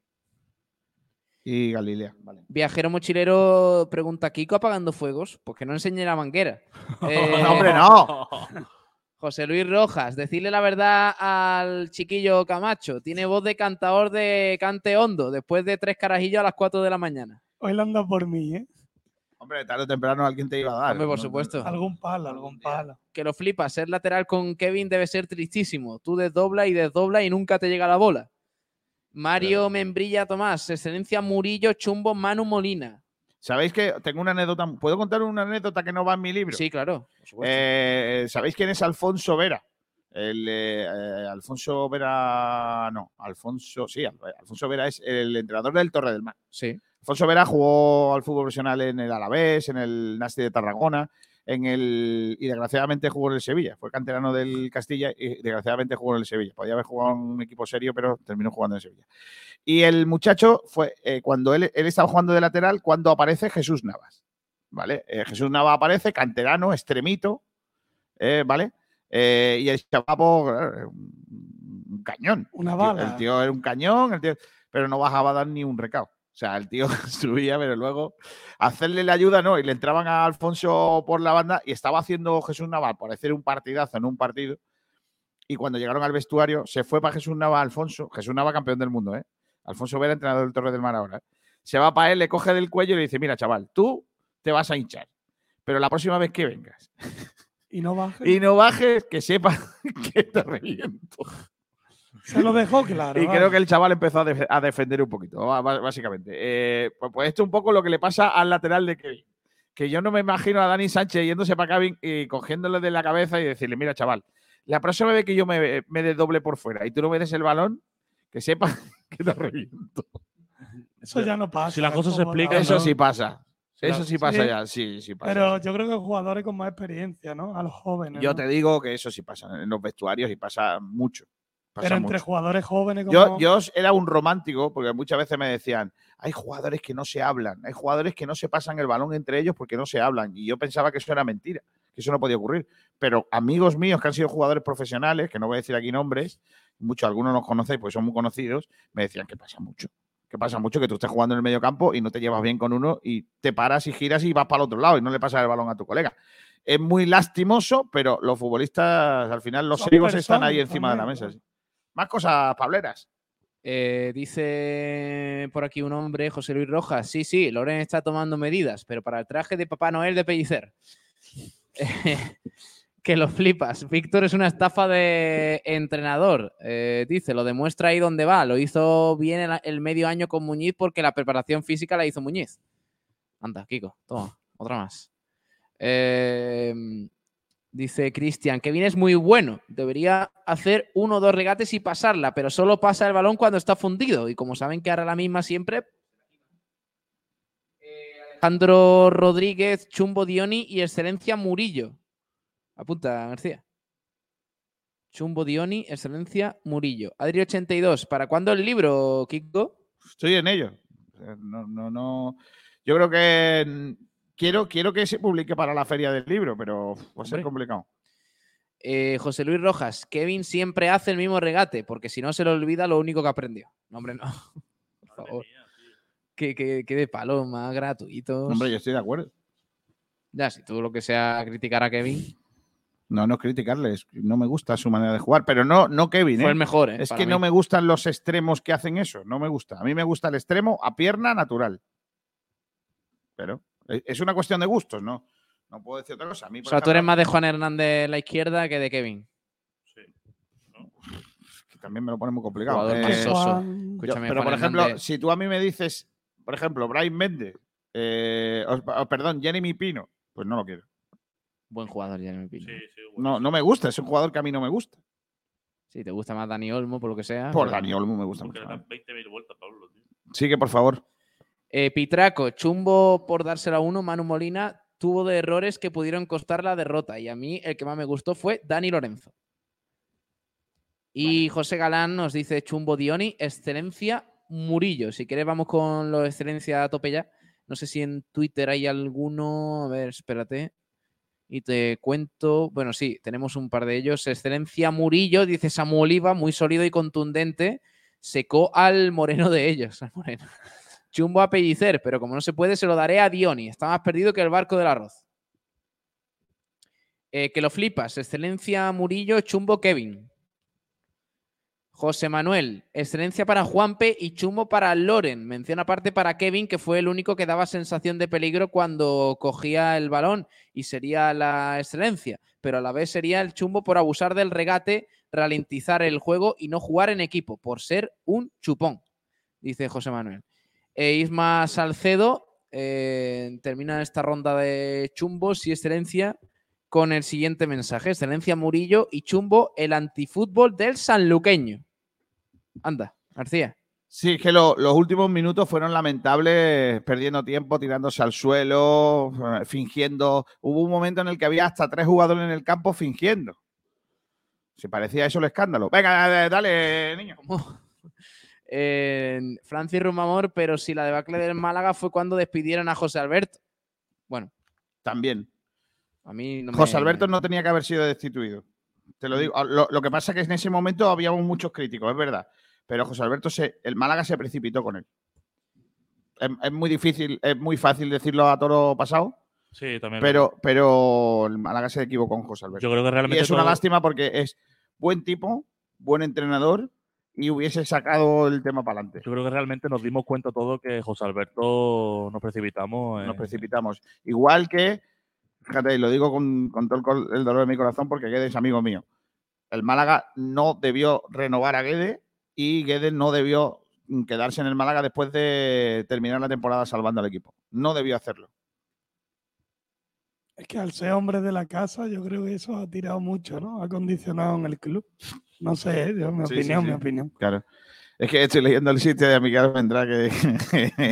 Y Galilea, vale. Viajero mochilero pregunta, ¿Kiko apagando fuegos? Pues que no enseñe la manguera. Eh, ¡Hombre, no! José Luis Rojas, decirle la verdad al chiquillo Camacho. Tiene voz de cantador de cante hondo después de tres carajillos a las 4 de la mañana. Hoy le anda por mí, ¿eh? Hombre, tarde o temprano alguien te iba a dar. Hombre, por No- supuesto. Algún palo, algún palo. Que lo flipas, ser lateral con Kevin debe ser tristísimo. Tú desdobla y desdobla y nunca te llega la bola. Mario Membrilla Tomás, excelencia Murillo, Chumbo, Manu Molina. ¿Sabéis que tengo una anécdota? ¿Puedo contar una anécdota que no va en mi libro? Sí, claro. Eh, ¿Sabéis quién es Alfonso Vera? El, eh, eh, Alfonso Vera, no, Alfonso, sí, Al- Alfonso Vera es el entrenador del Torre del Mar. sí. Alfonso Vera jugó al fútbol profesional en el Alavés, en el Nasti de Tarragona, en el y desgraciadamente jugó en el Sevilla. Fue canterano del Castilla y desgraciadamente jugó en el Sevilla. Podía haber jugado en un equipo serio, pero terminó jugando en Sevilla. Y el muchacho fue eh, cuando él, él estaba jugando de lateral, cuando aparece Jesús Navas. ¿Vale? Eh, Jesús Navas aparece, canterano, extremito, eh, ¿vale? Eh, y el chapapo, claro, un, cañón. Una El tío- bala. El tío era un cañón, el tío- pero no bajaba a dar ni un recao. O sea, el tío subía, pero luego hacerle la ayuda no. Y le entraban a Alfonso por la banda y estaba haciendo Jesús Naval por hacer un partidazo en un partido. Y cuando llegaron al vestuario, se fue para Jesús Nava Alfonso. Jesús Nava, campeón del mundo, ¿eh? Alfonso Vera, entrenador del Torre del Mar ahora. ¿eh? Se va para él, le coge del cuello y le dice: Mira, chaval, tú te vas a hinchar. Pero la próxima vez que vengas Y no baje. y no bajes, que sepa que te reviento. Se lo dejó claro. Y vale. creo que el chaval empezó a, def- a defender un poquito, básicamente. Eh, pues, pues esto es un poco lo que le pasa al lateral de Kevin. Que yo no me imagino a Dani Sánchez yéndose para Kevin y cogiéndole de la cabeza y decirle, mira, chaval, la próxima vez que yo me, me dé doble por fuera y tú no me des el balón, que sepa que te reviento. Eso ya no pasa. Si las cosas se explican, Eso ¿no? sí pasa. Eso sí pasa Sí. ya. Sí, sí pasa. Pero yo creo que jugadores con más experiencia, ¿no? A los jóvenes. yo ¿no? te digo que eso sí pasa en los vestuarios y pasa mucho. Pasa Pero entre mucho. jugadores jóvenes como. Yo, yo era un romántico porque muchas veces me decían, hay jugadores que no se hablan, hay jugadores que no se pasan el balón entre ellos porque no se hablan. Y yo pensaba que eso era mentira, que eso no podía ocurrir. Pero amigos míos que han sido jugadores profesionales, que no voy a decir aquí nombres, muchos, algunos nos conocéis porque son muy conocidos, me decían que pasa mucho. Que pasa mucho que tú estés jugando en el medio campo y no te llevas bien con uno y te paras y giras y vas para el otro lado y no le pasas el balón a tu colega. Es muy lastimoso, pero los futbolistas, al final, los serios están ahí encima de la mesa. sí. Más cosas, Pableras. Eh, dice por aquí un hombre, José Luis Rojas. Sí, sí, Loren está tomando medidas, pero para el traje de Papá Noel de Pellicer. que lo flipas. Víctor es una estafa de entrenador. Eh, dice, lo demuestra ahí donde va. Lo hizo bien el, medio año con Muñiz porque la preparación física la hizo Muñiz. Anda, Kiko, toma, otra más. Eh, dice Cristian, Kevin es muy bueno. Debería hacer uno o dos regates y pasarla, pero solo pasa el balón cuando está fundido. Y como saben que hará la misma siempre. Alejandro Rodríguez, Chumbo Dioni y Excelencia Murillo. Apunta, García. Chumbo Dioni, Excelencia Murillo. Adri82, ¿para cuándo el libro, Kiko? Estoy en ello. No, no, no. Yo creo que mm, quiero, quiero que se publique para la feria del libro, pero va a ser complicado. Eh, José Luis Rojas, Kevin siempre hace el mismo regate, porque si no se le olvida lo único que aprendió. No, hombre, no. Por favor. Que, que, que de paloma, gratuitos. Hombre, yo estoy de acuerdo. Ya, si tú lo que sea criticar a Kevin, No, no criticarle, es que no me gusta su manera de jugar, pero no, no Kevin. fue ¿eh? el mejor, ¿eh? Es que no me gustan los extremos que hacen eso, no me gusta. A mí me gusta el extremo a pierna natural. Pero eh, es una cuestión de gustos, ¿no? No puedo decir otra cosa. A mí, O sea, tú eres más de Juan Hernández en la izquierda que de Kevin. que también me lo pone muy complicado. Eh, Escúchame, pero, Juan por ejemplo, Hernández. si tú a mí me dices, por ejemplo, Brian Méndez, eh, perdón, Jeremy Pino, pues no lo quiero. Buen jugador. Sí, sí, No, no me gusta, es un jugador que a mí no me gusta. Sí, te gusta más Dani Olmo, por lo que sea. Por pero- Dani Olmo me gusta Porque mucho. le más. dan 20.000 vueltas, Pablo. Tío. Sigue, por favor. Eh, Pitraco, chumbo por dársela a uno, Manu Molina tuvo de errores que pudieron costar la derrota. Y a mí el que más me gustó fue Dani Lorenzo. Y José Galán nos dice chumbo Dioni, excelencia Murillo. Si quieres vamos con lo de excelencia a tope ya. No sé si en Twitter hay alguno. A ver, espérate. Y te cuento. Bueno, sí, tenemos un par de ellos. Excelencia Murillo, dice Samu Oliva, muy sólido y contundente. Secó al moreno de ellos. Chumbo a Pellicer, pero como no se puede, se lo daré a Dioni. Está más perdido que el barco del arroz. Eh, que lo flipas. Excelencia Murillo, chumbo Kevin. José Manuel, excelencia para Juanpe y chumbo para Loren. Mención aparte para Kevin, que fue el único que daba sensación de peligro cuando cogía el balón y sería la excelencia. Pero a la vez sería el chumbo por abusar del regate, ralentizar el juego y no jugar en equipo, por ser un chupón, dice José Manuel. E Isma Salcedo eh, termina esta ronda de chumbos y excelencia con el siguiente mensaje. Excelencia Murillo y chumbo el antifútbol del sanluqueño. Anda, García. Sí, es que lo- los últimos minutos fueron lamentables, perdiendo tiempo, tirándose al suelo, eh, fingiendo. Hubo un momento en el que había hasta tres jugadores en el campo fingiendo. Se parecía eso el escándalo. Venga, dale, niño. Eh, Francis Rumamor, pero si la debacle del Málaga fue cuando despidieron a José Alberto. Bueno, También. a mí no me- José Alberto no tenía que haber sido destituido. Te lo digo. Ah, Lo, lo que pasa es que en ese momento habíamos muchos críticos, es verdad. Pero José Alberto, se, el Málaga se precipitó con él. Es, es muy difícil, es muy fácil decirlo a toro pasado, Sí, también. pero, pero el Málaga se equivocó con José Alberto. Yo creo que Y realmente. es una lástima porque es buen tipo, buen entrenador y hubiese sacado el tema para adelante. Yo creo que realmente nos dimos cuenta todo que José Alberto nos precipitamos. Nos precipitamos. Igual que, fíjate, y lo digo con, con todo el, dolor de mi corazón porque Guedes es amigo mío. El Málaga no debió renovar a Guedes y Guedes no debió quedarse en el Málaga después de terminar la temporada salvando al equipo. No debió hacerlo. Es que al ser hombre de la casa, yo creo que eso ha tirado mucho, ¿no? Ha condicionado en el club. No sé, ¿eh? Yo, mi Sí, sí, opinión, mi opinión. Claro. Es que estoy leyendo el sitio de Miguel Almendrá que.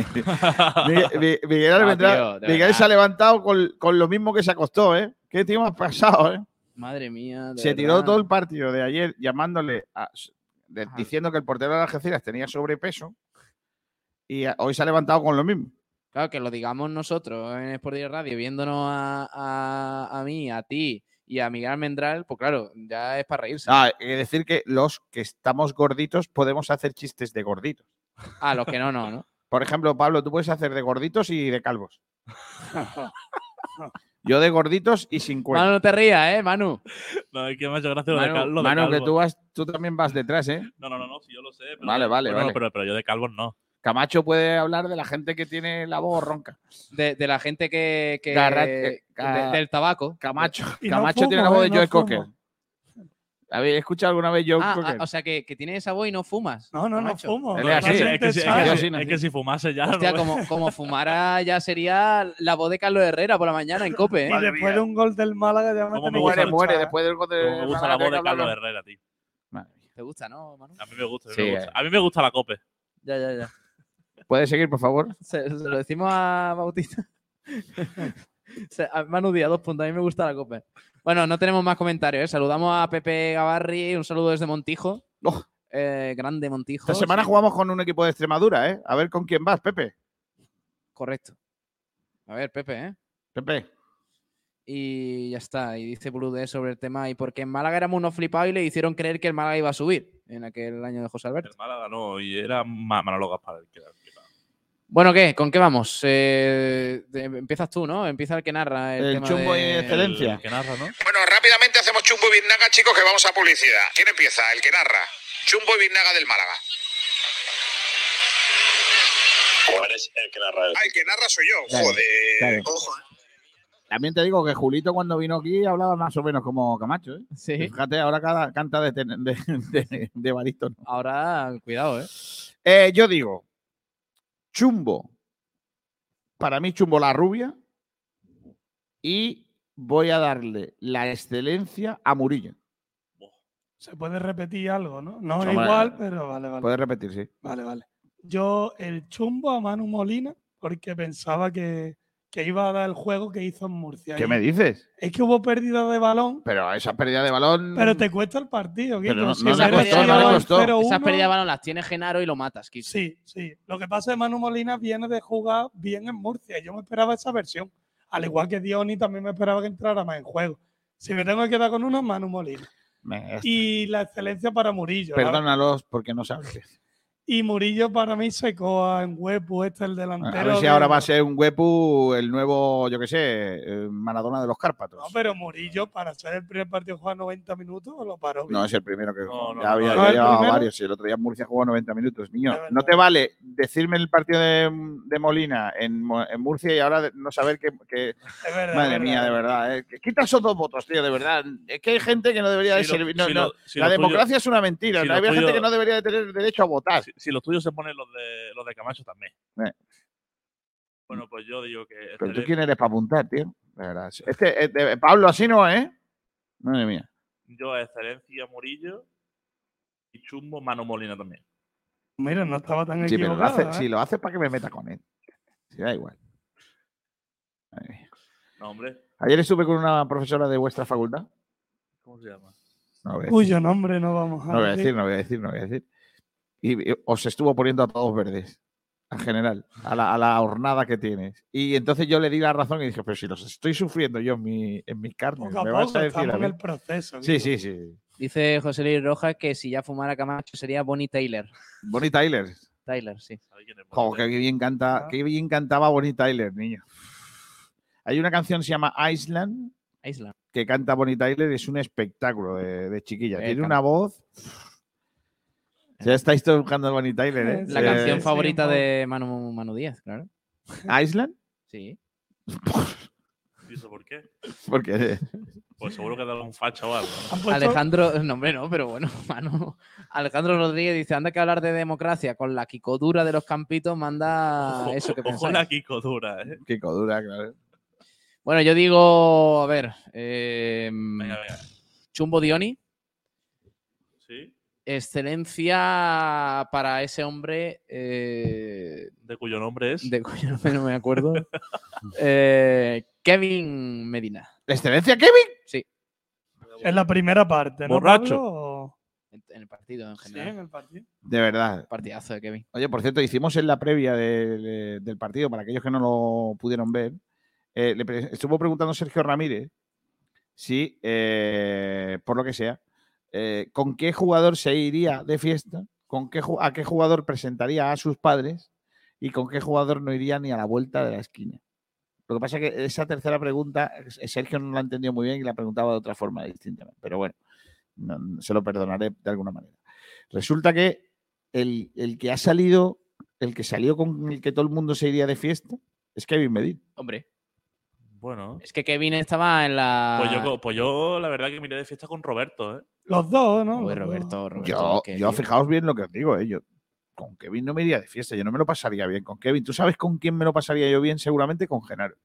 Miguel, Mi- Miguel Ah, Almendrá- Miguel se ha levantado con, con lo mismo que se acostó, ¿eh? ¿Qué tío más pasado, eh? Madre mía. Se tiró todo el partido de ayer llamándole, a- de- diciendo que el portero de Algeciras tenía sobrepeso y hoy se ha levantado con lo mismo. Claro, que lo digamos nosotros en Sport Radio, viéndonos a, a- a mí, a ti y a Miguel Almendral, pues claro, ya es para reírse. Ah, hay que decir que los que estamos gorditos podemos hacer chistes de gorditos. Ah, los que no, no, ¿no? Por ejemplo, Pablo, tú puedes hacer de gorditos y de calvos. Yo de gorditos y sin cuello. Manu, no te rías, ¿eh, Manu? No, es que me ha hecho gracia lo de, Manu, cal- lo de Manu, que calvo. tú, vas, tú también vas detrás, ¿eh? No, no, no, no, sí, yo lo sé. Pero Vale, vale, Bueno, vale. Pero, pero yo de calvos no. Camacho puede hablar de la gente que tiene la voz ronca. De, de la gente que. que- Garra- de- ca- del tabaco. Camacho, Y no Camacho fumo, tiene la voz ¿eh? de No Joe fumo. Cocker. ¿Habéis escuchado alguna vez Joe Ah, Cocker? ah, o sea, que, que tiene esa voz y no fumas. No, no, no fumo. Es así, Realmente es, que si, es, que es que fumase ya. Hostia, no- como, como fumara ya sería la voz de Carlos Herrera por la mañana en Cope, ¿eh? Y después de un gol del Málaga ya me ¿Cómo me tenéis gusta que muere, muere. Después del gol de como me gusta la Málaga voz de Carlos Herrera, tío. ¿Te gusta, no, Manu? A mí me gusta. a mí Sí, me gusta. eh. A mí me gusta la cope. Ya, ya, ya. ¿Puedes seguir, por favor? Se, se lo decimos a Bautista. A Manu Díaz, dos puntos. A mí me gusta la Cope. Bueno, no tenemos más comentarios. ¿eh? Saludamos a Pepe Gavarri. Un saludo desde Montijo. Oh. Eh, grande Montijo. Esta semana sí, jugamos con un equipo de Extremadura, ¿eh? A ver con quién vas, Pepe. Correcto. A ver, Pepe, ¿eh? Pepe. Y ya está. Y dice Blue D sobre el tema. Y porque en Málaga éramos unos flipados y le hicieron creer que el Málaga iba a subir en aquel año de José Alberto. El Málaga no, y era Ma- Manolo Gaspar el que era el que era. Bueno, ¿qué? ¿Con qué vamos? Eh, empiezas tú, ¿no? Empieza el que narra. El, El tema chumbo de- y excelencia. El que narra, ¿no? Bueno, rápidamente hacemos chumbo y Birnaga, chicos, que vamos a publicidad. ¿Quién empieza? El que narra. Chumbo y Birnaga del Málaga. ¿Cómo eres el que narra? Ah, el que narra soy yo. Claro, Joder. claro. Ojo, ¿eh? También te digo que Julito cuando vino aquí hablaba más o menos como Camacho, ¿eh? Sí. Fíjate, ahora cada, canta de, de, de, de barítono. Ahora, cuidado, ¿eh? Eh, yo digo, Chumbo. Para mí, Chumbo la rubia. Y voy a darle la excelencia a Murillo. Se puede repetir algo, ¿no? No es igual, pero vale, vale. Puedes repetir, sí. Vale, vale. Yo el chumbo a Manu Molina porque pensaba que, que iba a dar el juego que hizo en Murcia. ¿Qué me dices? Es que hubo pérdida de balón, Pero esa pérdida de balón. pero te cuesta el partido. Pero no- Si no le costó, no le el costó. 0-1, Esas pérdidas de balón las tiene Genaro y lo matas, Kiko. Sí, sí. Lo que pasa es que Manu Molina viene de jugar bien en Murcia. Yo me esperaba esa versión. Al igual que Dioni, también me esperaba que entrara más en juego. Si me tengo que quedar con uno, Manu Molina. Me- Y la excelencia para Murillo. Perdónalos porque no sabes. Y Murillo para mí secó en Huepu, este el A delantero. ver si ahora va a ser un Huepu el nuevo, yo qué sé, eh, Maradona de los Cárpatos. No, pero Murillo, para ser el primer partido jugar 90 minutos, lo paró. bien. No, es el primero que No, no, ya no, había no. ya ¿El llevaba primero? varios. Sí, el otro día Murcia jugó 90 minutos. Niño, no te vale decirme el partido de, de Molina en, en Murcia y ahora no saber que. que- Es verdad, madre mía, de verdad. eh, que Quita esos dos votos, tío, de verdad. Es que hay gente que no debería de Si lo- servir. no, si no, lo- si la tuyo- democracia es una mentira. si hay gente tuyo- que no debería de tener derecho a votar. Si, los tuyos se ponen los de, los de Camacho también. Eh. Bueno, pues yo digo que. Pero tú quién eres para apuntar, tío. De verdad. Este, de- Pablo, así no, ¿eh? Madre mía. Yo, excelencia Murillo y chumbo Mano Molina también. Mira, no estaba tan Sí, pero lo hace, ¿eh? si lo hace para que me meta con él. Si da igual. Madre mía. No, hombre. Ayer estuve con una profesora de vuestra facultad. ¿Cómo se llama? No voy a decir, Cuyo nombre no vamos a no voy a decir. decir, no voy a decir, no voy a decir. Y, os estuvo poniendo a todos verdes. En general, a la, a la hornada que tienes. Y entonces yo le di la razón y dije, pero si los estoy sufriendo yo en, mi, en a me vas a decir a el proceso. Sí, sí, sí. Dice José Luis Rojas que si ya fumara Camacho sería Bonnie Taylor. Bonnie Tyler. Tyler, sí. ¿Sabe quién es Jo, Bonita? qué bien canta, Ah. qué bien cantaba Bonnie Tyler, niño. Hay una canción que se llama Island Island. que canta Bonnie Tyler, es un espectáculo de, de chiquilla. Eh, Tiene una voz. Ya estáis todos buscando a Bonnie Tyler, ¿eh? La Sí, canción sí, favorita de Manu, Manu Díaz, claro. Island, Sí. ¿Y eso por qué? porque Pues seguro que da un facha o algo. Alejandro, no, hombre, no, pero bueno, Manu. Alejandro Rodríguez dice: anda que hablar de democracia con la quicodura de los campitos, manda Ojo, eso que ojo pensáis. la Kiko dura, ¿eh? qué codura, claro. Bueno, yo digo, a ver, eh, Venga, venga. Chumbo Dioni. Excelencia para ese hombre eh, De cuyo nombre es. de cuyo nombre no me acuerdo, eh, Kevin Medina. ¿Excelencia, Kevin? Sí, En la primera parte, ¿no? Borracho. En, el partido en Sí, general. en el partido. De verdad. Partidazo de Kevin. Oye, por cierto, hicimos en la previa de- de- del partido, para aquellos que no lo pudieron ver, eh, le pre- estuvo preguntando Sergio Ramírez si, eh, por lo que sea, eh, con qué jugador se iría de fiesta, con qué, a qué jugador presentaría a sus padres y con qué jugador no iría ni a la vuelta de la esquina. Lo que pasa es que esa tercera pregunta, Sergio no la entendió muy bien y la preguntaba de otra forma distinta. Pero bueno, no- se lo perdonaré de alguna manera. Resulta que el, el que ha salido, el que salió con el que todo el mundo se iría de fiesta, es Kevin Medina. Hombre, Bueno. es que Kevin estaba en la. Pues yo, pues yo, la verdad, que miré de fiesta con Roberto, ¿eh? Los dos, ¿no? Roberto, Roberto. Yo, yo fijaos bien lo que os digo, eh, yo con Kevin no me iría de fiesta, yo no me lo pasaría bien con Kevin. ¿Tú sabes con quién me lo pasaría yo bien? Seguramente con Genaro.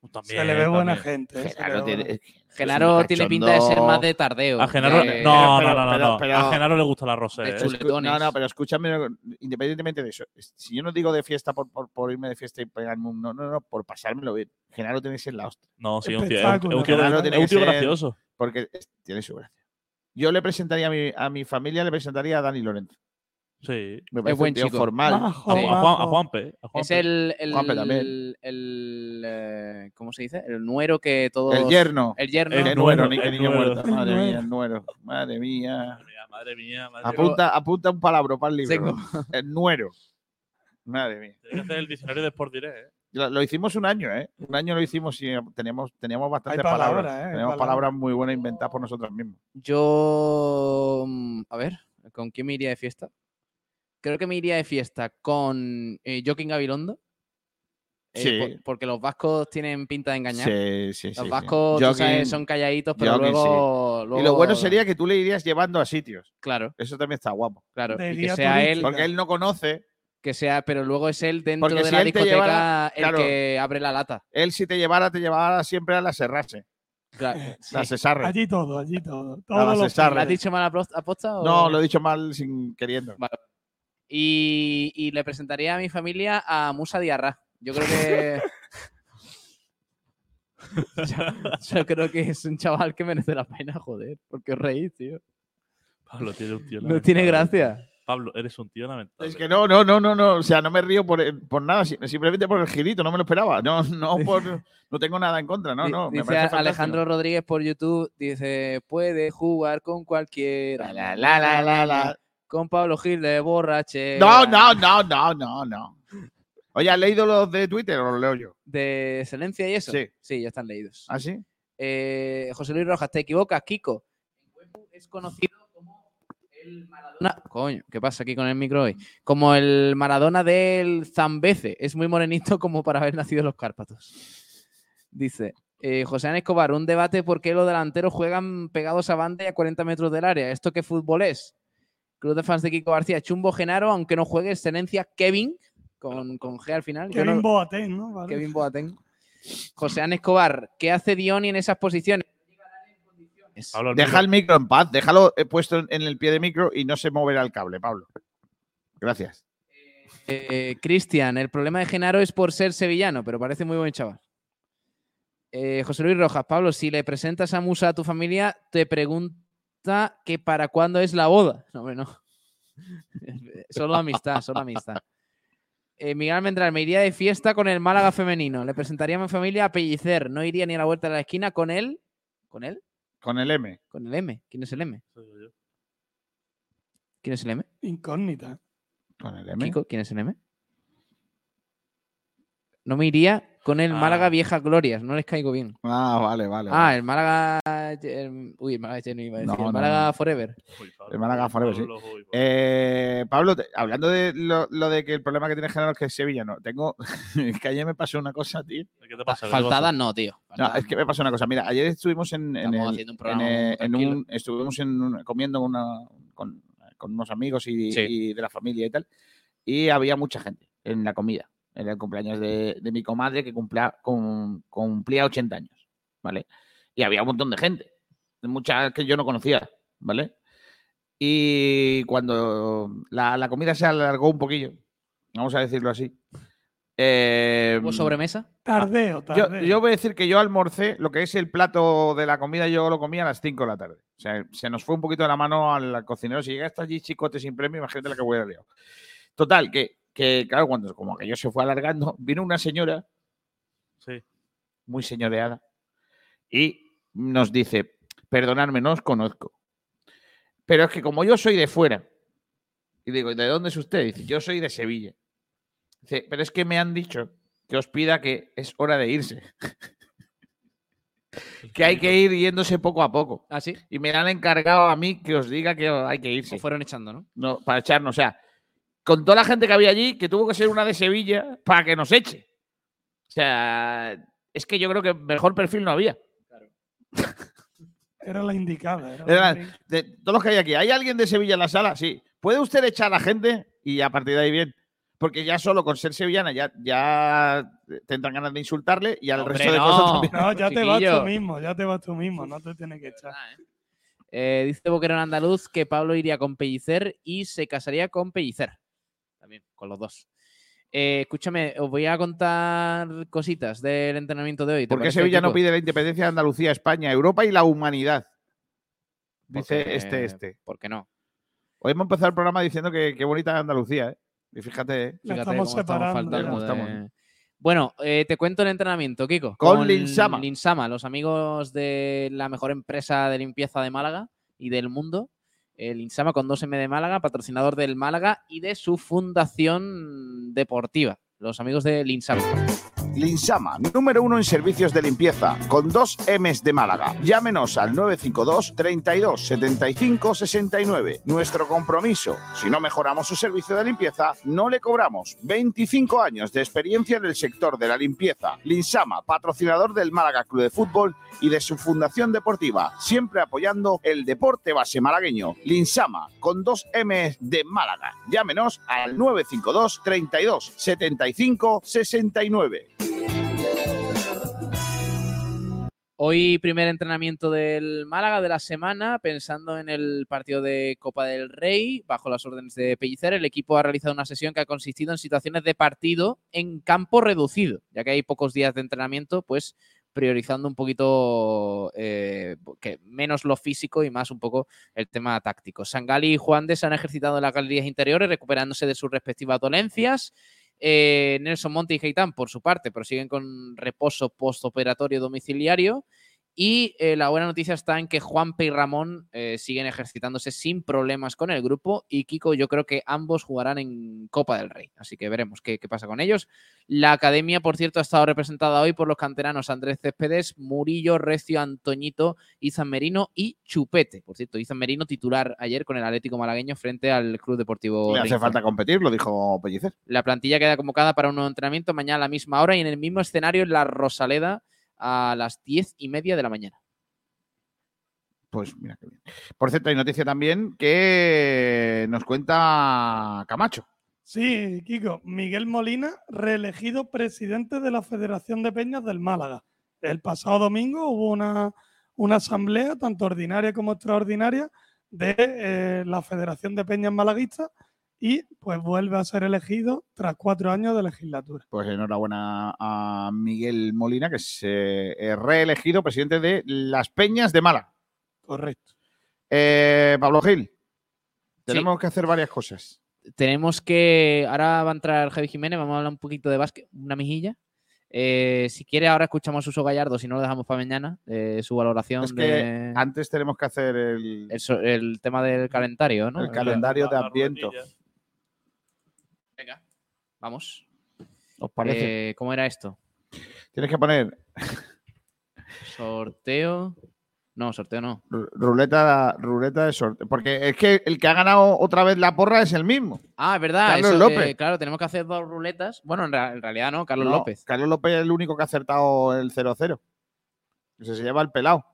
Pues También, Se le ve buena también. gente. ¿eh? Le Genaro tiene, buena- Genaro pinta de ser más de tardeo. A Genaro, que- no, pero- no, no, no, pero- no. pero- A Genaro le gusta la rosé, de ¿eh? No, no, pero escúchame, independientemente de eso, es- si yo no digo de fiesta por, por, por irme de fiesta y pegarme un. No, no, no, por pasármelo bien. Genaro tiene que ser la hostia. No, sí, un tío, es un- tío, Genaro es tiene un que tío ser- gracioso. Porque tiene su gracia. Yo le presentaría a mi, a mi familia, le presentaría a Dani Lorenzo. Sí. Me Es buen un tío chico. formal. Majo, A. Juan, a Juanpe. a Es el, el, Juanpe también. el, el, eh, ¿cómo se dice? El nuero que todos... El yerno. El yerno. El nuero, ni qué el niño muerto. Madre mía, el nuero. Madre mía. Madre mía, madre mía. Madre mía. Apunta, apunta un palabra para el libro. El nuero. Madre mía. Tienes que hacer el diccionario de Sport Direct, ¿eh? Lo, lo hicimos un año, ¿eh? Un año lo hicimos y teníamos, teníamos bastantes palabras, palabras. ¿eh? Teníamos palabras. palabras muy buenas inventadas por nosotros mismos. Yo, mm, a ver, ¿con quién me iría de fiesta? Creo que me iría de fiesta con eh, Joaquín Gabilondo. eh, Sí. por- porque los vascos tienen pinta de engañar. Sí, sí, sí. los sí. vascos, sabes, son calladitos, pero Joaquín, luego, Y lo bueno sería que tú le irías llevando a sitios. Claro, Eso también está guapo. claro. Y que sea él. Porque él no conoce. Que sea, pero luego es él dentro Porque de si la discoteca llevara- el claro. que abre la lata. Él si te llevara, te llevara siempre a la Serrase. Claro, sí. La Cesarre. Allí todo, allí todo. A Todos la los Cesarre. ¿Lo has dicho mal aposta? o- No, lo he dicho mal sin queriendo. Vale. Y, y le presentaría a mi familia a Musa Diarra. Yo creo que. yo, yo creo que es un chaval que merece la pena, joder. Porque os reís, tío. Pablo tiene un tío. No tiene gracia. Pablo, eres un tío lamentable. Es que no, no, no, no, no. O sea, no me río por, por nada, si- simplemente por el girito, no me lo esperaba. No, no, por, no tengo nada en contra, no, no. me dice. Alejandro Rodríguez por YouTube, dice, puede jugar con cualquiera. La, la, la, la, la. Con Pablo Gil de borrache. No, no, no, no, no, no. Oye, ¿has leído los de Twitter o los leo yo? De excelencia y eso. Sí. ya están leídos. ¿Ah, sí? Eh, José Luis Rojas, te equivocas, Kiko. Es conocido el Maradona. Coño, ¿qué pasa aquí con el micro hoy? Como el Maradona del Zambeze. Es muy morenito como para haber nacido en los Cárpatos. Dice. eh, José Ana Escobar, un debate por qué los delanteros juegan pegados a banda y a 40 metros del área. ¿Esto qué fútbol es? Club de fans de Kiko García, Chumbo Genaro, aunque no juegue, excelencia Kevin, con, con G al final. Kevin no- Boateng, ¿no? Vale. Kevin Boateng. José Ana Escobar, ¿qué hace Dioni en esas posiciones? Pablo, el Deja micro. el micro en paz, déjalo eh, puesto en- en el pie de micro y no se moverá el cable, Pablo. Gracias. Eh, Cristian, el problema de Genaro es por ser sevillano, pero parece muy buen chaval. Eh, José Luis Rojas, Pablo, si le presentas a Musa a tu familia, te pregunta que para cuándo es la boda. No, hombre, no. solo amistad, solo amistad. Eh, Miguel Almendral, me iría de fiesta con el Málaga femenino. Le presentaría a mi familia a Pellicer. No iría ni a la vuelta de la esquina con él. ¿Con él? Con el M. Con el M. ¿Quién es el M? ¿Quién es el M? Incógnita. Con el M. Kiko, ¿quién es el M? No me iría con el Málaga Ah. Viejas Glorias, no les caigo bien. Ah, vale, vale. Ah, vale. el Málaga. el- Uy, el Málaga Genuine iba a decir. No, el no, Málaga no. Forever. Uy, Pablo, El Málaga Forever, sí. Pablo, uy, Pablo. Eh, Pablo, te- hablando de lo, lo de que el problema que tiene Genaro es que es sevillano. Tengo. es que ayer me pasó una cosa, tío. ¿Qué te pasa? ¿Qué te Faltadas pasa? no, tío. No, es que me pasó una cosa. Mira, ayer estuvimos en, en Estamos el- haciendo un en, programa eh, en un- estuvimos en un- comiendo una- con, con unos amigos y, Sí. y de la familia y tal. Y había mucha gente en la comida. Era el cumpleaños de, de mi comadre que cumplía, cum- cumplía 80 años, ¿vale? Y había un montón de gente, mucha que yo no conocía, ¿vale? Y cuando la, la comida se alargó un poquillo, vamos a decirlo así. eh, ¿Hubo sobremesa? Tardeo, yo, tardeo. yo voy a decir que yo almorcé, lo que es el plato de la comida, yo lo comía a las 5 de la tarde. O sea, se nos fue un poquito de la mano al cocinero. Si llega hasta allí chicote sin premio, imagínate la que voy a liar. Total, que, que claro, cuando como aquello se fue alargando, vino una señora Sí. muy señoreada y nos dice, perdonadme, no os conozco. Pero es que como yo soy de fuera, y digo, ¿de dónde es usted? Dice, yo soy de Sevilla. Dice, pero es que me han dicho que os pida que es hora de irse. que hay que ir yéndose poco a poco. Ah, sí. Y me han encargado a mí que os diga que hay que irse. Se fueron echando, ¿no? No, para echarnos. O sea, con toda la gente que había allí, que tuvo que ser una de Sevilla para que nos eche. O sea, es que yo creo que mejor perfil no había. Era la indicada. Era Era- la de todos los que hay aquí, ¿hay alguien de Sevilla en la sala? Sí. ¿Puede usted echar a la gente? Y a partir de ahí bien. Porque ya solo con ser sevillana ya, ya tendrán ganas de insultarle y al Hombre, resto de no. cosas también. No, ya te vas tú mismo, ya te vas tú mismo, no te tienes que echar. Eh, dice Boquerón Andaluz que Pablo iría con Pellicer y se casaría con Pellicer. También, con los dos. Eh, escúchame, os voy a contar cositas del entrenamiento de hoy. ¿te ¿Por qué Sevilla no pide la independencia de Andalucía, España, Europa y la humanidad? Dice Porque- este, este. ¿Por qué no? Hoy hemos empezado el programa diciendo que qué bonita es Andalucía, ¿eh? Y fíjate, ¿eh? Fíjate estamos cómo estamos separando. faltando estamos. de- Bueno, eh, te cuento el entrenamiento, Kiko. Con Linsama. Linsama, los amigos de la mejor empresa de limpieza de Málaga y del mundo. El Linsama con 2M de Málaga, patrocinador del Málaga y de su fundación deportiva. Los amigos de Linsama. Linsama, número uno en servicios de limpieza, con dos M's de Málaga. Llámenos al 952 32 75 69. Nuestro compromiso, si no mejoramos su servicio de limpieza, no le cobramos. 25 años de experiencia en el sector de la limpieza. Linsama, patrocinador del Málaga Club de Fútbol y de su fundación deportiva, siempre apoyando el deporte base malagueño. Linsama, con dos M's de Málaga. Llámenos al 952 32 75 69. Hoy primer entrenamiento del Málaga de la semana, pensando en el partido de Copa del Rey, bajo las órdenes de Pellicer, el equipo ha realizado una sesión que ha consistido en situaciones de partido en campo reducido, ya que hay pocos días de entrenamiento, pues priorizando un poquito eh, que menos lo físico y más un poco el tema táctico. Sangali y Juan de se han ejercitado en las galerías interiores, recuperándose de sus respectivas dolencias. Eh, Nelson Monte y Gaitán, por su parte, prosiguen con reposo postoperatorio domiciliario. Y eh, la buena noticia está en que Juanpe y Ramón eh, siguen ejercitándose sin problemas con el grupo. Y Kiko, yo creo que ambos jugarán en Copa del Rey. Así que veremos qué, qué pasa con ellos. La academia, por cierto, ha estado representada hoy por los canteranos Andrés Céspedes, Murillo, Recio, Antoñito, Izan Merino y Chupete. Por cierto, Izan Merino titular ayer con el Atlético Malagueño frente al Club Deportivo Le hace Rincón. falta competir, lo dijo Pellicer. La plantilla queda convocada para un nuevo entrenamiento mañana a la misma hora y en el mismo escenario en la Rosaleda a las diez y media de la mañana. Pues mira qué bien. Por cierto, hay noticia también que nos cuenta Camacho. Sí, Kiko. Miguel Molina, reelegido presidente de la Federación de Peñas del Málaga. El pasado domingo hubo una, una asamblea, tanto ordinaria como extraordinaria, de eh, la Federación de Peñas Malaguistas y pues vuelve a ser elegido tras cuatro años de legislatura. Pues enhorabuena a Miguel Molina, que se eh, reelegido presidente de las Peñas de Málaga. Correcto. Eh, Pablo Gil, tenemos que hacer varias cosas. Tenemos que. Ahora va a entrar Javi Jiménez, vamos a hablar un poquito de básquet, una mijilla. Eh, si quiere, ahora escuchamos a Uso Gallardo, si no lo dejamos para mañana, eh, su valoración Es que de- antes tenemos que hacer el, el, el tema del calendario, ¿no? el calendario de Adviento. Venga, vamos. ¿Os parece? Eh, ¿Cómo era esto? Tienes que poner Sorteo. No, sorteo no. ru- ruleta, ruleta de sorteo. Porque es que el que ha ganado otra vez la porra es el mismo. Ah, es verdad. Carlos eso, López. eh, claro, tenemos que hacer dos ruletas. Bueno, en, ra- en realidad no, Carlos No, López. Carlos López es el único que ha acertado el 0-0. Ese se lleva el pelado.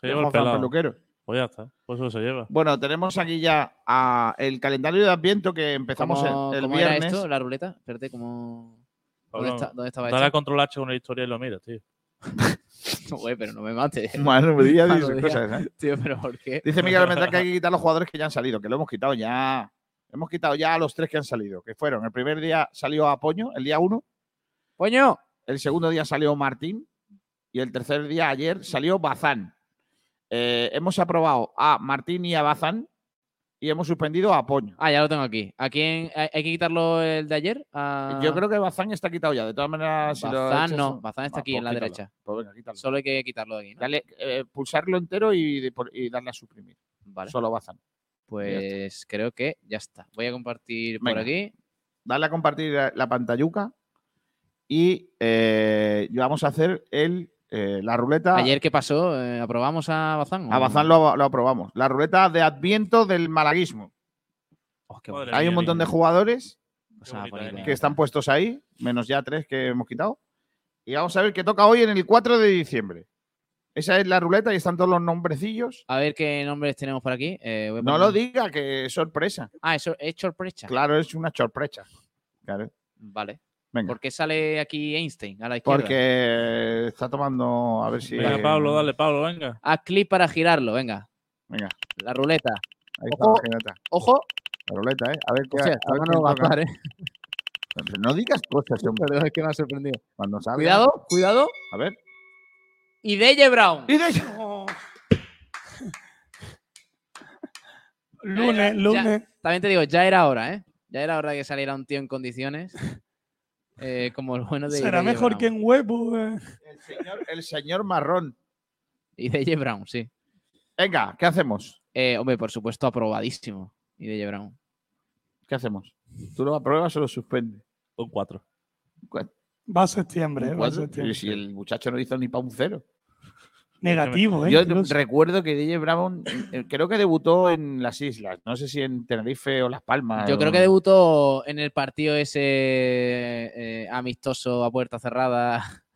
Se lleva el pelado. Peluquero. Pues ya está, pues eso se lleva. Bueno, tenemos aquí ya a el calendario de Adviento que empezamos ¿Cómo, el, el cómo era viernes. esto, la ruleta? Espérate, ¿cómo. ¿Dónde, está- dónde estaba Dale a control H con la historia y lo mira, tío. No, güey, pero no me mates. Madre mía, Madre dice cosas, ¿eh? Tío, pero ¿por qué? Dice Miguel Almendral que hay que quitar los jugadores que ya han salido, que lo hemos quitado ya. Hemos quitado ya a los tres que han salido, que fueron. El primer día salió Apoño, el día uno. ¡Poño! El segundo día salió Martín. Y el tercer día, ayer, salió Bazán. Eh, hemos aprobado a Martín y a Bazán. Y hemos suspendido a Apoño. Ah, ya lo tengo aquí. ¿A quién hay, hay que quitarlo el de ayer? A- Yo creo que Bazán está quitado ya. De todas maneras, si Bazán no, Bazán está Ah, aquí pues en la quítalo. derecha. Pues venga. Solo hay que quitarlo de aquí, ¿no? Dale, eh, pulsarlo entero y, darle a suprimir. Vale. Solo Bazán. Pues creo que ya está. Voy a compartir por aquí. Dale a compartir la, la pantalluca. Y eh, y vamos a hacer el, eh, la ruleta. Ayer, ¿qué pasó? Eh, ¿Aprobamos a Bazán? o A? Bazán lo, lo aprobamos. La ruleta de Adviento del malaguismo. Oh, qué. Hay un mía, montón de jugadores bonita, eh. que están puestos ahí, menos ya tres que hemos quitado. Y vamos a ver qué toca hoy en el 4 de diciembre. Esa es la ruleta y están todos los nombrecillos. A ver qué nombres tenemos por aquí. Eh, No poner- lo diga, que es sorpresa. Ah, eso es sorpresa. Claro, es una sorpresa. Claro. Vale. Venga. ¿Por qué sale aquí Einstein a la izquierda? Porque está tomando. A ver si. Venga, Pablo, dale, Pablo, venga. Haz clic para girarlo, venga. Venga, La ruleta. ahí está Ojo. la ruleta. Ojo. La ruleta, ¿eh? A ver qué. A ver va a ¿eh? No digas cosas, hombre. Perdón, es que me ha sorprendido. Cuando salga. Cuidado, cuidado. A ver. Y Deye Brown. Y de- Oh. lunes, Ya- lunes. también te digo, ya era hora, ¿eh? Ya era hora de que saliera un tío en condiciones. Eh, como el bueno de Será mejor Brown. que en huevo. eh. El señor, el señor marrón. Y DJ Brown, sí. Venga, ¿qué hacemos? Eh, hombre, por supuesto, aprobadísimo. Y DJ Brown. ¿Qué hacemos? ¿Tú lo apruebas o lo suspendes? Un 4. Va a septiembre, eh, va a ¿Cuatro? septiembre. Y si el muchacho no hizo ni para un cero. Negativo, ¿eh? Yo Incluso. recuerdo que DJ Brown eh, creo que debutó en las islas. No sé si en Tenerife o Las Palmas. Yo creo que debutó en el partido ese eh, amistoso a puerta cerrada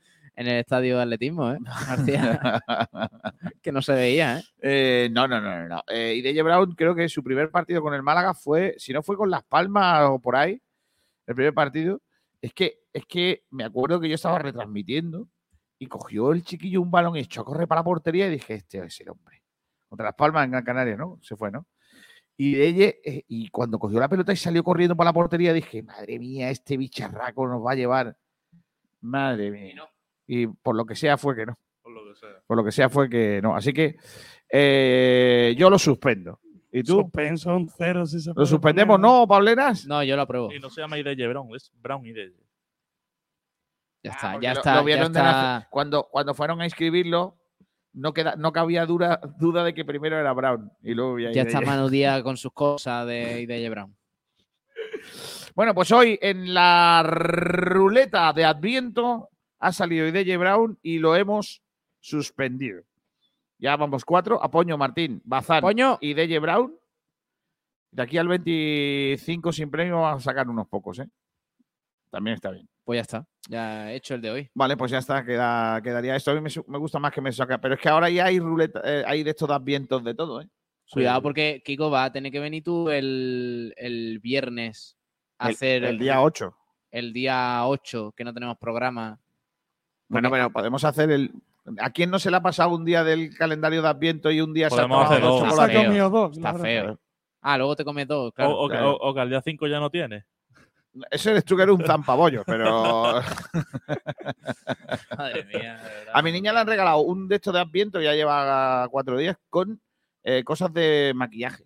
en el estadio de atletismo, ¿eh? García, que no se veía, ¿eh? Eh, no, no, no, no. no. Eh, y DJ Brown creo que su primer partido con el Málaga fue, si no fue con Las Palmas o por ahí, el primer partido, es que, es que me acuerdo que yo estaba retransmitiendo y cogió el chiquillo un balón y echó a correr para la portería y dije, este es el hombre. Contra Las Palmas en Gran Canaria, ¿no? Se fue, ¿no? Y de ella, eh, y cuando cogió la pelota y salió corriendo para la portería, dije, madre mía, este bicharraco nos va a llevar. Madre mía. Y por lo que sea fue que no. Por lo que sea. Por lo que sea fue que no. Así que eh, yo lo suspendo. ¿Y tú? Suspenso un cero si se ¿Lo suspendemos? poner. ¿No, Pableras? No, yo lo apruebo. Y no se llama IDJ Brown, es Brown IDJ. Ya está, Porque ya lo- está. lo ya vieron de la- está. cuando, cuando fueron a inscribirlo, no, queda, no cabía dura, duda de que primero era Brown. Y luego ya, está Manu Díaz con sus cosas de DJ Brown. Bueno, pues hoy en la ruleta de Adviento ha salido IDJ Brown y lo hemos suspendido. Ya vamos cuatro. Apoño Martín, Bazán Poño. y DJ Brown. De aquí al 25 sin premio vamos a sacar unos pocos, ¿eh? También está bien. Pues ya está. Ya he hecho el de hoy. Vale, pues ya está, queda, quedaría esto. A mí me, gusta más que me saca, pero es que ahora ya hay ruleta, eh, hay de estos de Advientos de todo, ¿eh? Cuidado porque Kiko va a tener que venir tú el, el viernes a El- hacer el día 8. El día 8, que no tenemos programa. Bueno, pero podemos hacer el. ¿A quién no se le ha pasado un día del calendario de Adviento y un día se ha Podemos tomado hacer dos. Está claro. feo. Ah, luego te comes dos, claro. o, claro. o- o que al día 5 ya no tiene. Ese eres tú que eres un zampabollo, pero. Madre mía, de verdad. A mi niña le han regalado un de estos de Adviento, ya lleva cuatro días, con eh, cosas de maquillaje.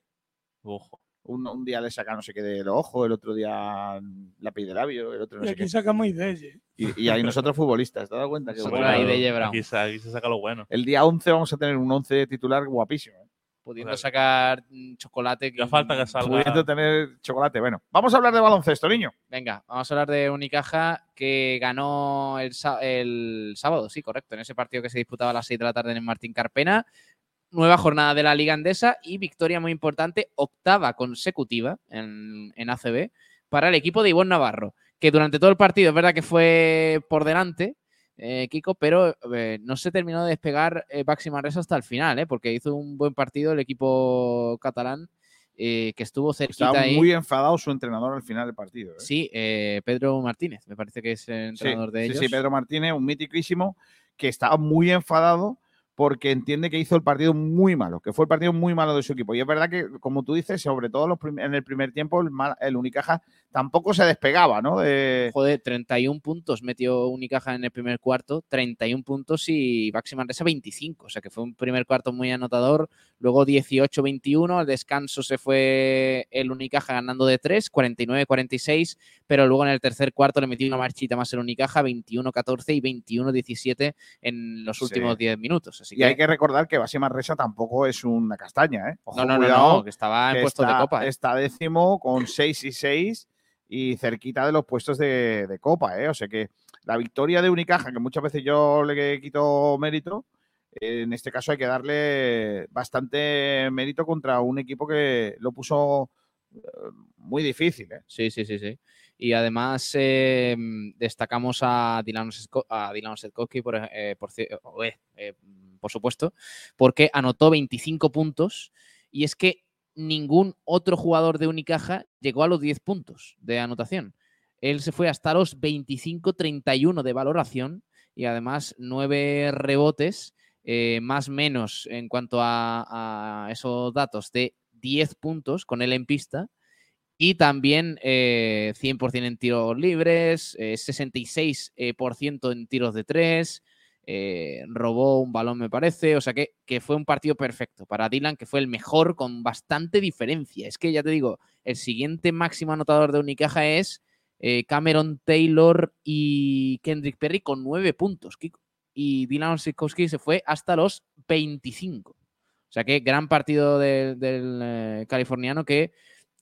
Ojo. Un, un día le saca no sé qué de los ojos, el otro día lápiz de labio, el otro no Y sé aquí qué. sacamos ideas. Y, y ahí nosotros futbolistas, ¿te has dado cuenta? Que bueno, ahí de Brown. Aquí se, aquí se saca lo bueno. El día 11 vamos a tener un 11 titular guapísimo. ¿eh? Pudiendo Claro. sacar mm, chocolate. Ya falta que salga. Pudiendo tener chocolate. Bueno, vamos a hablar de baloncesto, niño. Venga, vamos a hablar de Unicaja que ganó el, el sábado, sí, correcto, en ese partido que se disputaba a las 6 de la tarde en el Martín Carpena. Nueva jornada de la Liga Andesa y victoria muy importante, octava consecutiva en, en ACB para el equipo de Ivonne Navarro, que durante todo el partido es verdad que fue por delante, eh, Kiko, pero eh, no se terminó de despegar eh, Baxi Manresa hasta el final, eh, porque hizo un buen partido el equipo catalán eh, que estuvo cerquita Estaba ahí. muy enfadado su entrenador al final del partido. Sí, Pedro Martínez, me parece que es el Sí, entrenador de sí, ellos. sí, Pedro Martínez, un miticísimo, que estaba muy enfadado porque entiende que hizo el partido muy malo, que fue el partido muy malo de su equipo. Y es verdad que, como tú dices, sobre todo en el primer tiempo, el Unicaja tampoco se despegaba, ¿no? De- Joder, 31 puntos metió Unicaja en el primer cuarto, 31 puntos y Baxi Manresa 25. O sea que fue un primer cuarto muy anotador. Luego 18-21, al descanso se fue el Unicaja ganando de 3, 49-46, pero luego en el tercer cuarto le metió una marchita más el Unicaja, 21-14 y 21-17 en los últimos 10 minutos. Así y hay que recordar que Basi Manresa tampoco es una castaña, ¿eh? Ojo, no, no, no, cuidado, no, que estaba en que puestos de está- copa. ¿eh? Está décimo con 6 y 6 y cerquita de los puestos de, de copa, ¿eh? O sea que la victoria de Unicaja, que muchas veces yo le quito mérito, en este caso hay que darle bastante mérito contra un equipo que lo puso eh, muy difícil, ¿eh? Sí, sí, sí, sí. Y además eh, destacamos a Dylan, a Dylan Setkowski, por, eh, por, eh, por supuesto, porque anotó 25 puntos y es que ningún otro jugador de Unicaja llegó a los 10 puntos de anotación. Él se fue hasta los 25-31 de valoración y además 9 rebotes, eh, más menos en cuanto a, esos datos de 10 puntos con él en pista y también eh, 100% en tiros libres, eh, 66% en tiros de 3, eh, robó un balón, me parece. O sea que, que fue un partido perfecto para Dylan, que fue el mejor con bastante diferencia. Es que ya te digo, el siguiente máximo anotador de Unicaja es eh, Cameron Taylor y Kendrick Perry con nueve puntos, Kiko. Y Dylan Osikowski se fue hasta los 25. O sea que gran partido de- del eh, californiano que,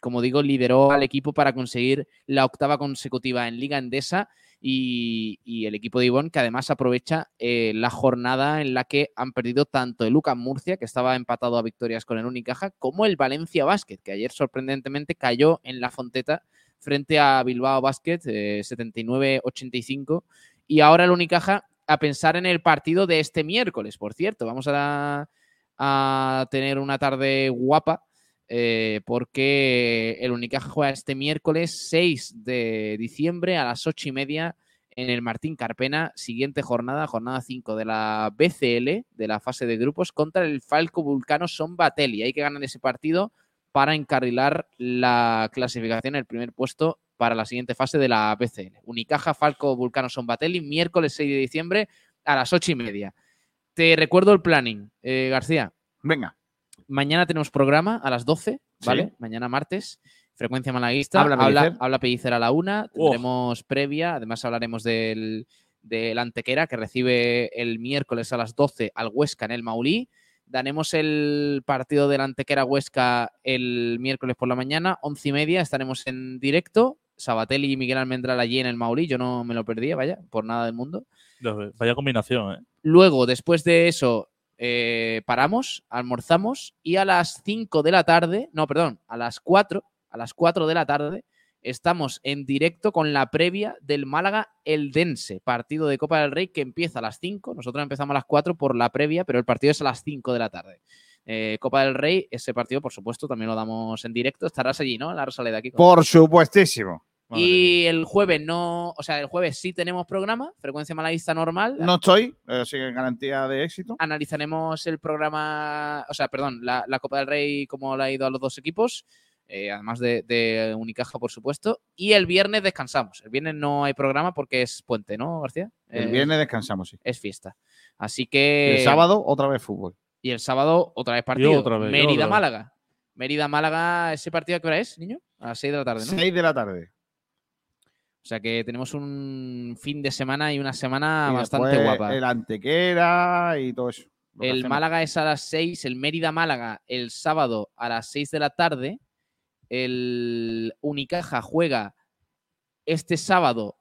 como digo, lideró al equipo para conseguir la octava consecutiva en Liga Endesa y, el equipo de Ivonne que además aprovecha eh, la jornada en la que han perdido tanto el Lucas Murcia, que estaba empatado a victorias con el Unicaja, como el Valencia Basket, que ayer sorprendentemente cayó en la Fonteta frente a Bilbao Basket, eh, 79-85. Y ahora el Unicaja a pensar en el partido de este miércoles, por cierto. Vamos a, tener una tarde guapa eh, porque el Unicaja juega este miércoles 6 de diciembre a las 8 y media en el Martín Carpena. Siguiente jornada, jornada 5 de la BCL, de la fase de grupos, contra el Falco Vulcano Son Batelli. Hay que ganar ese partido para encarrilar la clasificación, el primer puesto para la siguiente fase de la BCL. Unicaja, Falco, Vulcano, Son Batelli, miércoles 6 de diciembre a las 8 y media. Te recuerdo el planning, eh, García. Venga. Mañana tenemos programa a las 12, ¿vale? Sí. Mañana martes. Frecuencia malaguista. Habla habla, Pellicer. habla Pellicer a la una. Oh. Tendremos previa. Además, hablaremos del, del Antequera, que recibe el miércoles a las 12 al Huesca en el Maulí. Daremos el partido del Antequera Huesca el miércoles por la mañana, once y media. Estaremos en directo. Sabatelli y Miguel Almendral allí en el Maulí. Yo no me lo perdía, vaya, por nada del mundo. Vaya combinación, ¿eh? Luego, después de eso, eh, paramos, almorzamos y a las 5 de la tarde, no, perdón, a las 4, a las 4 de la tarde, estamos en directo con la previa del Málaga Eldense, partido de Copa del Rey que empieza a las 5. Nosotros empezamos a las 4 por la previa, pero el partido es a las 5 de la tarde. Eh, Copa del Rey, ese partido, por supuesto, también lo damos en directo. Estarás allí, ¿no? En la Rosaleda aquí. Por supuestísimo. Y el jueves no, o sea, el jueves sí tenemos programa, frecuencia malaguista normal. No estoy, así que garantía de éxito. Analizaremos el programa, o sea, perdón, la, la Copa del Rey, cómo le ha ido a los dos equipos, eh, además de, de Unicaja, por supuesto. Y el viernes descansamos. El viernes no hay programa porque es puente, ¿no, García? El Eh, viernes descansamos, sí. Es fiesta. Así que. el sábado, otra vez fútbol. Y el sábado, otra vez partido. otra vez, y otra vez. Mérida-Málaga. Mérida-Málaga, ¿ese partido a qué hora es, niño? A las 6 de la tarde, ¿no? 6 de la tarde. O sea que tenemos un fin de semana y una semana Y bastante guapa. El Antequera y todo eso. El. Málaga es a las 6, el Mérida Málaga el sábado a las 6 de la tarde. El Unicaja juega este sábado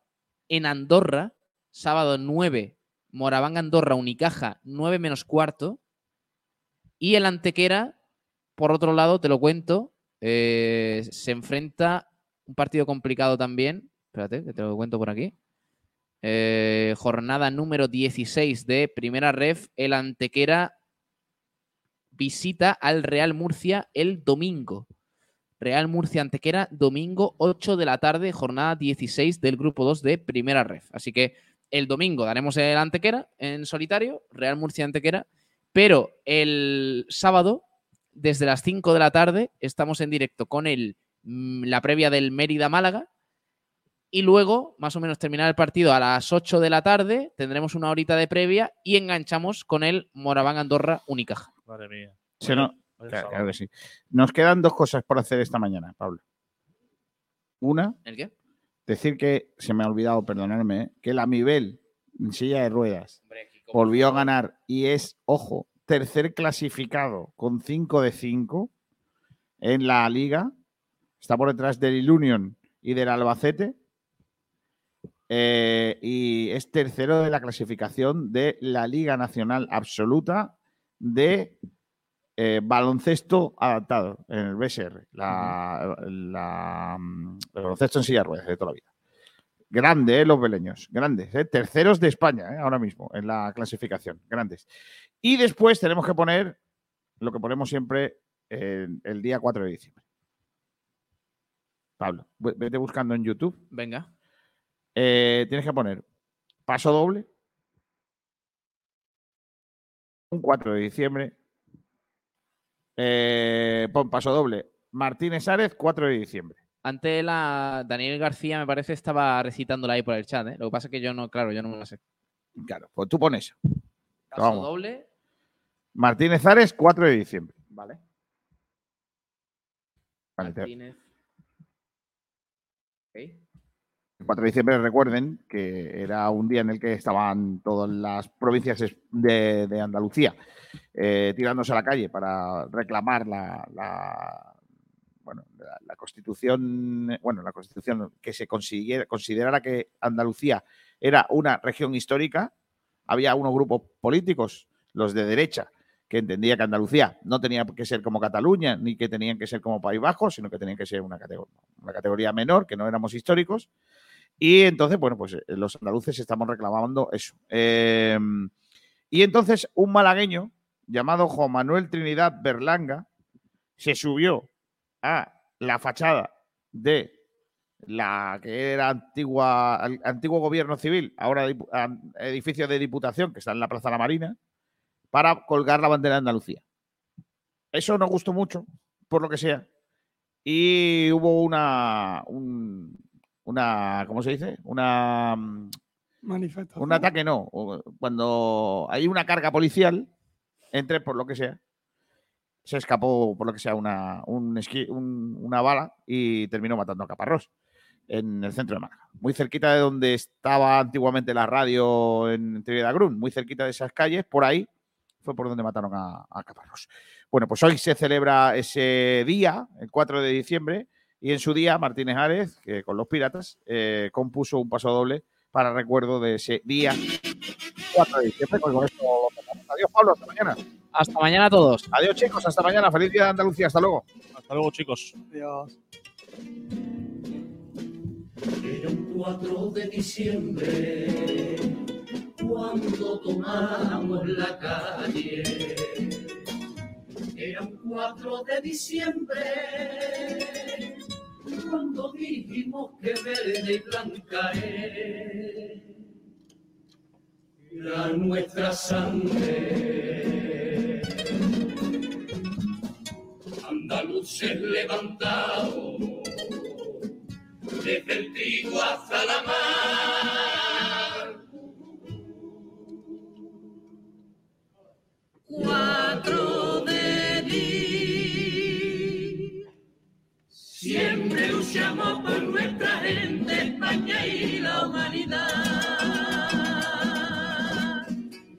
en Andorra, sábado 9, Moraván Andorra, Unicaja 9 menos cuarto. Y el Antequera, por otro lado, te lo cuento, eh, se enfrenta un partido complicado también. Espérate, que te lo cuento por aquí. Eh, jornada número 16 de Primera Ref. El Antequera visita al Real Murcia el domingo. Real Murcia Antequera, domingo 8 de la tarde, jornada 16 del grupo 2 de Primera Ref. Así que el domingo daremos el Antequera en solitario, Real Murcia Antequera, pero el sábado, desde las 5 de la tarde, estamos en directo con el, mm, la previa del Mérida Málaga. Y luego, más o menos terminar el partido a las 8 de la tarde, tendremos una horita de previa y enganchamos con el Moraván Andorra Unicaja. Madre mía. Se no- claro, claro que sí. Nos quedan dos cosas por hacer esta mañana, Pablo. Una, ¿El qué? decir que se me ha olvidado, perdonarme, ¿eh? que la Mibel en silla de ruedas volvió a ganar y es, ojo, tercer clasificado con 5 de 5 en la liga. Está por detrás del Union y del Albacete. Eh, y es tercero de la clasificación de la Liga Nacional Absoluta de eh, baloncesto adaptado en el BSR, la, mm, el baloncesto en silla ruedas de toda la vida. Grande, eh, los beleños, grandes, terceros de España ahora mismo en la clasificación, grandes. Y después tenemos que poner lo que ponemos siempre el, el día 4 de diciembre. Pablo, ve- vete buscando en YouTube. Venga. Eh, tienes que poner paso doble. Un 4 de diciembre. Eh, pon paso doble. Martínez Árez, 4 de diciembre. Antes la Daniel García, me parece, estaba recitándola ahí por el chat. ¿eh? Lo que pasa es que yo no, claro, yo no me la sé. Claro, pues tú pones. Vamos. doble. Martínez Ares, 4 de diciembre. Vale. Vale, te- Martínez. El 4 de diciembre, recuerden que era un día en el que estaban todas las provincias de, de Andalucía eh, tirándose a la calle para reclamar la, bueno, la, constitución, bueno, la constitución que se consiguiera, considerara que Andalucía era una región histórica. Había unos grupos políticos, los de derecha, que entendía que Andalucía no tenía que ser como Cataluña, ni que tenían que ser como País Bajo, sino que tenían que ser una, catego- una categoría menor, que no éramos históricos. Y entonces, bueno, pues eh, los andaluces estamos reclamando eso. Eh, y entonces un malagueño llamado Juan Manuel Trinidad Berlanga se subió a la fachada de la que era antigua, antiguo gobierno civil, ahora edificio de diputación que está en la Plaza de la Marina, para colgar la bandera de Andalucía. Eso nos gustó mucho, por lo que sea. Y hubo una, un- una, ¿cómo se dice? Una, mm, Manifestación. un ataque no. Cuando hay una carga policial, entre por lo que sea, se escapó por lo que sea una, un esqui- un- una bala y terminó matando a Caparrós en el centro de Málaga. Muy cerquita de donde estaba antiguamente la radio en Grun, muy cerquita de esas calles, por ahí fue por donde mataron a, a Caparrós. Bueno, pues hoy se celebra ese día, el 4 de diciembre, y en su día Martínez Ares, que con los piratas, eh, compuso un paso doble para recuerdo de ese día 4 de diciembre. Pues con esto. Adiós, Pablo, hasta mañana. Hasta mañana a todos. Adiós, chicos, hasta mañana. Feliz día de Andalucía, hasta luego. Hasta luego, chicos. Adiós. Era un 4 de diciembre cuando tomamos la calle. Era un 4 de diciembre cuando dijimos que verde y blanca era nuestra sangre. Andaluces levantados desde el trigo hasta la mar. Cuatro de luchamos por nuestra gente, España y la humanidad.